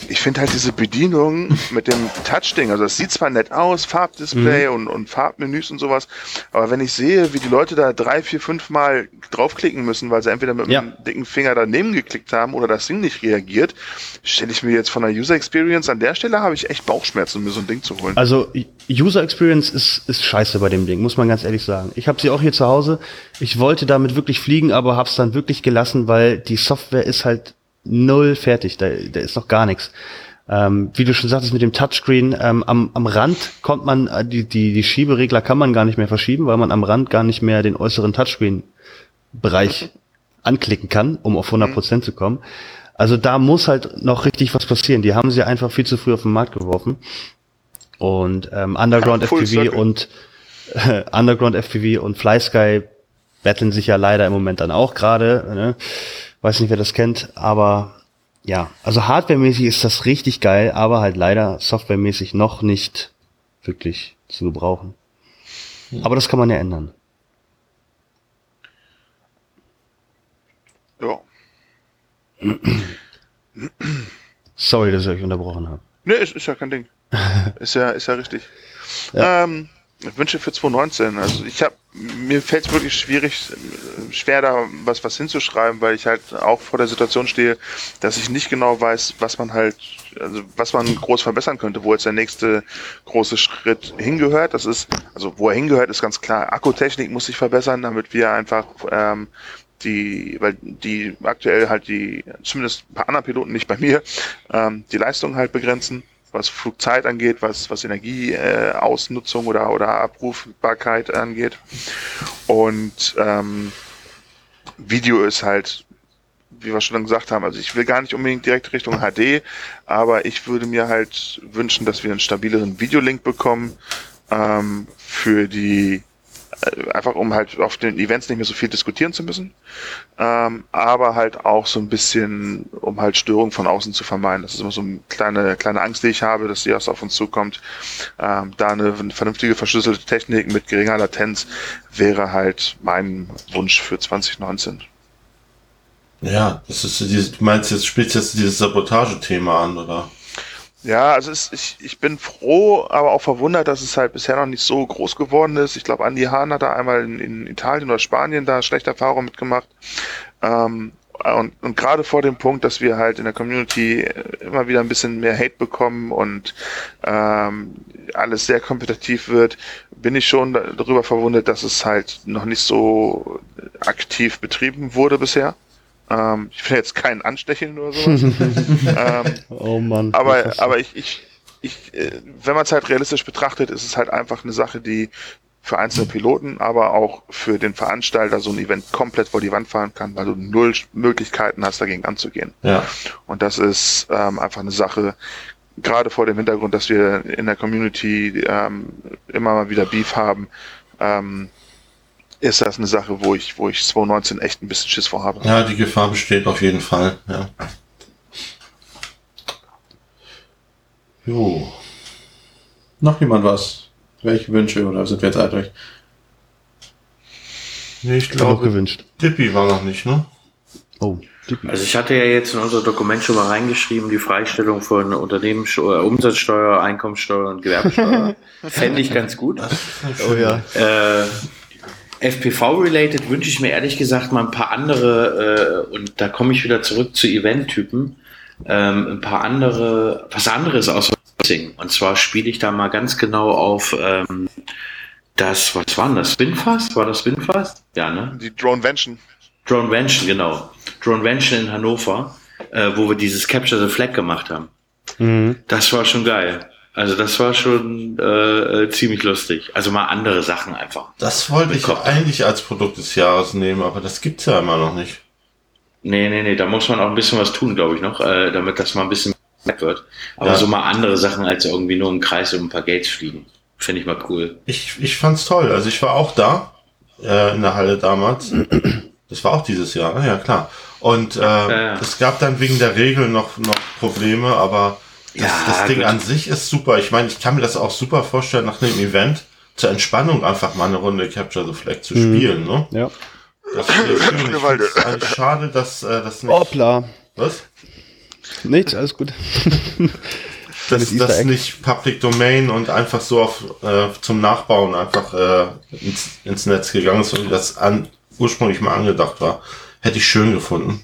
ich finde halt diese Bedienung mit dem Touch-Ding, also das sieht zwar nett aus, Farbdisplay mhm. und, und Farbmenüs und sowas, aber wenn ich sehe, wie die Leute da drei, vier, fünf Mal draufklicken müssen, weil sie entweder mit ja. einem dicken Finger daneben geklickt haben oder das Ding nicht reagiert, stelle ich mir jetzt von der User Experience an der Stelle habe ich echt Bauchschmerzen, um mir so ein Ding zu holen. Also User Experience ist, ist scheiße bei dem Ding, muss man ganz ehrlich sagen. Ich habe sie auch hier zu Hause. Ich wollte damit wirklich fliegen, aber hab's dann wirklich gelassen, weil die Software ist halt null fertig. Da, da ist noch gar nichts. Ähm, wie du schon sagtest mit dem Touchscreen, ähm, am, am Rand kommt man, äh, die, die, die Schieberegler kann man gar nicht mehr verschieben, weil man am Rand gar nicht mehr den äußeren Touchscreen-Bereich anklicken kann, um auf 100% mhm. zu kommen. Also da muss halt noch richtig was passieren. Die haben sie einfach viel zu früh auf den Markt geworfen. Und ähm, Underground FPV und äh, <laughs> Underground FPV und FlySky betteln sich ja leider im Moment dann auch gerade. Ne? Weiß nicht, wer das kennt, aber ja, also hardwaremäßig ist das richtig geil, aber halt leider softwaremäßig noch nicht wirklich zu gebrauchen. Aber das kann man ja ändern. Ja. <clears throat> Sorry, dass ich euch unterbrochen habe. Nee, ist, ist ja kein Ding. <laughs> ist ja, ist ja richtig. Ja. Ähm, Wünsche für 2019. Also ich habe mir fällt es wirklich schwierig, schwer da was was hinzuschreiben, weil ich halt auch vor der Situation stehe, dass ich nicht genau weiß, was man halt, also was man groß verbessern könnte, wo jetzt der nächste große Schritt hingehört. Das ist, also wo er hingehört, ist ganz klar. Akkutechnik muss sich verbessern, damit wir einfach ähm, die, weil die aktuell halt die, zumindest ein paar anderen Piloten, nicht bei mir, ähm, die Leistung halt begrenzen was Flugzeit angeht, was, was Energieausnutzung äh, oder, oder Abrufbarkeit angeht. Und ähm, Video ist halt, wie wir schon gesagt haben, also ich will gar nicht unbedingt direkt Richtung HD, aber ich würde mir halt wünschen, dass wir einen stabileren Videolink bekommen ähm, für die einfach um halt auf den Events nicht mehr so viel diskutieren zu müssen, ähm, aber halt auch so ein bisschen, um halt Störungen von außen zu vermeiden. Das ist immer so eine kleine, kleine Angst, die ich habe, dass die erst auf uns zukommt. Ähm, da eine, eine vernünftige verschlüsselte Technik mit geringer Latenz wäre halt mein Wunsch für 2019. Ja, das ist, du meinst jetzt, spielst jetzt dieses Sabotage-Thema an, oder? Ja, also es, ich, ich bin froh, aber auch verwundert, dass es halt bisher noch nicht so groß geworden ist. Ich glaube, Andy Hahn hat da einmal in, in Italien oder Spanien da schlechte Erfahrungen mitgemacht. Ähm, und, und gerade vor dem Punkt, dass wir halt in der Community immer wieder ein bisschen mehr Hate bekommen und ähm, alles sehr kompetitiv wird, bin ich schon darüber verwundert, dass es halt noch nicht so aktiv betrieben wurde bisher. Ähm, ich will jetzt keinen anstecheln oder sowas. <laughs> ähm, oh Mann. Aber, aber ich, ich, ich, äh, wenn man es halt realistisch betrachtet, ist es halt einfach eine Sache, die für einzelne Piloten, aber auch für den Veranstalter so ein Event komplett vor die Wand fahren kann, weil du null Möglichkeiten hast, dagegen anzugehen. Ja. Und das ist ähm, einfach eine Sache, gerade vor dem Hintergrund, dass wir in der Community ähm, immer mal wieder Beef haben, ähm, ist das eine Sache, wo ich, wo ich 2019 echt ein bisschen Schiss vor habe. Ja, die Gefahr besteht auf jeden Fall, ja. Jo. Noch jemand was? Welche Wünsche oder sind wir jetzt durch? Nee, ich glaube, gewünscht. Tippi war noch nicht, ne? Oh. Also ich hatte ja jetzt in unser Dokument schon mal reingeschrieben, die Freistellung von Unternehmenssteuer, Umsatzsteuer, Einkommensteuer und Gewerbesteuer. <laughs> Fände ich ganz gut. Oh ja. Äh, FPV-related wünsche ich mir ehrlich gesagt mal ein paar andere, äh, und da komme ich wieder zurück zu Event-Typen, ähm, ein paar andere, was anderes aus Racing. Und zwar spiele ich da mal ganz genau auf ähm, das, was war denn das? Spinfast? War das Spinfast? Ja, ne? Die Drone Vention. Drone Vention, genau. Drone Vention in Hannover, äh, wo wir dieses Capture the Flag gemacht haben. Mhm. Das war schon geil. Also das war schon äh, äh, ziemlich lustig. Also mal andere Sachen einfach. Das wollte ich eigentlich als Produkt des Jahres nehmen, aber das gibt's ja immer noch nicht. Nee, nee, nee, da muss man auch ein bisschen was tun, glaube ich noch, äh, damit das mal ein bisschen mehr wird. Aber ja. so mal andere Sachen als irgendwie nur im Kreis um ein paar Gates fliegen. Finde ich mal cool. Ich, ich fand's toll. Also ich war auch da, äh, in der Halle damals. Das war auch dieses Jahr, ne? ja klar. Und äh, ja, ja. es gab dann wegen der Regel noch, noch Probleme, aber das, ja, das Ding gut. an sich ist super. Ich meine, ich kann mir das auch super vorstellen, nach einem Event zur Entspannung einfach mal eine Runde Capture the Flag zu mhm. spielen. Ne? Ja. Das ist schön. eigentlich schade, dass äh, das nicht. Hoppla. Was? Nichts, alles gut. <laughs> dass das nicht Public Domain und einfach so auf, äh, zum Nachbauen einfach äh, ins, ins Netz gegangen ist, so wie das an, ursprünglich mal angedacht war. Hätte ich schön gefunden.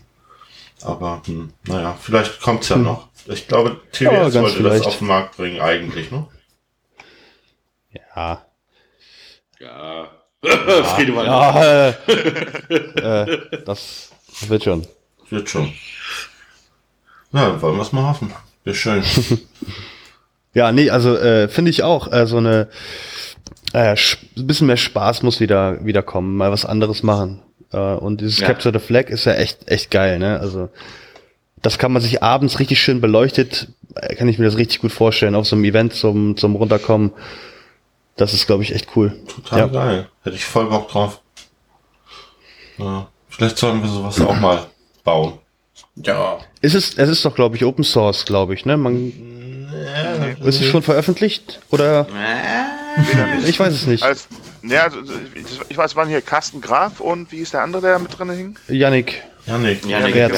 Aber hm, naja, vielleicht kommt's ja hm. noch. Ich glaube, TWS ja, wollte vielleicht. das auf den Markt bringen, eigentlich, ne? Ja. Ja. ja. <laughs> Ja, äh, äh, das wird schon. Wird schon. Na, wollen wir es mal hoffen. Wäre schön. <laughs> ja, nee, also äh, finde ich auch. Äh, so eine äh, ein bisschen mehr Spaß muss wieder wieder kommen, mal was anderes machen. Äh, und dieses ja. Capture the Flag ist ja echt echt geil, ne? Also das kann man sich abends richtig schön beleuchtet, äh, kann ich mir das richtig gut vorstellen, auf so einem Event zum, zum Runterkommen. Das ist, glaube ich, echt cool. Total ja. geil. Hätte ich voll Bock drauf. Ja. Vielleicht sollten wir sowas auch mal bauen. Ja. Ist es, es ist doch, glaube ich, Open Source, glaube ich, ne? Man, ja, ist es schon veröffentlicht? Oder? ich weiß es nicht. Als, ja, also, ich weiß, waren hier Carsten Graf und wie ist der andere, der mit drin hing? Yannick. Yannick. Yannick, Yannick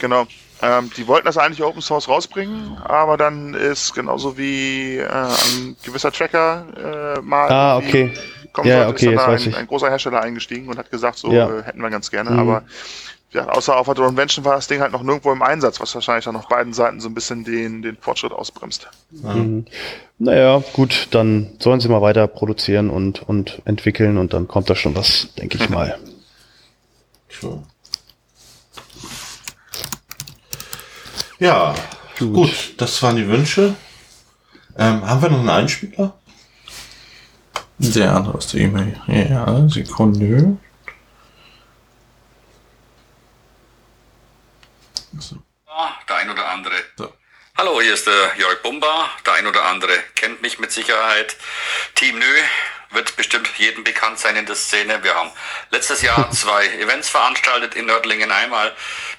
Genau. Ähm, die wollten das eigentlich Open Source rausbringen, aber dann ist genauso wie äh, ein gewisser Tracker äh, mal ah, okay. kommen ja, okay, ist dann ein, ein, großer Hersteller eingestiegen und hat gesagt, so ja. äh, hätten wir ganz gerne, mhm. aber ja, außer auf der Convention war das Ding halt noch nirgendwo im Einsatz, was wahrscheinlich dann auf beiden Seiten so ein bisschen den, den Fortschritt ausbremst. Mhm. Naja, gut, dann sollen sie mal weiter produzieren und, und entwickeln und dann kommt da schon was, denke ich <laughs> mal. Sure. Ja, gut. gut. das waren die Wünsche. Ähm, haben wir noch einen Einspieler? Der andere aus der E-Mail. Ja, Sekunde. So. Der ein oder andere. So. Hallo, hier ist der Jörg Bumba. Der ein oder andere kennt mich mit Sicherheit. Team Nö wird bestimmt jedem bekannt sein in der Szene. Wir haben letztes Jahr <laughs> zwei Events veranstaltet in Nördlingen. Einmal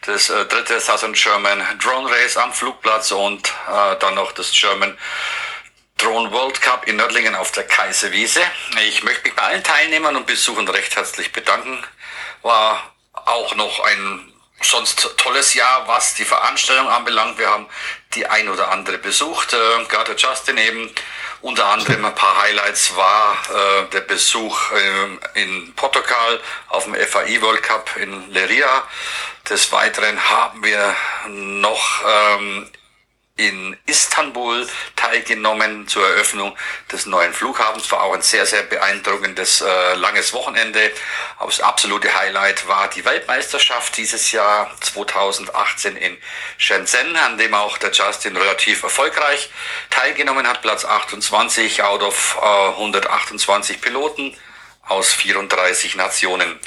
das äh, dritte Southern German Drone Race am Flugplatz und äh, dann noch das German Drone World Cup in Nördlingen auf der Kaiserwiese. Ich möchte mich bei allen Teilnehmern und Besuchern recht herzlich bedanken. War auch noch ein sonst tolles Jahr, was die Veranstaltung anbelangt. Wir haben die ein oder andere besucht, äh, gerade Justin eben. Unter anderem ein paar Highlights war äh, der Besuch äh, in Portugal auf dem FAI World Cup in Leria. Des Weiteren haben wir noch ähm, in Istanbul teilgenommen zur Eröffnung des neuen Flughafens. War auch ein sehr, sehr beeindruckendes äh, langes Wochenende. Aber das absolute Highlight war die Weltmeisterschaft dieses Jahr 2018 in Shenzhen, an dem auch der Justin relativ erfolgreich teilgenommen hat. Platz 28 out of äh, 128 Piloten aus 34 Nationen.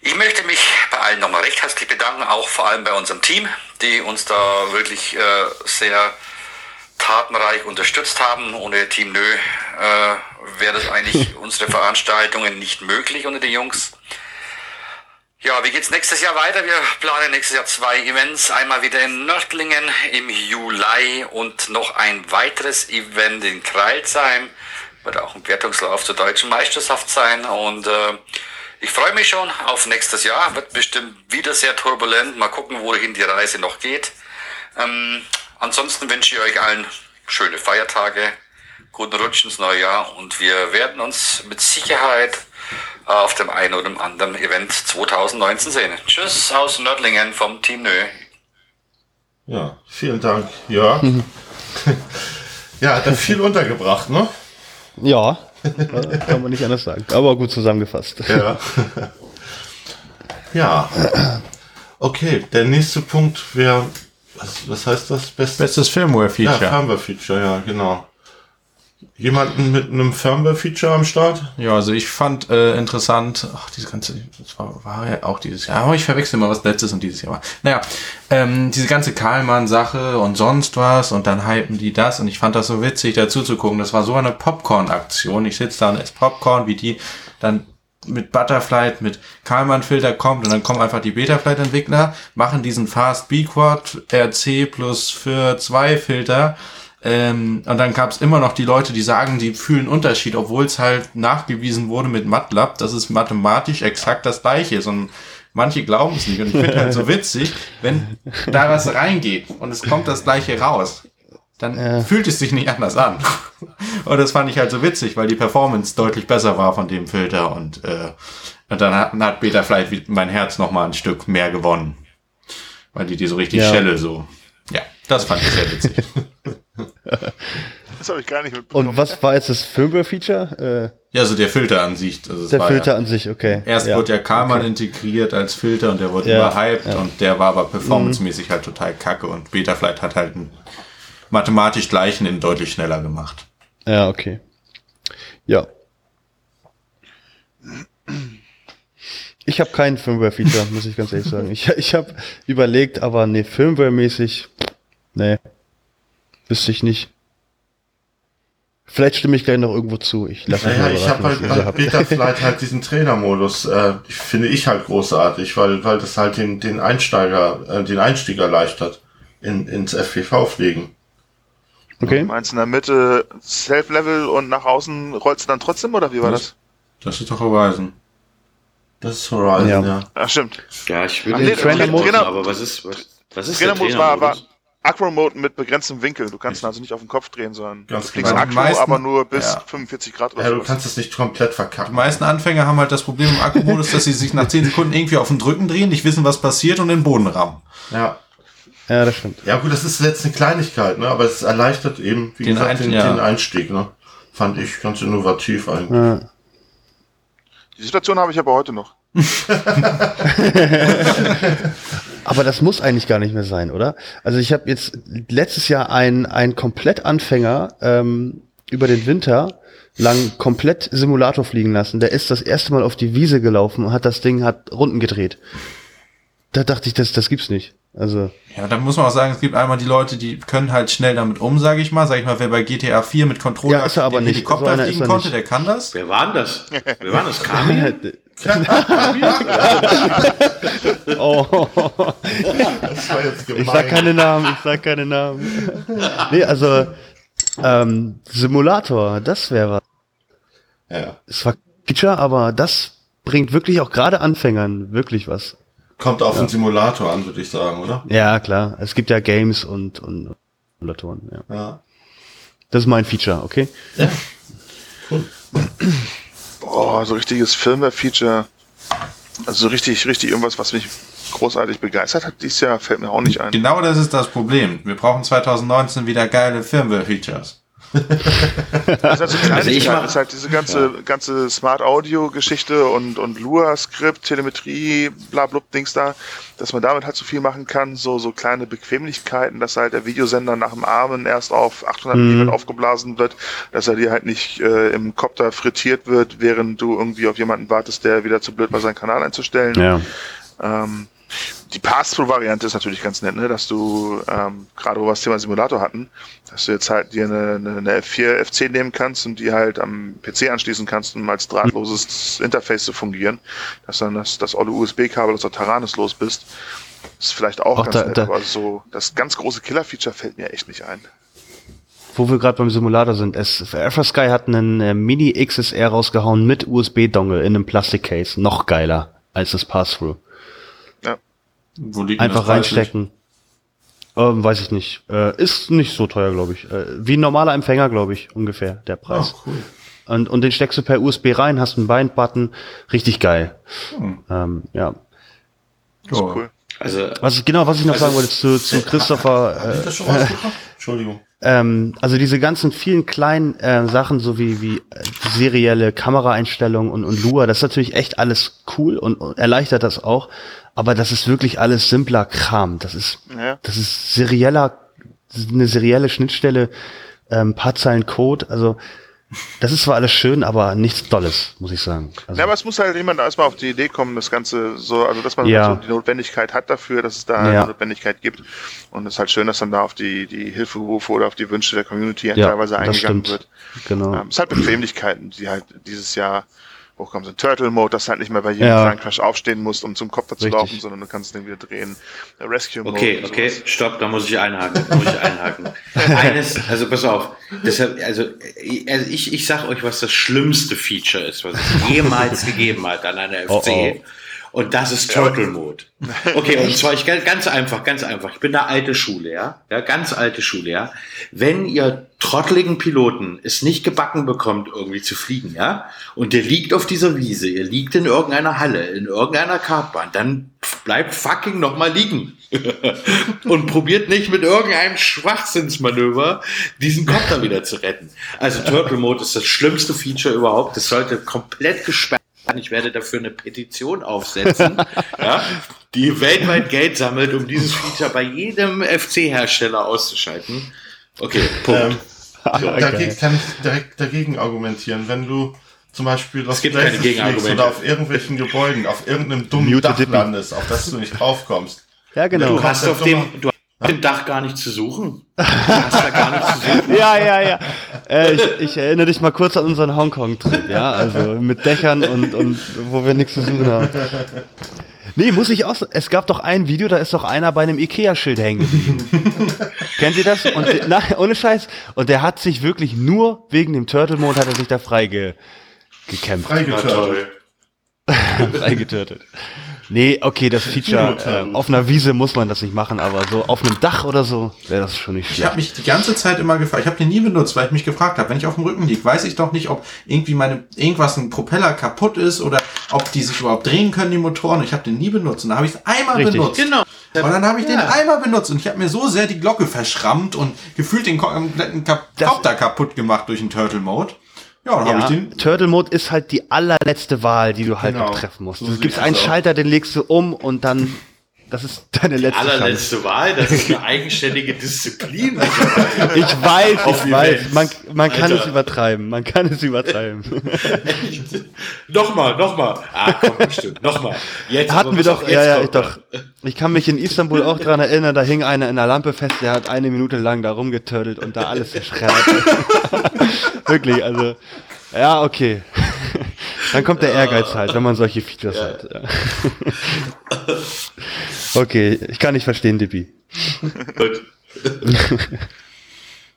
Ich möchte mich bei allen nochmal recht herzlich bedanken, auch vor allem bei unserem Team, die uns da wirklich äh, sehr tatenreich unterstützt haben. Ohne Team Nö äh, wäre das eigentlich <laughs> unsere Veranstaltungen nicht möglich unter den Jungs. Ja, wie geht's nächstes Jahr weiter? Wir planen nächstes Jahr zwei Events. Einmal wieder in Nördlingen im Juli und noch ein weiteres Event in Kreilsheim. Wird auch ein Wertungslauf zur deutschen Meisterschaft sein und äh, ich freue mich schon auf nächstes Jahr. Wird bestimmt wieder sehr turbulent. Mal gucken, wohin die Reise noch geht. Ähm, ansonsten wünsche ich euch allen schöne Feiertage, guten Rutsch ins neue Jahr und wir werden uns mit Sicherheit äh, auf dem einen oder anderen Event 2019 sehen. Tschüss aus Nördlingen vom Team Nö. Ja, vielen Dank. Ja. <laughs> <laughs> ja, hat er viel untergebracht, ne? Ja. Kann man nicht anders sagen. Aber gut zusammengefasst. Ja. ja. Okay, der nächste Punkt wäre, was, was heißt das? Best Bestes Firmware-Feature. Ja, Firmware-Feature, ja, genau. Jemanden mit einem Firmware-Feature am Start? Ja, also ich fand äh, interessant, ach, diese ganze, das war, war ja auch dieses Jahr, aber ich verwechsel mal, was letztes und dieses Jahr war. Naja, ähm, diese ganze Karlmann-Sache und sonst was und dann hypen die das und ich fand das so witzig, dazu zu gucken. Das war so eine Popcorn-Aktion. Ich sitze da und esse Popcorn, wie die dann mit Butterfly, mit Karlmann-Filter kommt und dann kommen einfach die Betaflight-Entwickler, machen diesen Fast B-Quad RC plus für zwei Filter ähm, und dann gab es immer noch die Leute, die sagen, die fühlen Unterschied, obwohl es halt nachgewiesen wurde mit MATLAB, dass es mathematisch exakt das gleiche ist. Und manche glauben es nicht. Und ich finde halt so <laughs> witzig, wenn da was reingeht und es kommt das gleiche raus, dann ja. fühlt es sich nicht anders an. <laughs> und das fand ich halt so witzig, weil die Performance deutlich besser war von dem Filter und, äh, und dann hat, hat Beta vielleicht mein Herz noch mal ein Stück mehr gewonnen. Weil die die so richtig ja. Schelle so. Ja, das fand ich sehr witzig. <laughs> Das habe ich gar nicht mitbekommen. Und was war jetzt das Firmware-Feature? Äh, ja, also der Filter an sich. Also der Filter ja, an sich, okay. Erst ja. wurde ja Karman okay. integriert als Filter und der wurde ja. überhyped ja. und der war aber performancemäßig mhm. halt total kacke und Betaflight hat halt einen mathematisch gleichen in deutlich schneller gemacht. Ja, okay. Ja. Ich habe kein Firmware-Feature, muss ich ganz ehrlich sagen. Ich, ich habe überlegt, aber nee, Firmware-mäßig, nee. Wüsste ich nicht. Vielleicht stimme ich gleich noch irgendwo zu. Ich lasse naja, ich habe halt bei Betaflight <laughs> halt diesen Trainermodus, äh, finde ich halt großartig, weil, weil das halt den, den Einsteiger, äh, den Einstieg erleichtert in, ins FPV-Fliegen. Okay. Du meinst in der Mitte Self-Level und nach außen rollst du dann trotzdem oder wie war das? Das, das ist doch Horizon. Das ist Horizon, ja. ja. Ach, stimmt. Ja, ich würde den Trainer-Modus, aber was ist, was, Was ist Trainermodus der Trainermodus? War, war Acro-Mode mit begrenztem Winkel. Du kannst ihn also nicht auf den Kopf drehen, sondern Ganz du fliegst genau. Acro, meisten, aber nur bis ja. 45 Grad oder so. Ja, du kannst es nicht komplett verkacken. Die meisten Anfänger haben halt das Problem im Akku-Modus, dass sie sich nach 10 Sekunden irgendwie auf den Drücken drehen, nicht wissen, was passiert und den Boden rammen. Ja. Ja, das stimmt. Ja gut, das ist jetzt eine Kleinigkeit, ne? aber es erleichtert eben, wie den gesagt, den, ja. den Einstieg. Ne? Fand ich ganz innovativ eigentlich. Ja. Die Situation habe ich aber heute noch. <laughs> <laughs> aber das muss eigentlich gar nicht mehr sein, oder? Also ich habe jetzt letztes Jahr einen, einen Komplettanfänger ähm, über den Winter lang komplett Simulator fliegen lassen. Der ist das erste Mal auf die Wiese gelaufen und hat das Ding hat Runden gedreht. Da dachte ich, das, das gibt's nicht. Also. Ja, da muss man auch sagen, es gibt einmal die Leute, die können halt schnell damit um, sage ich mal. Sag ich mal, wer bei GTA 4 mit Controller ja, ist er aber nicht. Helikopter so fliegen konnte, der kann das. Wer war denn das? Wer war das? <laughs> Kami? <laughs> oh. Ich sag keine Namen, ich sag keine Namen. nee, also ähm, Simulator, das wäre was. Ja. Es war Feature, aber das bringt wirklich auch gerade Anfängern wirklich was. Kommt auf ja. den Simulator an, würde ich sagen, oder? Ja, klar. Es gibt ja Games und, und Simulatoren, ja. ja. Das ist mein Feature, okay? Ja. Cool. Boah, so richtiges Firmware-Feature. Also so richtig, richtig irgendwas, was mich großartig begeistert hat dieses Jahr, fällt mir auch nicht ein. Genau das ist das Problem. Wir brauchen 2019 wieder geile Firmware-Features. <laughs> das ist, halt also ich mach, ist halt diese ganze, ja. ganze Smart Audio Geschichte und, und Lua Skript, Telemetrie, bla, bla, Dings da, dass man damit halt so viel machen kann, so, so kleine Bequemlichkeiten, dass halt der Videosender nach dem Armen erst auf 800 mhm. mm aufgeblasen wird, dass er dir halt nicht äh, im Kopter frittiert wird, während du irgendwie auf jemanden wartest, der wieder zu blöd war, seinen Kanal einzustellen. Ja. Ähm, die Pass-Through-Variante ist natürlich ganz nett, ne? dass du, ähm, gerade wo wir das Thema Simulator hatten, dass du jetzt halt dir eine, eine F4, F10 nehmen kannst und die halt am PC anschließen kannst, um als drahtloses Interface zu fungieren, dass dann das, das olle USB-Kabel aus der Taranis los bist. ist vielleicht auch, auch ganz da, nett, da, aber so das ganz große Killer-Feature fällt mir echt nicht ein. Wo wir gerade beim Simulator sind, es, Sky hat einen äh, Mini XSR rausgehauen mit USB-Dongle in einem Plastikcase. Noch geiler als das Pass-Through. Wo liegt Einfach reinstecken. Ähm, weiß ich nicht. Äh, ist nicht so teuer, glaube ich. Äh, wie ein normaler Empfänger, glaube ich, ungefähr, der Preis. Oh, cool. Und, und den steckst du per USB rein, hast einen Bind-Button. Richtig geil. Hm. Ähm, ja. Das ist cool. Also, was, genau, was ich noch also sagen wollte zu, zu <laughs> Christopher. Äh, Entschuldigung. Ähm, also diese ganzen vielen kleinen äh, Sachen, so wie, wie äh, serielle Kameraeinstellungen und, und Lua, das ist natürlich echt alles cool und, und erleichtert das auch. Aber das ist wirklich alles simpler Kram. Das ist, ja. das ist serieller, eine serielle Schnittstelle, ähm, paar Zeilen Code. Also das ist zwar alles schön, aber nichts Dolles, muss ich sagen. Also, ja, aber es muss halt jemand erstmal auf die Idee kommen, das Ganze so, also dass man ja. so die Notwendigkeit hat dafür, dass es da ja. eine Notwendigkeit gibt. Und es ist halt schön, dass dann da auf die, die Hilferufe oder auf die Wünsche der Community ja, teilweise eingegangen wird. Genau. Ähm, es ist halt Bequemlichkeiten, die halt dieses Jahr hochkommen. So ein Turtle-Mode, dass du halt nicht mehr bei jedem ja. kleinen Crash aufstehen musst, um zum Kopf zu laufen, sondern du kannst den wieder drehen. Rescue-Mode. Okay, okay, stopp, da muss ich einhaken. Da muss ich einhaken. <laughs> Eines, also pass auf, deshalb, also, also ich, ich sag euch, was das schlimmste Feature ist, was es jemals gegeben hat an einer FC. Oh, oh. Und das ist Turtle Mode. Okay, und <laughs> zwar ich ganz einfach, ganz einfach. Ich bin der alte Schule, ja, ja, ganz alte Schule, ja. Wenn ihr trotteligen Piloten es nicht gebacken bekommt, irgendwie zu fliegen, ja, und der liegt auf dieser Wiese, ihr liegt in irgendeiner Halle, in irgendeiner Kartbahn, dann bleibt fucking nochmal liegen. <laughs> und probiert nicht mit irgendeinem Schwachsinnsmanöver diesen Kopter wieder zu retten. Also Turtle Mode ist das schlimmste Feature überhaupt. Das sollte komplett gesperrt ich werde dafür eine Petition aufsetzen, <laughs> ja, die weltweit Geld sammelt, um dieses Feature bei jedem FC-Hersteller auszuschalten. Okay, Punkt. Ähm, so, okay. Dagegen kann ich direkt dagegen argumentieren. Wenn du zum Beispiel auf oder auf irgendwelchen Gebäuden, auf irgendeinem dummen Dach landest, auf das du nicht draufkommst. Ja, genau. Du hast auf dem, du den Dach gar nicht zu suchen. <laughs> Du hast da gar nicht zu suchen. ja, ja, ja. Äh, ich, ich erinnere dich mal kurz an unseren Hongkong-Trip, ja, also mit Dächern und, und wo wir nichts zu suchen haben. Nee, muss ich auch. Es gab doch ein Video, da ist doch einer bei einem Ikea-Schild hängen geblieben. <laughs> Kennt ihr das? Und na, ohne Scheiß. Und der hat sich wirklich nur wegen dem Turtle-Mode hat er sich da frei ge, gekämpft. Freigeturtelt. <laughs> Freigeturtelt. Nee, okay, das Feature äh, auf einer Wiese muss man das nicht machen, aber so auf einem Dach oder so wäre das schon nicht schlecht. Ich habe mich die ganze Zeit immer gefragt, ich habe den nie benutzt, weil ich mich gefragt habe, wenn ich auf dem Rücken liege, weiß ich doch nicht, ob irgendwie meine irgendwas ein Propeller kaputt ist oder ob die sich überhaupt drehen können die Motoren. Ich habe den nie benutzt und dann habe ich es einmal Richtig. benutzt. Genau. Und dann habe ich ja. den einmal benutzt und ich habe mir so sehr die Glocke verschrammt und gefühlt den kompletten Kopter kaputt gemacht durch den Turtle Mode. Ja, dann ja, habe ich den. Turtle Mode ist halt die allerletzte Wahl, die du halt genau. noch treffen musst. So es gibt einen Schalter, den legst du um und dann das ist deine letzte Die allerletzte Chance. Wahl, das ist eine eigenständige Disziplin. <laughs> ich weiß, ich weiß. Man, man kann es übertreiben. Man kann es übertreiben. <laughs> nochmal, nochmal. Ah, komm, stimmt. Nochmal. Jetzt hatten wir doch, ja, ja, ich doch. Ich kann mich in Istanbul auch dran erinnern, da hing einer in der Lampe fest, der hat eine Minute lang da rumgeturtelt und da alles <laughs> zerschreddert. Wirklich, also, ja, okay. Dann kommt der Ehrgeiz halt, wenn man solche Features ja. hat. Ja. <laughs> Okay, ich kann nicht verstehen, Dippi. Gut.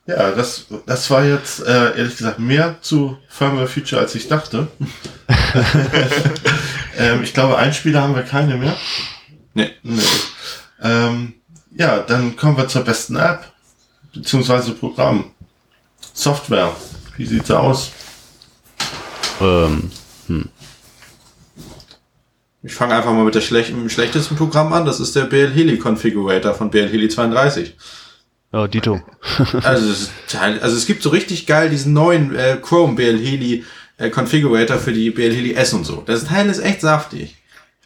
ja, das, das war jetzt äh, ehrlich gesagt mehr zu Firmware Feature, als ich dachte. <laughs> ähm, ich glaube, Einspieler haben wir keine mehr. Nee. nee. Ähm, ja, dann kommen wir zur besten App, beziehungsweise Programm. Software. Wie sieht's aus? Ähm, hm. Ich fange einfach mal mit der schlecht, dem schlechtesten Programm an. Das ist der BL Heli Configurator von BL Heli 32. Ja, Dito. <laughs> also, es also es gibt so richtig geil diesen neuen äh, Chrome BL Heli äh, Configurator für die BL Heli S und so. Das Teil ist echt saftig.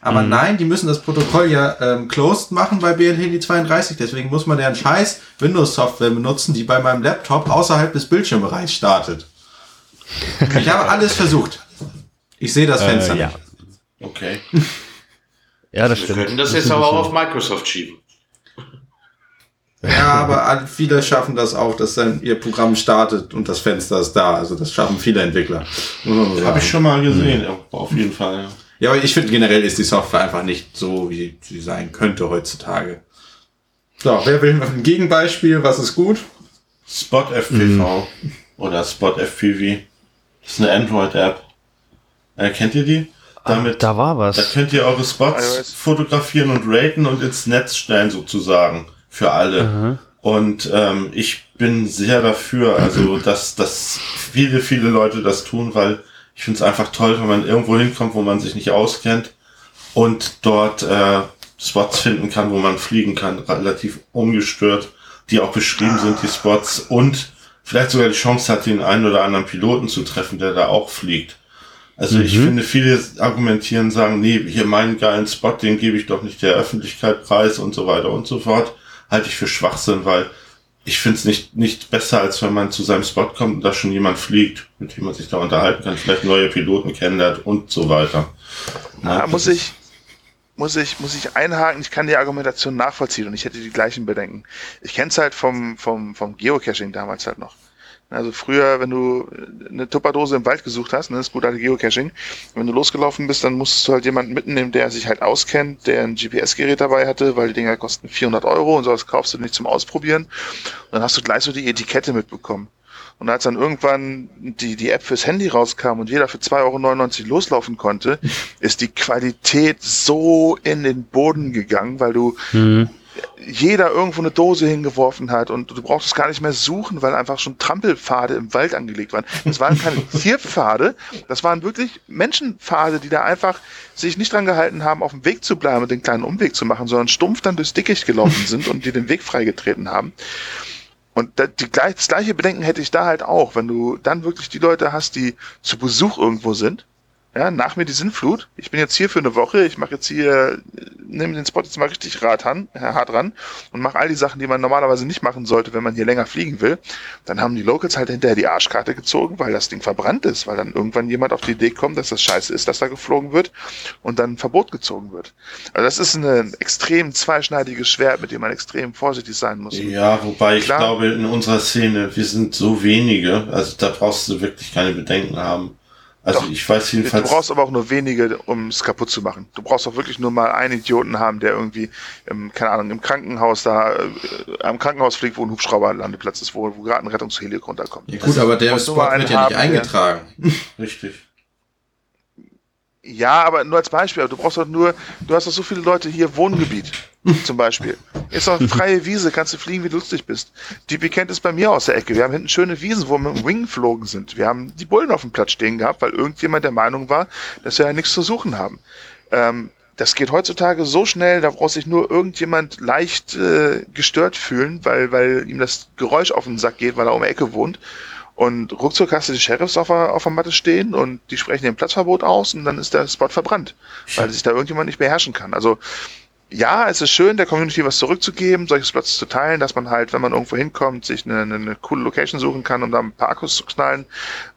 Aber mhm. nein, die müssen das Protokoll ja ähm, closed machen bei BL Heli 32. Deswegen muss man deren scheiß Windows-Software benutzen, die bei meinem Laptop außerhalb des Bildschirmbereichs startet. ich habe alles versucht. Ich sehe das äh, Fenster äh, ja. nicht. Okay. ja, das stimmt. Wir können das, das jetzt aber auch auf Microsoft schieben. <laughs> Ja, aber viele schaffen das auch, dass dann ihr Programm startet und das Fenster ist da. Also das schaffen viele Entwickler. Habe ich schon mal gesehen, mhm. auf jeden Fall. Ja, ja aber ich finde generell ist die Software einfach nicht so, wie sie sein könnte heutzutage. So, wer will ein Gegenbeispiel? Was ist gut? Spot FPV mhm. oder Spot FPV. Das ist eine Android-App. Äh, kennt ihr die? Damit, ah, da war was. Da könnt ihr eure Spots fotografieren und raten und ins Netz stellen sozusagen für alle. Mhm. Und ähm, ich bin sehr dafür, also dass, dass viele, viele Leute das tun, weil ich finde es einfach toll, wenn man irgendwo hinkommt, wo man sich nicht auskennt und dort äh, Spots finden kann, wo man fliegen kann, relativ ungestört, die auch beschrieben sind, die Spots und vielleicht sogar die Chance hat, den einen oder anderen Piloten zu treffen, der da auch fliegt. Also mhm. ich finde, viele argumentieren, sagen, nee, hier meinen geilen Spot, den gebe ich doch nicht der Öffentlichkeit preis und so weiter und so fort. Halte ich für Schwachsinn, weil ich finde es nicht, nicht besser, als wenn man zu seinem Spot kommt und da schon jemand fliegt, mit dem man sich da unterhalten kann, vielleicht neue Piloten kennenlernt und so weiter. Na, ah, muss ich, muss ich, muss ich einhaken, ich kann die Argumentation nachvollziehen und ich hätte die gleichen Bedenken. Ich kenne es halt vom, vom, vom Geocaching damals halt noch. Also früher, wenn du eine Tupperdose im Wald gesucht hast, ne, das ist gut alte Geocaching, wenn du losgelaufen bist, dann musstest du halt jemanden mitnehmen, der sich halt auskennt, der ein GPS-Gerät dabei hatte, weil die Dinger kosten 400 Euro und so das kaufst du nicht zum Ausprobieren. Und dann hast du gleich so die Etikette mitbekommen. Und als dann irgendwann die, die App fürs Handy rauskam und jeder für 2,99 Euro loslaufen konnte, <laughs> ist die Qualität so in den Boden gegangen, weil du mhm jeder irgendwo eine Dose hingeworfen hat und du brauchst gar nicht mehr suchen, weil einfach schon Trampelpfade im Wald angelegt waren. Das waren keine <laughs> Tierpfade, das waren wirklich Menschenpfade, die da einfach sich nicht dran gehalten haben, auf dem Weg zu bleiben und den kleinen Umweg zu machen, sondern stumpf dann durchs Dickicht gelaufen <laughs> sind und die den Weg freigetreten haben. Und das gleiche Bedenken hätte ich da halt auch, wenn du dann wirklich die Leute hast, die zu Besuch irgendwo sind ja, nach mir die Sinnflut. Ich bin jetzt hier für eine Woche. Ich mache jetzt hier, nehme den Spot jetzt mal richtig hart ran, hart ran und mache all die Sachen, die man normalerweise nicht machen sollte, wenn man hier länger fliegen will. Dann haben die Locals halt hinterher die Arschkarte gezogen, weil das Ding verbrannt ist, weil dann irgendwann jemand auf die Idee kommt, dass das scheiße ist, dass da geflogen wird und dann ein Verbot gezogen wird. Also das ist ein extrem zweischneidiges Schwert, mit dem man extrem vorsichtig sein muss. Ja, wobei Klar, ich glaube, in unserer Szene, wir sind so wenige, also da brauchst du wirklich keine Bedenken haben. Also Doch, ich weiß jedenfalls. Du brauchst aber auch nur wenige, um es kaputt zu machen. Du brauchst auch wirklich nur mal einen Idioten haben, der irgendwie, im, keine Ahnung, im Krankenhaus da, äh, am Krankenhaus fliegt, wo ein Hubschrauberlandeplatz ist, wo, wo gerade ein Rettungsheli runterkommt. Ja gut, aber der Spot wird ja nicht eingetragen. Richtig. Ja, aber nur als Beispiel. Du brauchst doch nur, du hast doch so viele Leute hier, Wohngebiet <laughs> zum Beispiel. Ist doch freie Wiese, kannst du fliegen, wie du lustig bist. Die kennt es bei mir aus der Ecke. Wir haben hinten schöne Wiesen, wo wir mit dem Wing geflogen sind. Wir haben die Bullen auf dem Platz stehen gehabt, weil irgendjemand der Meinung war, dass wir ja nichts zu suchen haben. Ähm, das geht heutzutage so schnell, da braucht sich nur irgendjemand leicht äh, gestört fühlen, weil, weil ihm das Geräusch auf den Sack geht, weil er um die Ecke wohnt. Und ruckzuck hast du die Sheriffs auf der, auf der Matte stehen und die sprechen den Platzverbot aus und dann ist der Spot verbrannt, weil sich da irgendjemand nicht beherrschen kann. Also ja, es ist schön, der Community was zurückzugeben, solche Spots zu teilen, dass man halt, wenn man irgendwo hinkommt, sich eine, eine, eine coole Location suchen kann, um da ein paar Akkus zu knallen.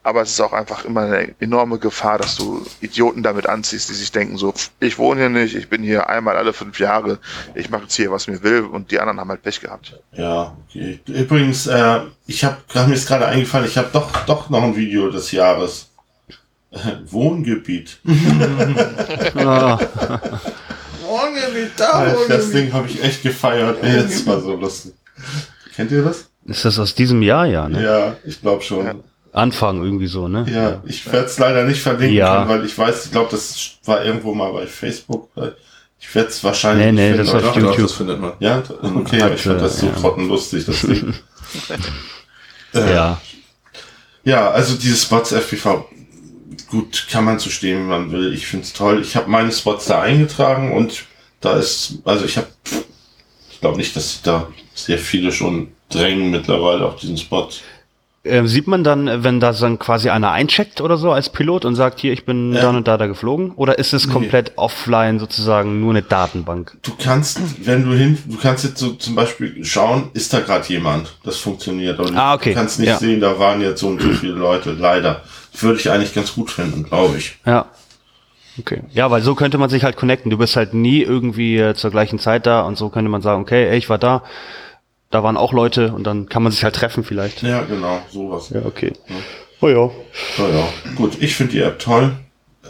Aber es ist auch einfach immer eine enorme Gefahr, dass du Idioten damit anziehst, die sich denken so, ich wohne hier nicht, ich bin hier einmal alle fünf Jahre, ich mache jetzt hier, was mir will und die anderen haben halt Pech gehabt. Ja, okay. Übrigens, äh, ich habe mir jetzt gerade eingefallen, ich habe doch, doch noch ein Video des Jahres. <laughs> Wohngebiet. <laughs> <laughs> ah. Morgen da, Das Ding habe ich echt gefeiert. Ey, das war so lustig. Kennt ihr das? Ist das aus diesem Jahr, ja, ne? Ja, ich glaube schon. Ja. Anfang irgendwie so, ne? Ja, ich werde es leider nicht verlinken, ja. können, weil ich weiß, ich glaube, das war irgendwo mal bei Facebook. Ich werde es wahrscheinlich nee, nee, das auf YouTube. Das findet man. Ja, okay, Hat, ich fand das so ja. trottenlustig, das Ding. <laughs> äh, ja. Ja, also dieses Spots FPV, gut, kann man zu stehen, wenn man will. Ich finde es toll. Ich habe meine Spots da eingetragen und da ist, also ich habe, ich glaube nicht, dass da sehr viele schon drängen mittlerweile auf diesen Spot. Äh, sieht man dann, wenn da dann quasi einer eincheckt oder so als Pilot und sagt, hier, ich bin ja. dann und da da geflogen? Oder ist es nee. komplett offline sozusagen nur eine Datenbank? Du kannst, wenn du hin, du kannst jetzt so zum Beispiel schauen, ist da gerade jemand? Das funktioniert. Aber ah, okay. du kannst nicht ja. sehen, da waren jetzt so und so viele Leute, leider. Würde ich eigentlich ganz gut finden, glaube ich. Ja. Okay. Ja, weil so könnte man sich halt connecten. Du bist halt nie irgendwie äh, zur gleichen Zeit da und so könnte man sagen, okay, ey, ich war da, da waren auch Leute und dann kann man sich halt treffen vielleicht. Ja, genau, sowas. Ja, okay. Ja. Oh ja. Oh ja. Gut, ich finde die App toll.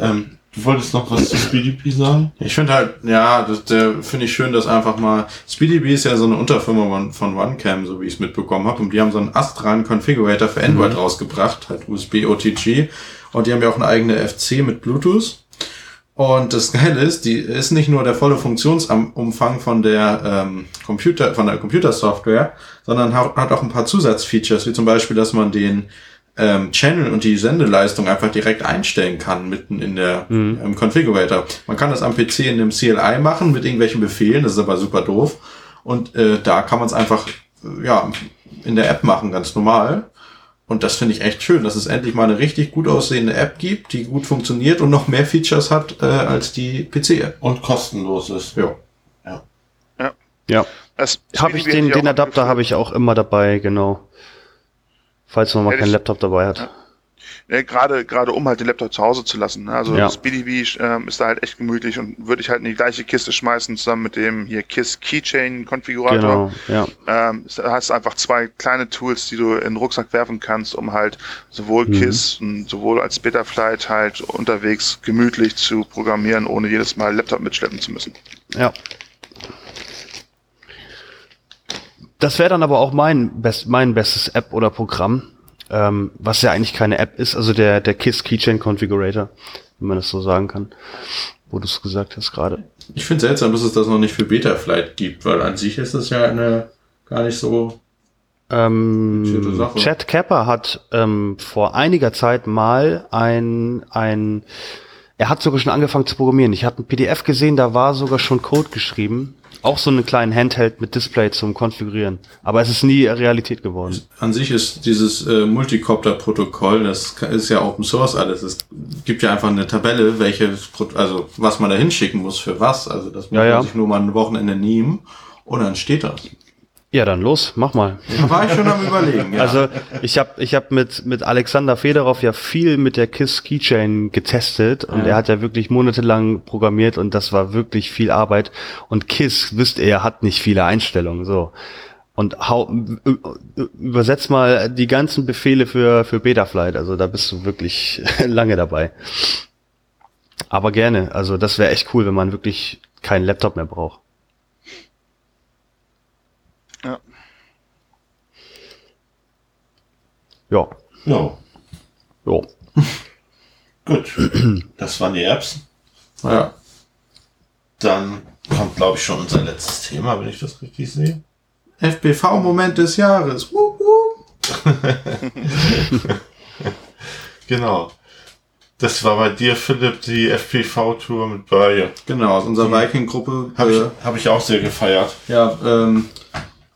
Ähm, Du wolltest noch was zu SpeedyP sagen? Ich finde halt, ja, das finde ich schön, dass einfach mal, SpeedyP ist ja so eine Unterfirma von, von OneCam, so wie ich es mitbekommen habe, und die haben so einen astralen Configurator für Android mhm. rausgebracht, halt USB OTG, und die haben ja auch eine eigene FC mit Bluetooth. Und das Geile ist, die ist nicht nur der volle Funktionsumfang von der ähm, Computer, von der Computersoftware, sondern hat auch ein paar Zusatzfeatures, wie zum Beispiel, dass man den ähm, Channel und die Sendeleistung einfach direkt einstellen kann, mitten in der mhm. im Configurator. Man kann das am PC in einem CLI machen mit irgendwelchen Befehlen, das ist aber super doof. Und äh, da kann man es einfach äh, ja in der App machen, ganz normal. Und das finde ich echt schön, dass es endlich mal eine richtig gut aussehende App gibt, die gut funktioniert und noch mehr Features hat äh, als die PC-App. Und kostenlos ist. Ja. Ja. Ja. ja. Habe ich den, den Adapter habe ich auch immer dabei, genau. Falls man mal ja, keinen Laptop dabei hat. Ja. Ja, gerade gerade um halt den Laptop zu Hause zu lassen. Ne? Also ja. SpeedyV ähm, ist da halt echt gemütlich und würde ich halt in die gleiche Kiste schmeißen zusammen mit dem hier KISS Keychain Konfigurator. Genau, ja. Ähm, da hast einfach zwei kleine Tools, die du in den Rucksack werfen kannst, um halt sowohl mhm. KISS und sowohl als Betaflight halt unterwegs gemütlich zu programmieren, ohne jedes Mal Laptop mitschleppen zu müssen. Ja. Das wäre dann aber auch mein, best, mein bestes App oder Programm, ähm, was ja eigentlich keine App ist, also der, der KISS Keychain Configurator, wenn man das so sagen kann, wo du es gesagt hast gerade. Ich finde seltsam, dass es das noch nicht für Betaflight gibt, weil an sich ist es ja eine gar nicht so ähm, Chad Kapper hat ähm, vor einiger Zeit mal ein, ein er hat sogar schon angefangen zu programmieren. Ich habe ein PDF gesehen, da war sogar schon Code geschrieben auch so einen kleinen Handheld mit Display zum Konfigurieren. Aber es ist nie Realität geworden. An sich ist dieses äh, Multicopter-Protokoll, das ist ja Open Source alles. Es gibt ja einfach eine Tabelle, welche, also was man da hinschicken muss für was. Also das muss ja, ja. man sich nur mal ein Wochenende nehmen und dann steht das. Ja, dann los, mach mal. Da war ich schon am überlegen. Ja. Also ich habe ich hab mit, mit Alexander Federow ja viel mit der KISS Keychain getestet und ja. er hat ja wirklich monatelang programmiert und das war wirklich viel Arbeit. Und KISS, wisst ihr, hat nicht viele Einstellungen. so. Und hau, übersetz mal die ganzen Befehle für, für Betaflight. Also da bist du wirklich <laughs> lange dabei. Aber gerne. Also das wäre echt cool, wenn man wirklich keinen Laptop mehr braucht. Ja. Ja. Ja. <laughs> Gut, das waren die Apps. Ja. Dann kommt, glaube ich, schon unser letztes Thema, wenn ich das richtig sehe. FPV-Moment des Jahres. Wup, wup. <laughs> genau. Das war bei dir, Philipp, die FPV-Tour mit Börje. Genau, aus unserer Viking-Gruppe. Habe ich, äh, hab ich auch sehr gefeiert. Ja, ähm,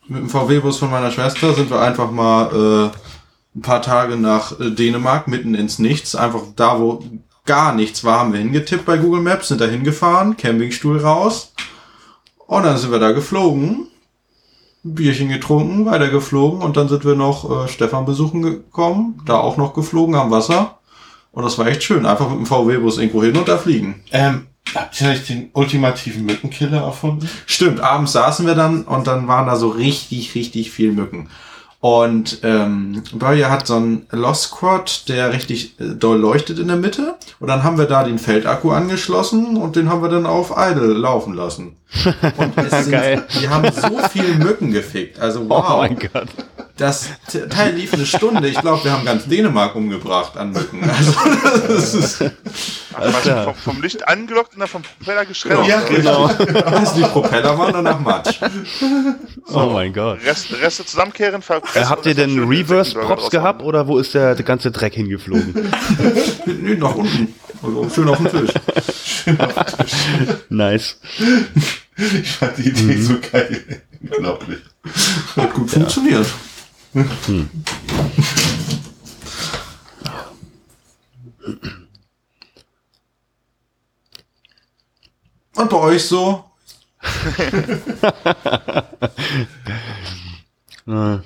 mit dem VW-Bus von meiner Schwester sind wir einfach mal äh, ein paar Tage nach äh, Dänemark, mitten ins Nichts. Einfach da, wo gar nichts war, haben wir hingetippt bei Google Maps, sind da hingefahren, Campingstuhl raus. Und dann sind wir da geflogen, Bierchen getrunken, weiter geflogen und dann sind wir noch äh, Stefan besuchen gekommen, da auch noch geflogen am Wasser. Und das war echt schön. Einfach mit dem VW-Bus irgendwo hin und da fliegen. Ähm, habt ihr nicht den ultimativen Mückenkiller erfunden? Stimmt, abends saßen wir dann und dann waren da so richtig, richtig viel Mücken. Und ähm, Börje hat so einen Lost Quad, der richtig äh, doll leuchtet in der Mitte. Und dann haben wir da den Feldakku angeschlossen und den haben wir dann auf Idle laufen lassen. <laughs> Und es sind, Geil. die haben so viel Mücken gefickt. Also oh wow. Oh mein Gott. Das Teil lief eine Stunde. Ich glaube, wir haben ganz Dänemark umgebracht an Mücken. Also, das ist also vom, vom, Licht angelockt und dann vom Propeller geschreddert. Ja, genau. Also die Propeller waren danach Matsch. So. Oh mein Gott. Rest, Reste zusammenkehren. Äh, habt ihr denn Reverse-Props gehabt oder wo ist der, der ganze Dreck hingeflogen? <laughs> nee, nach unten. Also schön auf dem Tisch. Schön auf dem Tisch. Nice. Ich fand die Idee mhm. so geil. Unglaublich. Hat gut ja. funktioniert. Hm. Und bei euch so? <laughs> ja,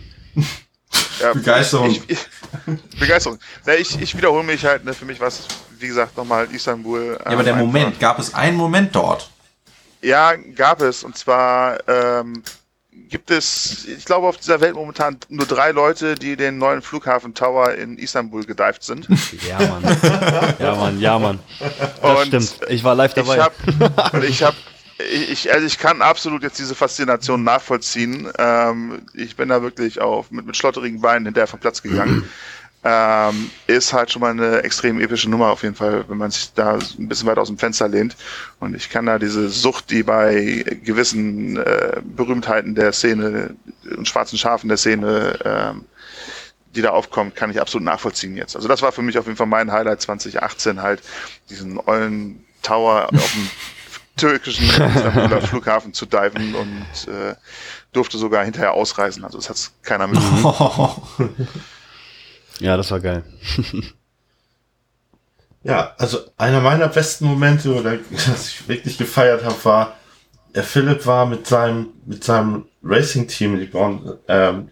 Begeisterung. Ich, ich, Begeisterung. Ja, ich, ich wiederhole mich halt, ne, für mich war es, wie gesagt, nochmal Istanbul. Ja, aber der ähm, Moment, gab es einen Moment dort? Ja, gab es. Und zwar ähm, gibt es, ich glaube, auf dieser Welt momentan nur drei Leute, die den neuen Flughafen Tower in Istanbul gedived sind. Ja, Mann. Ja, Mann, ja, Mann. Das und stimmt. Ich war live dabei. Ich hab, ich habe ich, also ich kann absolut jetzt diese Faszination nachvollziehen. Ähm, ich bin da wirklich auf, mit, mit schlotterigen Beinen hinterher vom Platz gegangen. Ähm, ist halt schon mal eine extrem epische Nummer auf jeden Fall, wenn man sich da ein bisschen weit aus dem Fenster lehnt. Und ich kann da diese Sucht, die bei gewissen äh, Berühmtheiten der Szene und schwarzen Schafen der Szene, ähm, die da aufkommt, kann ich absolut nachvollziehen jetzt. Also das war für mich auf jeden Fall mein Highlight 2018 halt, diesen ollen Tower auf dem <laughs> türkischen Flughafen zu diven und äh, durfte sogar hinterher ausreisen. Also das hat keiner mitbekommen. <laughs> <laughs> Ja, das war geil. <laughs> ja, also einer meiner besten Momente, oder <laughs> was ich wirklich gefeiert habe, war, der Philipp war mit seinem, mit seinem Racing-Team, die bauen, ähm,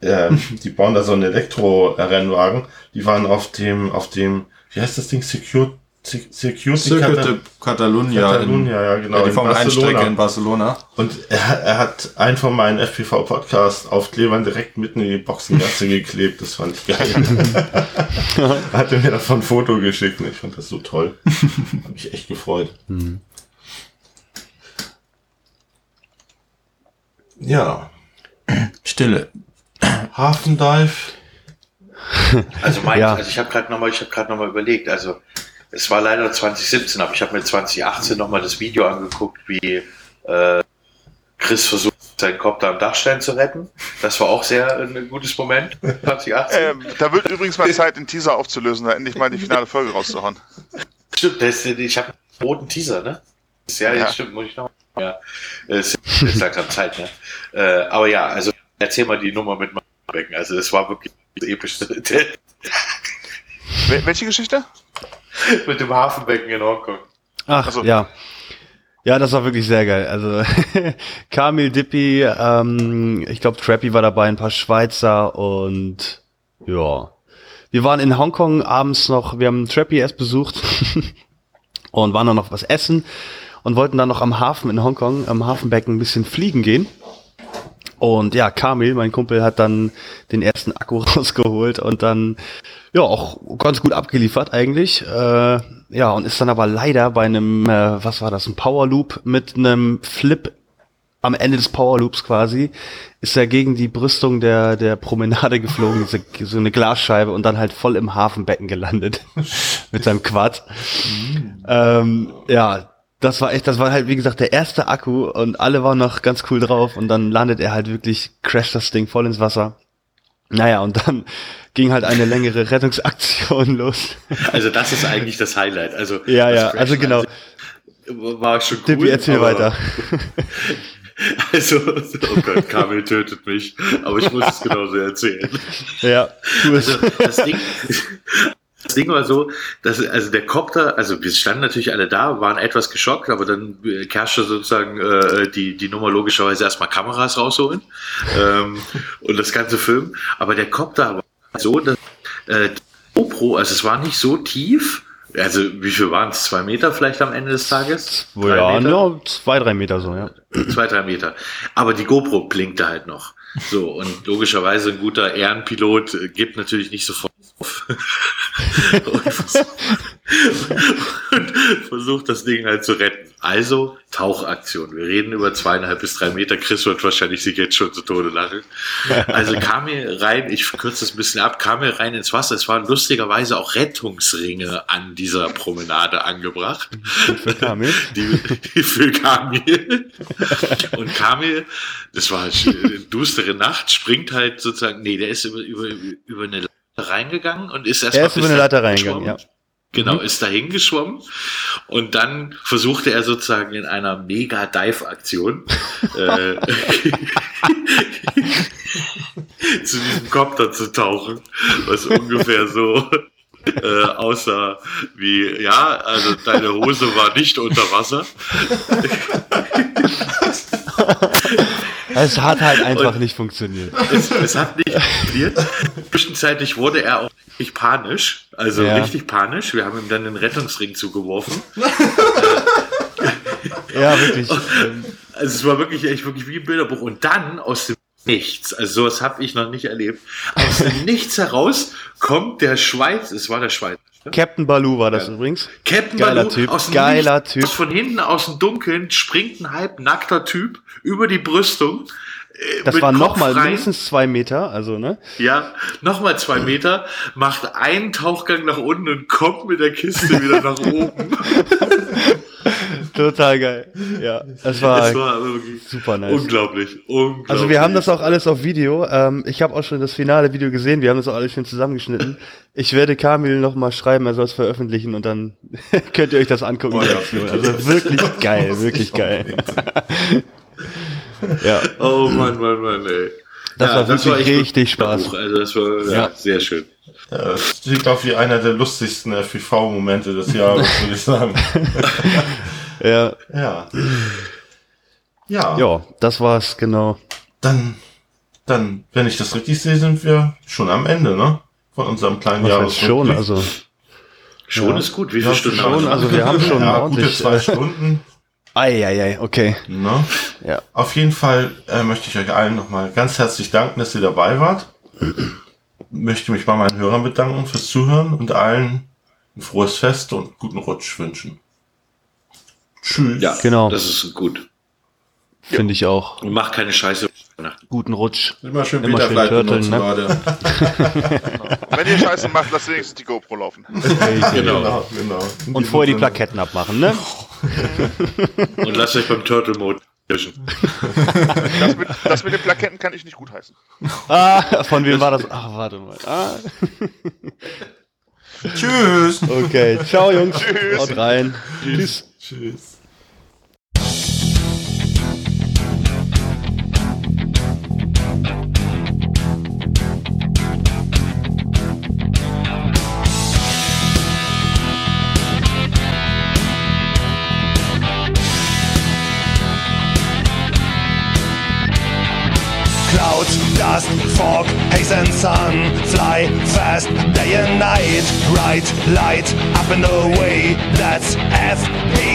äh, <laughs> die bauen da so einen Elektro-Rennwagen, die waren auf dem, auf dem, wie heißt das Ding, Secure, Circuit Cata Catalunya, Catalunya ja, genau. Ja, die Formel 1 Strecke in Barcelona. Und er, er hat einen von meinen FPV-Podcast auf Klebern direkt mitten in die Boxengasse <laughs> geklebt. Das fand ich geil. <laughs> er hatte mir davon ein Foto geschickt und ich fand das so toll. <laughs> Hab mich echt gefreut. Mhm. Ja. Stille. Hafendive. Also, mein, ja. also ich habe gerade nochmal, ich habe gerade noch mal überlegt. Also es war leider 2017, aber ich habe mir 2018 nochmal das Video angeguckt, wie äh, Chris versucht, seinen Kopf da am Dachstein zu retten. Das war auch sehr ein gutes Moment. 2018. Ähm, da wird übrigens mal Zeit, den Teaser aufzulösen, da endlich mal die finale Folge rauszuhauen. Stimmt, das, ich habe einen roten Teaser, ne? Ja, ja. stimmt, muss ich noch. Ja, es ist langsam Zeit, ne? Äh, aber ja, also erzähl mal die Nummer mit meinem Becken. Also das war wirklich episch. Welche Geschichte? <laughs> Mit dem Hafenbecken in Hongkong. Ach, also. ja. Ja, das war wirklich sehr geil. Also <laughs> Kamil Dippy, ähm, ich glaube Trappy war dabei, ein paar Schweizer und ja. Wir waren in Hongkong abends noch, wir haben Trappy erst besucht <laughs> und waren dann noch was essen und wollten dann noch am Hafen in Hongkong, am Hafenbecken ein bisschen fliegen gehen. Und ja, Kamil, mein Kumpel, hat dann den ersten Akku rausgeholt und dann ja auch ganz gut abgeliefert eigentlich. Äh, ja, und ist dann aber leider bei einem, äh, was war das, ein Power Loop mit einem Flip am Ende des Power Loops quasi, ist er gegen die Brüstung der, der Promenade geflogen, diese, so eine Glasscheibe und dann halt voll im Hafenbecken gelandet <laughs> mit seinem Quad. Ähm, ja, das war echt, das war halt wie gesagt der erste Akku und alle waren noch ganz cool drauf und dann landet er halt wirklich, crasht das Ding voll ins Wasser. Naja, und dann ging halt eine längere Rettungsaktion <laughs> los. Also das ist eigentlich das Highlight. Also ja, ja, also genau. War schon cool. Tippi, erzähl weiter. <laughs> Also, oh Gott, Kamil tötet mich, aber ich muss es genauso erzählen. Ja, es. Also, das Ding, das Ding war so, dass also der Copter, also wir standen natürlich alle da, waren etwas geschockt, aber dann herrschte sozusagen äh, die, die Nummer logischerweise erstmal Kameras rausholen ähm, <laughs> und das ganze Film. Aber der Copter war so, dass äh, die GoPro, also es war nicht so tief, also wie viel waren es? Zwei Meter vielleicht am Ende des Tages? Drei ja, Meter? zwei, drei Meter so, ja. Zwei, drei Meter. Aber die GoPro blinkte halt noch. <laughs> So, und logischerweise ein guter Ehrenpilot gibt natürlich nicht sofort auf. Und, und versucht das Ding halt zu retten. Also Tauchaktion. Wir reden über zweieinhalb bis drei Meter. Chris wird wahrscheinlich sich jetzt schon zu Tode lachen. Also kam hier rein, ich kürze das ein bisschen ab, kam hier rein ins Wasser. Es waren lustigerweise auch Rettungsringe an dieser Promenade angebracht. Für Kamil? <laughs> Die, die für Kamil. Und Kamil, das war eine düstere Nacht, springt halt sozusagen, nee, der ist über, über, über eine reingegangen und ist erstmal. Er ist über eine Leiter reingegangen, ja. Genau, mhm. ist dahin geschwommen und dann versuchte er sozusagen in einer Mega-Dive-Aktion äh, <laughs> zu diesem Kopter zu tauchen, was ungefähr so äh, aussah wie, ja, also deine Hose war nicht unter Wasser. <laughs> Es hat halt einfach und nicht funktioniert. Es, es, hat nicht funktioniert. Zwischenzeitlich wurde er auch richtig panisch, also ja. richtig panisch. Wir haben ihm dann den Rettungsring zugeworfen. <laughs> ja, wirklich. Also es war wirklich echt wirklich wie ein Bilderbuch. Und dann aus dem Nichts, also sowas habe ich noch nicht erlebt. Aus dem <laughs> Nichts heraus kommt der Schweiz, es war der Schweiz. Captain Baloo war das ja. übrigens. Captain Geiler Baloo, Typ. aus dem Geiler Nichts, Typ. Von hinten aus dem Dunkeln springt ein halbnackter Typ über die Brüstung. Äh, das war nochmal mindestens zwei Meter, also, ne? Ja, nochmal zwei Meter, macht einen Tauchgang nach unten und kommt mit der Kiste wieder nach oben. <laughs> Total geil. Ja, es war, es war super nice. Unglaublich, unglaublich. Also wir haben das auch alles auf Video. Ähm, ich habe auch schon das finale Video gesehen. Wir haben das auch alles schön zusammengeschnitten. Ich werde Kamil noch mal schreiben, er soll es veröffentlichen und dann <laughs> könnt ihr euch das angucken. Oh, ja. Also wirklich geil, wirklich geil. <laughs> ja. Oh Mann, Mann, Mann, ey. Das ja, war wirklich das war richtig Spaß. Also das war ja, ja. sehr schön. Ja, das klingt auch wie einer der lustigsten FPV-Momente des Jahres, würde ich sagen. <laughs> ja. Ja. Ja. Ja, das war's, genau. Dann, dann, wenn ich das richtig sehe, sind wir schon am Ende, ne? Von unserem kleinen Jahresrückblick. Schon, also. Schon ja. ist gut. Wie viele Stunden schon? Also wir haben schon ja, ordentlich. Gute zwei Stunden. Eieiei, okay. Ne? Ja. Auf jeden Fall äh, möchte ich euch allen nochmal ganz herzlich danken, dass ihr dabei wart <clears throat> möchte mich bei meinen Hörern bedanken fürs Zuhören und allen ein frohes Fest und guten Rutsch wünschen. Tschüss. Ja, genau. Das ist gut. Finde ich auch. Und mach keine Scheiße. Guten Rutsch. Immer schön Immer schön Turteln, ne? <laughs> Wenn ihr Scheiße macht, lasst wenigstens die GoPro laufen. genau. genau, genau. Und vorher die Plaketten abmachen, ne? <laughs> Und lasst euch beim Turtle Mode <laughs> das mit, das mit den Plaketten kann ich nicht gut heißen. Ah, von wem war das? Ach, warte mal. Ah. Tschüss. Okay, ciao Jungs. Tschüss. Haut rein. Tschüss. Tschüss. Dust, fog, haze and sun Fly fast day and night Right light up and away That's FPV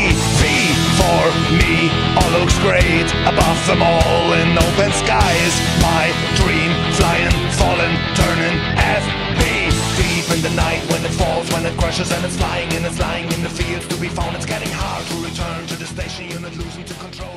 for me, all looks great above them all in open skies. My dream, flying, falling, turning, FP. Deep in the night when it falls, when it crashes and it's lying and it's lying in the fields to be found. It's getting hard to return to the station unit, losing to control.